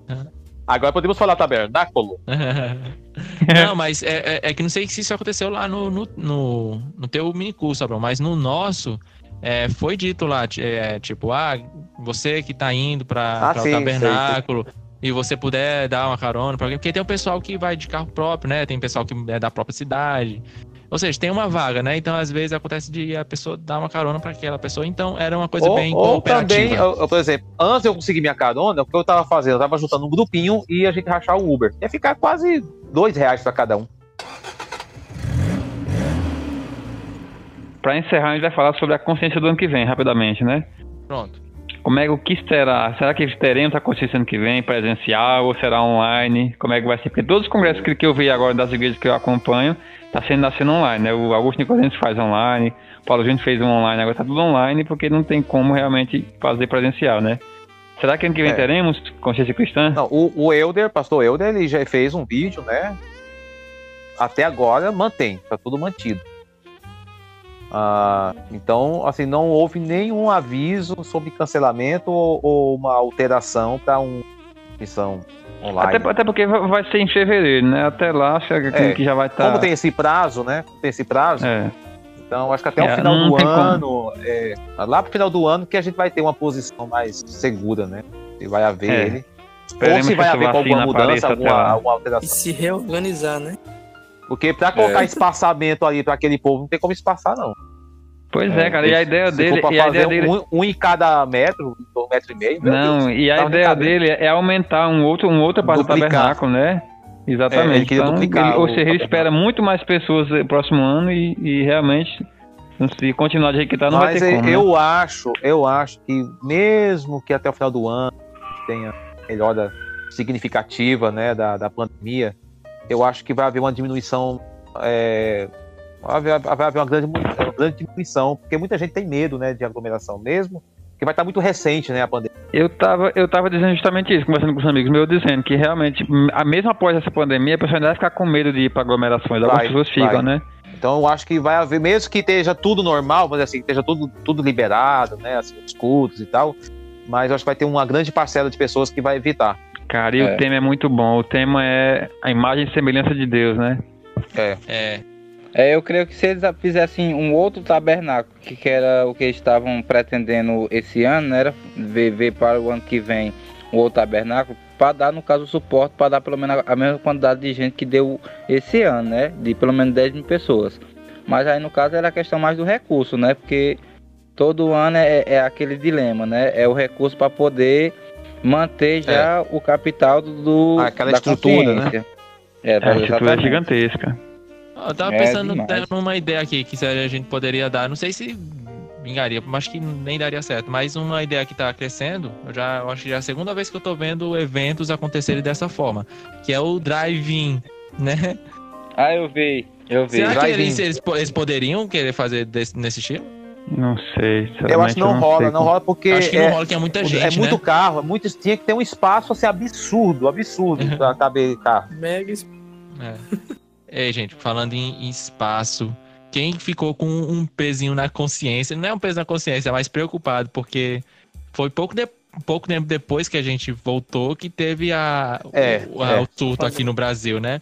[SPEAKER 4] Agora podemos falar tabernáculo?
[SPEAKER 2] Não, mas é, é- é que não sei se isso aconteceu lá no, no, no, no teu minicurso, Abrão, mas no nosso é, foi dito lá, é, tipo, ah, você que tá indo para
[SPEAKER 4] Ah,
[SPEAKER 2] o
[SPEAKER 4] sim,
[SPEAKER 2] tabernáculo e você puder dar uma carona pra alguém, porque tem o pessoal que vai de carro próprio, né? Tem pessoal que é da própria cidade. Ou seja, tem uma vaga, né? Então, às vezes, acontece de a pessoa dar uma carona para aquela pessoa. Então, era uma coisa
[SPEAKER 4] ou,
[SPEAKER 2] bem
[SPEAKER 4] ou
[SPEAKER 2] cooperativa.
[SPEAKER 4] também, eu- eu, por exemplo, antes de eu conseguir minha carona, o que eu tava fazendo? Eu tava juntando um grupinho e a gente rachar o Uber. Ia ficar quase dois reais pra cada um.
[SPEAKER 3] Pra encerrar, a gente vai falar sobre a consciência do ano que vem, rapidamente, né?
[SPEAKER 2] Pronto.
[SPEAKER 3] Como é que o que será? Será que teremos a consciência ano que vem, presencial, ou será online? Como é que vai ser? Porque todos os congressos que, que eu vi agora das igrejas que eu acompanho, tá sendo, tá sendo online, né? O Augusto Nicodemus faz online, o Paulo Júnior fez um online, agora tá tudo online, porque não tem como realmente fazer presencial, né? Será que ano que vem
[SPEAKER 4] É.
[SPEAKER 3] teremos consciência cristã?
[SPEAKER 4] Não, o, o Elder, pastor Elder, ele já fez um vídeo, né? Até agora mantém, tá tudo mantido. Ah, então, assim, não houve nenhum aviso sobre cancelamento ou, ou uma alteração para uma missão online.
[SPEAKER 3] Até, até porque vai ser em fevereiro, né? Até lá, chega que,
[SPEAKER 4] É,
[SPEAKER 3] que já vai estar.
[SPEAKER 4] Como tem esse prazo, né? Tem esse prazo.
[SPEAKER 3] É.
[SPEAKER 4] Então, acho que até
[SPEAKER 3] É,
[SPEAKER 4] o final do ano, é, lá pro final do ano, que a gente vai ter uma posição mais segura, né? Se vai haver
[SPEAKER 3] É.
[SPEAKER 4] ele. Ou
[SPEAKER 3] Esperemos
[SPEAKER 4] se
[SPEAKER 3] que
[SPEAKER 4] vai haver alguma mudança, alguma, alguma alteração.
[SPEAKER 25] E se reorganizar, né?
[SPEAKER 4] Porque pra colocar
[SPEAKER 25] É.
[SPEAKER 4] espaçamento ali pra aquele povo, não tem como espaçar, não.
[SPEAKER 3] Pois é, cara, e a ideia dele. E a ideia dele...
[SPEAKER 4] um, um em cada metro, um metro e meio.
[SPEAKER 3] Não,
[SPEAKER 4] Deus,
[SPEAKER 3] e a
[SPEAKER 4] tá
[SPEAKER 3] ideia dele é aumentar um outro, um outra parte do tabernáculo, né?
[SPEAKER 4] É,
[SPEAKER 3] Exatamente.
[SPEAKER 4] queria
[SPEAKER 3] então, ele- ou
[SPEAKER 4] o
[SPEAKER 3] seja, ele espera muito mais pessoas no próximo ano e, e realmente, se continuar jeito que tá, não vai
[SPEAKER 4] Mas
[SPEAKER 3] ter
[SPEAKER 4] eu,
[SPEAKER 3] como. né?
[SPEAKER 4] eu acho, eu acho que mesmo que até o final do ano tenha melhora significativa, né, da, da pandemia, eu acho que vai haver uma diminuição, é, vai, haver, uma grande, uma grande diminuição, porque muita gente tem medo, né, de aglomeração mesmo, porque vai estar muito recente, né, a pandemia.
[SPEAKER 3] Eu tava, eu tava dizendo justamente isso, conversando com os amigos meus, dizendo que realmente, a mesmo após essa pandemia, a pessoa ainda vai ficar com medo de ir para aglomerações. Algumas
[SPEAKER 4] Vai,
[SPEAKER 3] pessoas ficam, né?
[SPEAKER 4] Então eu acho que vai haver, mesmo que esteja tudo normal, mas assim, esteja tudo, tudo liberado, né, assim, os cultos e tal, mas eu acho que vai ter uma grande parcela de pessoas que vai evitar.
[SPEAKER 3] Cara, e
[SPEAKER 4] É.
[SPEAKER 3] o tema é muito bom. O tema é a imagem e semelhança de Deus, né?
[SPEAKER 4] É.
[SPEAKER 2] É.
[SPEAKER 5] É, eu creio que se eles fizessem um outro tabernáculo, que, que era o que eles estavam pretendendo esse ano, né, era ver, ver para o ano que vem um outro tabernáculo, para dar, no caso, o suporte, para dar pelo menos a mesma quantidade de gente que deu esse ano, né, de pelo menos 10 mil pessoas. Mas aí, no caso, era a questão mais do recurso, né, porque todo ano é, é aquele dilema, né, é o recurso para poder manter já o capital do, do
[SPEAKER 4] aquela
[SPEAKER 5] da
[SPEAKER 4] estrutura, né?
[SPEAKER 5] consciência. É,
[SPEAKER 3] a estrutura é gigantesca.
[SPEAKER 2] Eu tava
[SPEAKER 5] É
[SPEAKER 2] pensando
[SPEAKER 5] demais.
[SPEAKER 2] numa ideia aqui que a gente poderia dar. Não sei se vingaria, mas acho que nem daria certo. Mas uma ideia que tá crescendo, eu já eu acho que já é a segunda vez que eu tô vendo eventos acontecerem dessa forma, que é o drive-in, né?
[SPEAKER 5] Ah, eu vi, eu vi.
[SPEAKER 2] Será que eles, eles, po- eles poderiam querer fazer desse- nesse estilo?
[SPEAKER 3] Não sei.
[SPEAKER 4] Eu acho que não rola,
[SPEAKER 3] sei
[SPEAKER 4] não rola porque
[SPEAKER 2] Acho que não rola, que é muita gente,
[SPEAKER 4] É muito
[SPEAKER 2] né?
[SPEAKER 4] carro, é muito, tinha que ter um espaço assim absurdo, absurdo pra caber carro.
[SPEAKER 25] Mega
[SPEAKER 2] É. Ei, gente, falando em, em espaço, quem ficou com um pezinho na consciência, não é um peso na consciência, mas preocupado, porque foi pouco, de- pouco tempo depois que a gente voltou que teve a,
[SPEAKER 4] É,
[SPEAKER 2] o, a-
[SPEAKER 4] é.
[SPEAKER 2] o surto aqui no Brasil, né?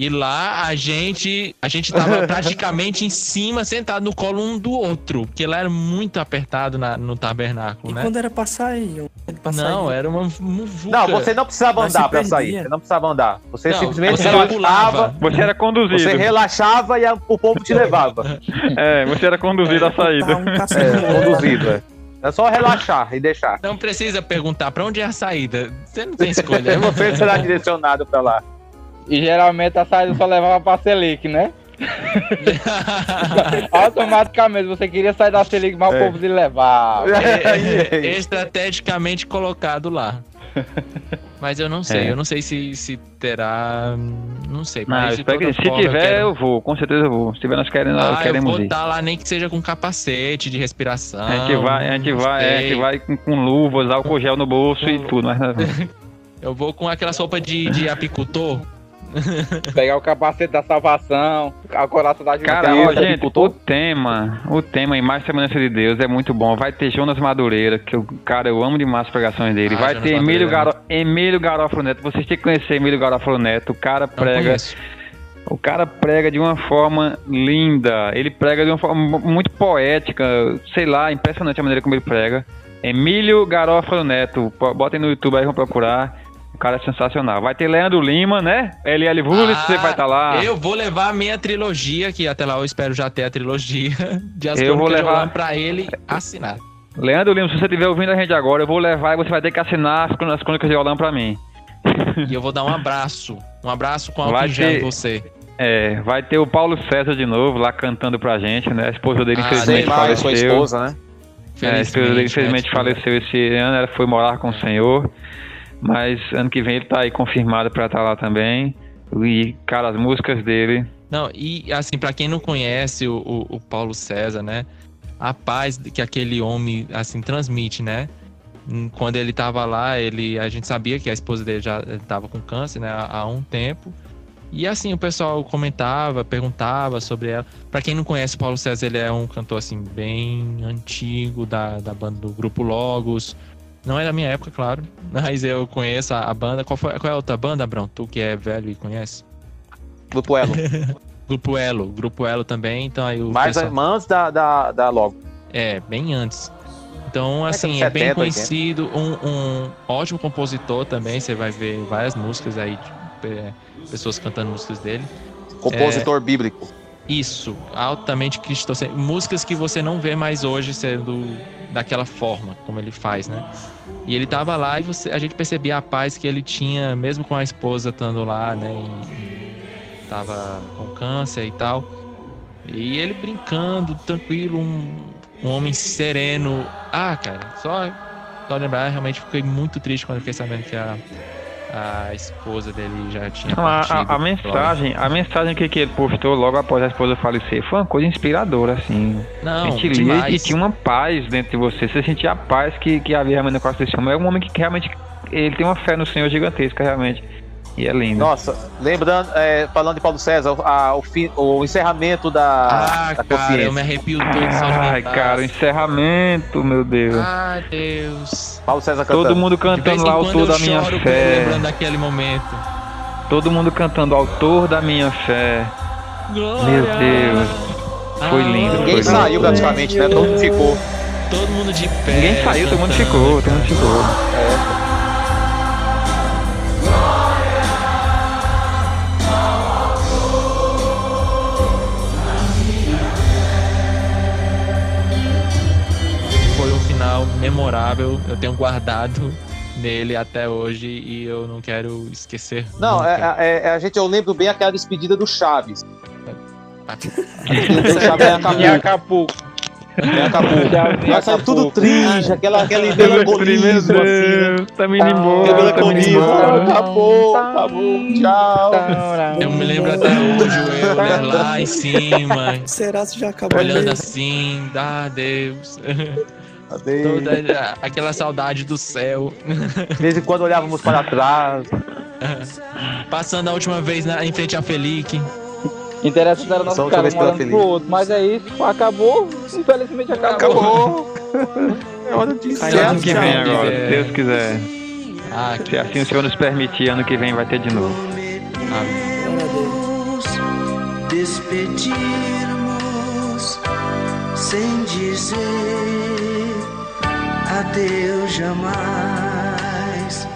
[SPEAKER 2] E lá a gente, a gente tava praticamente em cima, sentado no colo um do outro, porque lá era muito apertado na- no tabernáculo,
[SPEAKER 25] E
[SPEAKER 2] né?
[SPEAKER 25] quando era pra sair? Pra
[SPEAKER 2] Não,
[SPEAKER 25] sair?
[SPEAKER 2] era uma muvuca.
[SPEAKER 4] Não, você não precisava andar pra sair. Você não precisava andar. Você
[SPEAKER 2] Não,
[SPEAKER 4] simplesmente
[SPEAKER 2] você
[SPEAKER 4] relaxava.
[SPEAKER 2] pulava.
[SPEAKER 3] Você era conduzido.
[SPEAKER 4] Você relaxava e o povo te levava.
[SPEAKER 3] É, você era conduzido à saída.
[SPEAKER 25] um
[SPEAKER 4] É, conduzido. É. É só relaxar e deixar.
[SPEAKER 2] Não precisa perguntar pra onde é a saída. Você não tem escolha.
[SPEAKER 4] Você será direcionado pra lá.
[SPEAKER 5] E geralmente a saída só levava pra Selic, né? Automaticamente você queria sair da Selic, mas
[SPEAKER 4] É.
[SPEAKER 5] o povo lhe levava.
[SPEAKER 2] É, é, estrategicamente colocado lá. Mas eu não sei,
[SPEAKER 3] É.
[SPEAKER 2] eu não sei se, se terá. Não sei. Mas
[SPEAKER 3] eu se
[SPEAKER 2] forma,
[SPEAKER 3] tiver,
[SPEAKER 2] quero-
[SPEAKER 3] eu vou, com certeza eu vou. Se tiver, nós queremos,
[SPEAKER 2] Ah, eu
[SPEAKER 3] queremos
[SPEAKER 2] vou
[SPEAKER 3] ir.
[SPEAKER 2] estar lá nem que seja com capacete de respiração.
[SPEAKER 3] A gente vai, a gente vai, é, a gente vai com, com luvas, álcool gel no bolso e tudo. Mas,
[SPEAKER 2] Eu vou com aquela sopa de, de apicultor.
[SPEAKER 5] Pegar o capacete da salvação, a coraça da
[SPEAKER 3] Cara,
[SPEAKER 5] justiça.
[SPEAKER 3] ó, gente, o tema, o tema Imagem e Semelhança de Deus é muito bom. Vai ter Jonas Madureira, que eu, cara, eu amo demais as pregações dele.
[SPEAKER 2] Ah,
[SPEAKER 3] Vai
[SPEAKER 2] Jonas
[SPEAKER 3] ter Emílio. Garo, Emílio Garofalo Neto. Vocês têm que conhecer Emílio Garofalo Neto. O cara prega. O cara prega de uma forma linda. Ele prega de uma forma muito poética. Sei lá, impressionante a maneira como ele prega. Emílio Garofalo Neto. Botem no YouTube aí, vão procurar. O cara é sensacional. Vai ter Leandro Lima, né? LL Vullis, você vai estar lá.
[SPEAKER 2] Ah, Eu vou levar a minha trilogia, que até lá eu espero já ter a trilogia de As
[SPEAKER 3] Eu vou
[SPEAKER 2] Crônicas de
[SPEAKER 3] levar-
[SPEAKER 2] pra ele assinar.
[SPEAKER 3] Leandro Lima, se você estiver ouvindo a gente agora, eu vou levar e você vai ter que assinar as crô- as crônicas de Olam pra mim.
[SPEAKER 2] E eu vou dar um abraço. Um abraço com em
[SPEAKER 3] ter-
[SPEAKER 2] você.
[SPEAKER 3] É, vai ter o Paulo César de novo lá cantando pra gente, né? A esposa dele
[SPEAKER 2] Ah,
[SPEAKER 3] infelizmente
[SPEAKER 4] mais sua
[SPEAKER 3] faleceu.
[SPEAKER 4] esposa, né?
[SPEAKER 3] É, a esposa dele infelizmente
[SPEAKER 2] né?
[SPEAKER 3] faleceu esse ano, ela foi morar com o Senhor. Mas ano que vem ele tá aí confirmado pra estar lá também. E, cara, as músicas dele.
[SPEAKER 2] Não, e assim, para quem não conhece o, o, o, Paulo César, né? A paz que aquele homem, assim, transmite, né? Quando ele tava lá, ele, a gente sabia que a esposa dele já estava com câncer, né? Há, há um tempo. E assim, o pessoal comentava, perguntava sobre ela. Para quem não conhece Paulo César, ele é um cantor, assim, bem antigo da, da banda do Grupo Logos. Não é da minha época, claro, mas eu conheço a, a banda. Qual, foi, qual é a outra banda, Abrão? Tu que é velho e conhece?
[SPEAKER 4] Grupo Elo.
[SPEAKER 2] Grupo Elo. Grupo Elo também, então aí o
[SPEAKER 4] Mais
[SPEAKER 2] pessoal...
[SPEAKER 4] antes da, da, da Logo.
[SPEAKER 2] É, bem antes. Então, assim, é, é bem conhecido, um, um, ótimo compositor também, você vai ver várias músicas aí, tipo, pessoas cantando músicas dele.
[SPEAKER 4] Compositor é, bíblico.
[SPEAKER 2] Isso, altamente cristocêntrico. Músicas que você não vê mais hoje sendo daquela forma, como ele faz, né? E ele tava lá e você, a gente percebia a paz que ele tinha, mesmo com a esposa estando lá, né? E, tava com câncer e tal. E ele brincando, tranquilo, um, um homem sereno. Ah, cara, só, só lembrar, realmente fiquei muito triste quando fiquei sabendo que a, a esposa dele já tinha
[SPEAKER 3] a, a, a, mensagem a mensagem que, que ele postou logo após a esposa falecer foi uma coisa inspiradora assim.
[SPEAKER 2] Não
[SPEAKER 3] a gente lia e tinha uma paz dentro de você você sentia a paz que, que havia realmente no coração. Desse homem é um homem que realmente ele tem uma fé no Senhor gigantesca realmente e é lindo.
[SPEAKER 4] Nossa, lembrando, é, falando de Paulo César, a, o, fim, o encerramento da,
[SPEAKER 2] ah,
[SPEAKER 4] da
[SPEAKER 2] cara, eu me arrepio todo
[SPEAKER 3] Ai, cara, o encerramento, meu Deus.
[SPEAKER 2] Ai, Deus.
[SPEAKER 4] Paulo César cantando.
[SPEAKER 3] Todo mundo cantando lá, autor da minha fé.
[SPEAKER 2] Lembrando daquele momento.
[SPEAKER 3] Todo mundo cantando, autor da minha fé.
[SPEAKER 2] Glória.
[SPEAKER 3] Meu Deus. Foi lindo.
[SPEAKER 4] Ninguém
[SPEAKER 3] foi
[SPEAKER 4] saiu
[SPEAKER 3] lindo.
[SPEAKER 4] praticamente, né? Todo mundo ficou.
[SPEAKER 2] Todo mundo de pé.
[SPEAKER 3] Ninguém saiu, todo mundo ficou, todo mundo ficou.
[SPEAKER 4] É.
[SPEAKER 2] memorável, eu tenho guardado nele até hoje e eu não quero esquecer.
[SPEAKER 4] Não, é, é, a gente eu lembro bem aquela despedida do Chaves.
[SPEAKER 2] A
[SPEAKER 4] despedida do Chaves em Acapulco. Em Acapulco. Nós saímos tudo triste, aquela, aquele melancolismo assim.
[SPEAKER 3] Tá me indo embora.
[SPEAKER 4] Aquele melancolismo. Acabou, acabou, tchau.
[SPEAKER 2] Eu me lembro até hoje, o Euler lá em cima.
[SPEAKER 25] Será que já acabou?
[SPEAKER 2] Olhando
[SPEAKER 25] mesmo?
[SPEAKER 2] assim, dá Deus.
[SPEAKER 4] Adeus.
[SPEAKER 2] Toda aquela saudade do céu.
[SPEAKER 4] De vez em quando olhávamos para trás.
[SPEAKER 2] Passando a última vez na, em frente à Felic.
[SPEAKER 5] Interessante era nosso cara morando pro outro, mas é isso, acabou, infelizmente acabou.
[SPEAKER 4] Acabou. É hora de
[SPEAKER 3] Aí, ano que vem agora, se Deus quiser.
[SPEAKER 2] Ah,
[SPEAKER 3] Se assim o Senhor nos permitir, ano que vem vai ter de novo.
[SPEAKER 26] despedirmos sem dizer adeus jamais.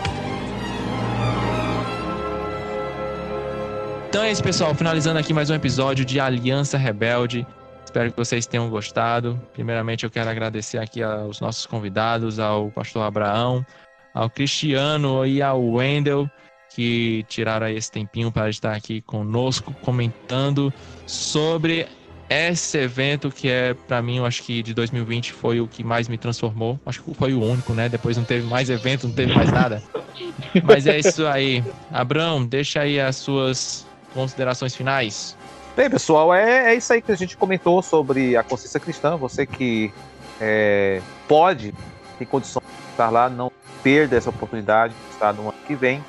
[SPEAKER 2] Então é isso, pessoal. Finalizando aqui mais um episódio de Aliança Rebelde. Espero que vocês tenham gostado. Primeiramente, eu quero agradecer aqui aos nossos convidados, ao pastor Abraão, ao Cristiano e ao Wendel, que tiraram esse tempinho para estar aqui conosco, comentando sobre esse evento que é, para mim, eu acho que de 2020 foi o que mais me transformou. Acho que foi o único, né? Depois não teve mais evento, não teve mais nada. Mas é isso aí. Abrão, deixa aí as suas considerações finais.
[SPEAKER 4] Bem, pessoal, é, é isso aí que a gente comentou sobre a consciência cristã. Você que é, pode, tem condições de estar lá, não perda essa oportunidade de estar no ano que vem.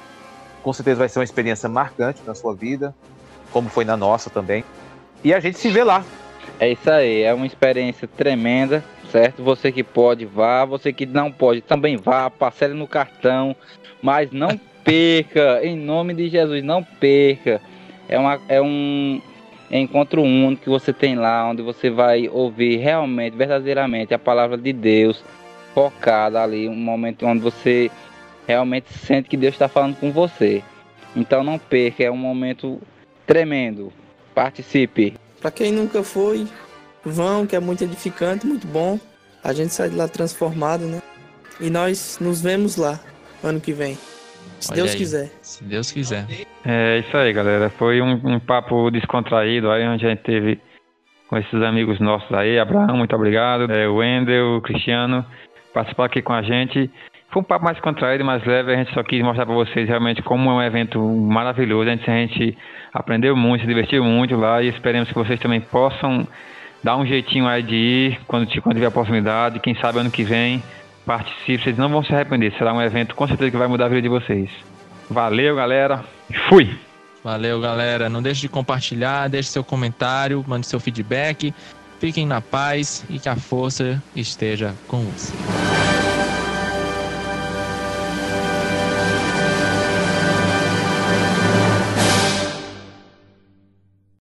[SPEAKER 4] Com certeza vai ser uma experiência marcante na sua vida, como foi na nossa também. E a gente se vê lá.
[SPEAKER 5] É isso aí, é uma experiência tremenda, certo? Você que pode, vá. Você que não pode, também vá. Parcele no cartão. Mas não perca, em nome de Jesus, não perca. É, uma, é um encontro único que você tem lá, onde você vai ouvir realmente, verdadeiramente a palavra de Deus focada ali. Um momento onde você realmente sente que Deus está falando com você. Então não perca, é um momento tremendo. Participe.
[SPEAKER 25] Pra quem nunca foi, vão, que é muito edificante, muito bom. A gente sai de lá transformado, né? E nós nos vemos lá ano que vem. Se
[SPEAKER 2] Olha
[SPEAKER 25] Deus
[SPEAKER 2] aí.
[SPEAKER 25] quiser.
[SPEAKER 2] Se Deus quiser.
[SPEAKER 3] É isso aí, galera. Foi um, um papo descontraído aí, onde a gente teve com esses amigos nossos aí. Abraão, muito obrigado. É, o Wendel, o Cristiano, participar aqui com a gente. Foi um papo mais contraído, mais leve. A gente só quis mostrar para vocês realmente como é um evento maravilhoso. A gente, a gente aprendeu muito, se divertiu muito lá e esperemos que vocês também possam dar um jeitinho aí de ir quando, quando tiver a oportunidade. Quem sabe ano que vem participe, vocês não vão se arrepender. Será um evento com certeza que vai mudar a vida de vocês. Valeu, galera. Fui!
[SPEAKER 2] Valeu, galera. Não deixe de compartilhar, deixe seu comentário, mande seu feedback. Fiquem na paz e que a força esteja com você.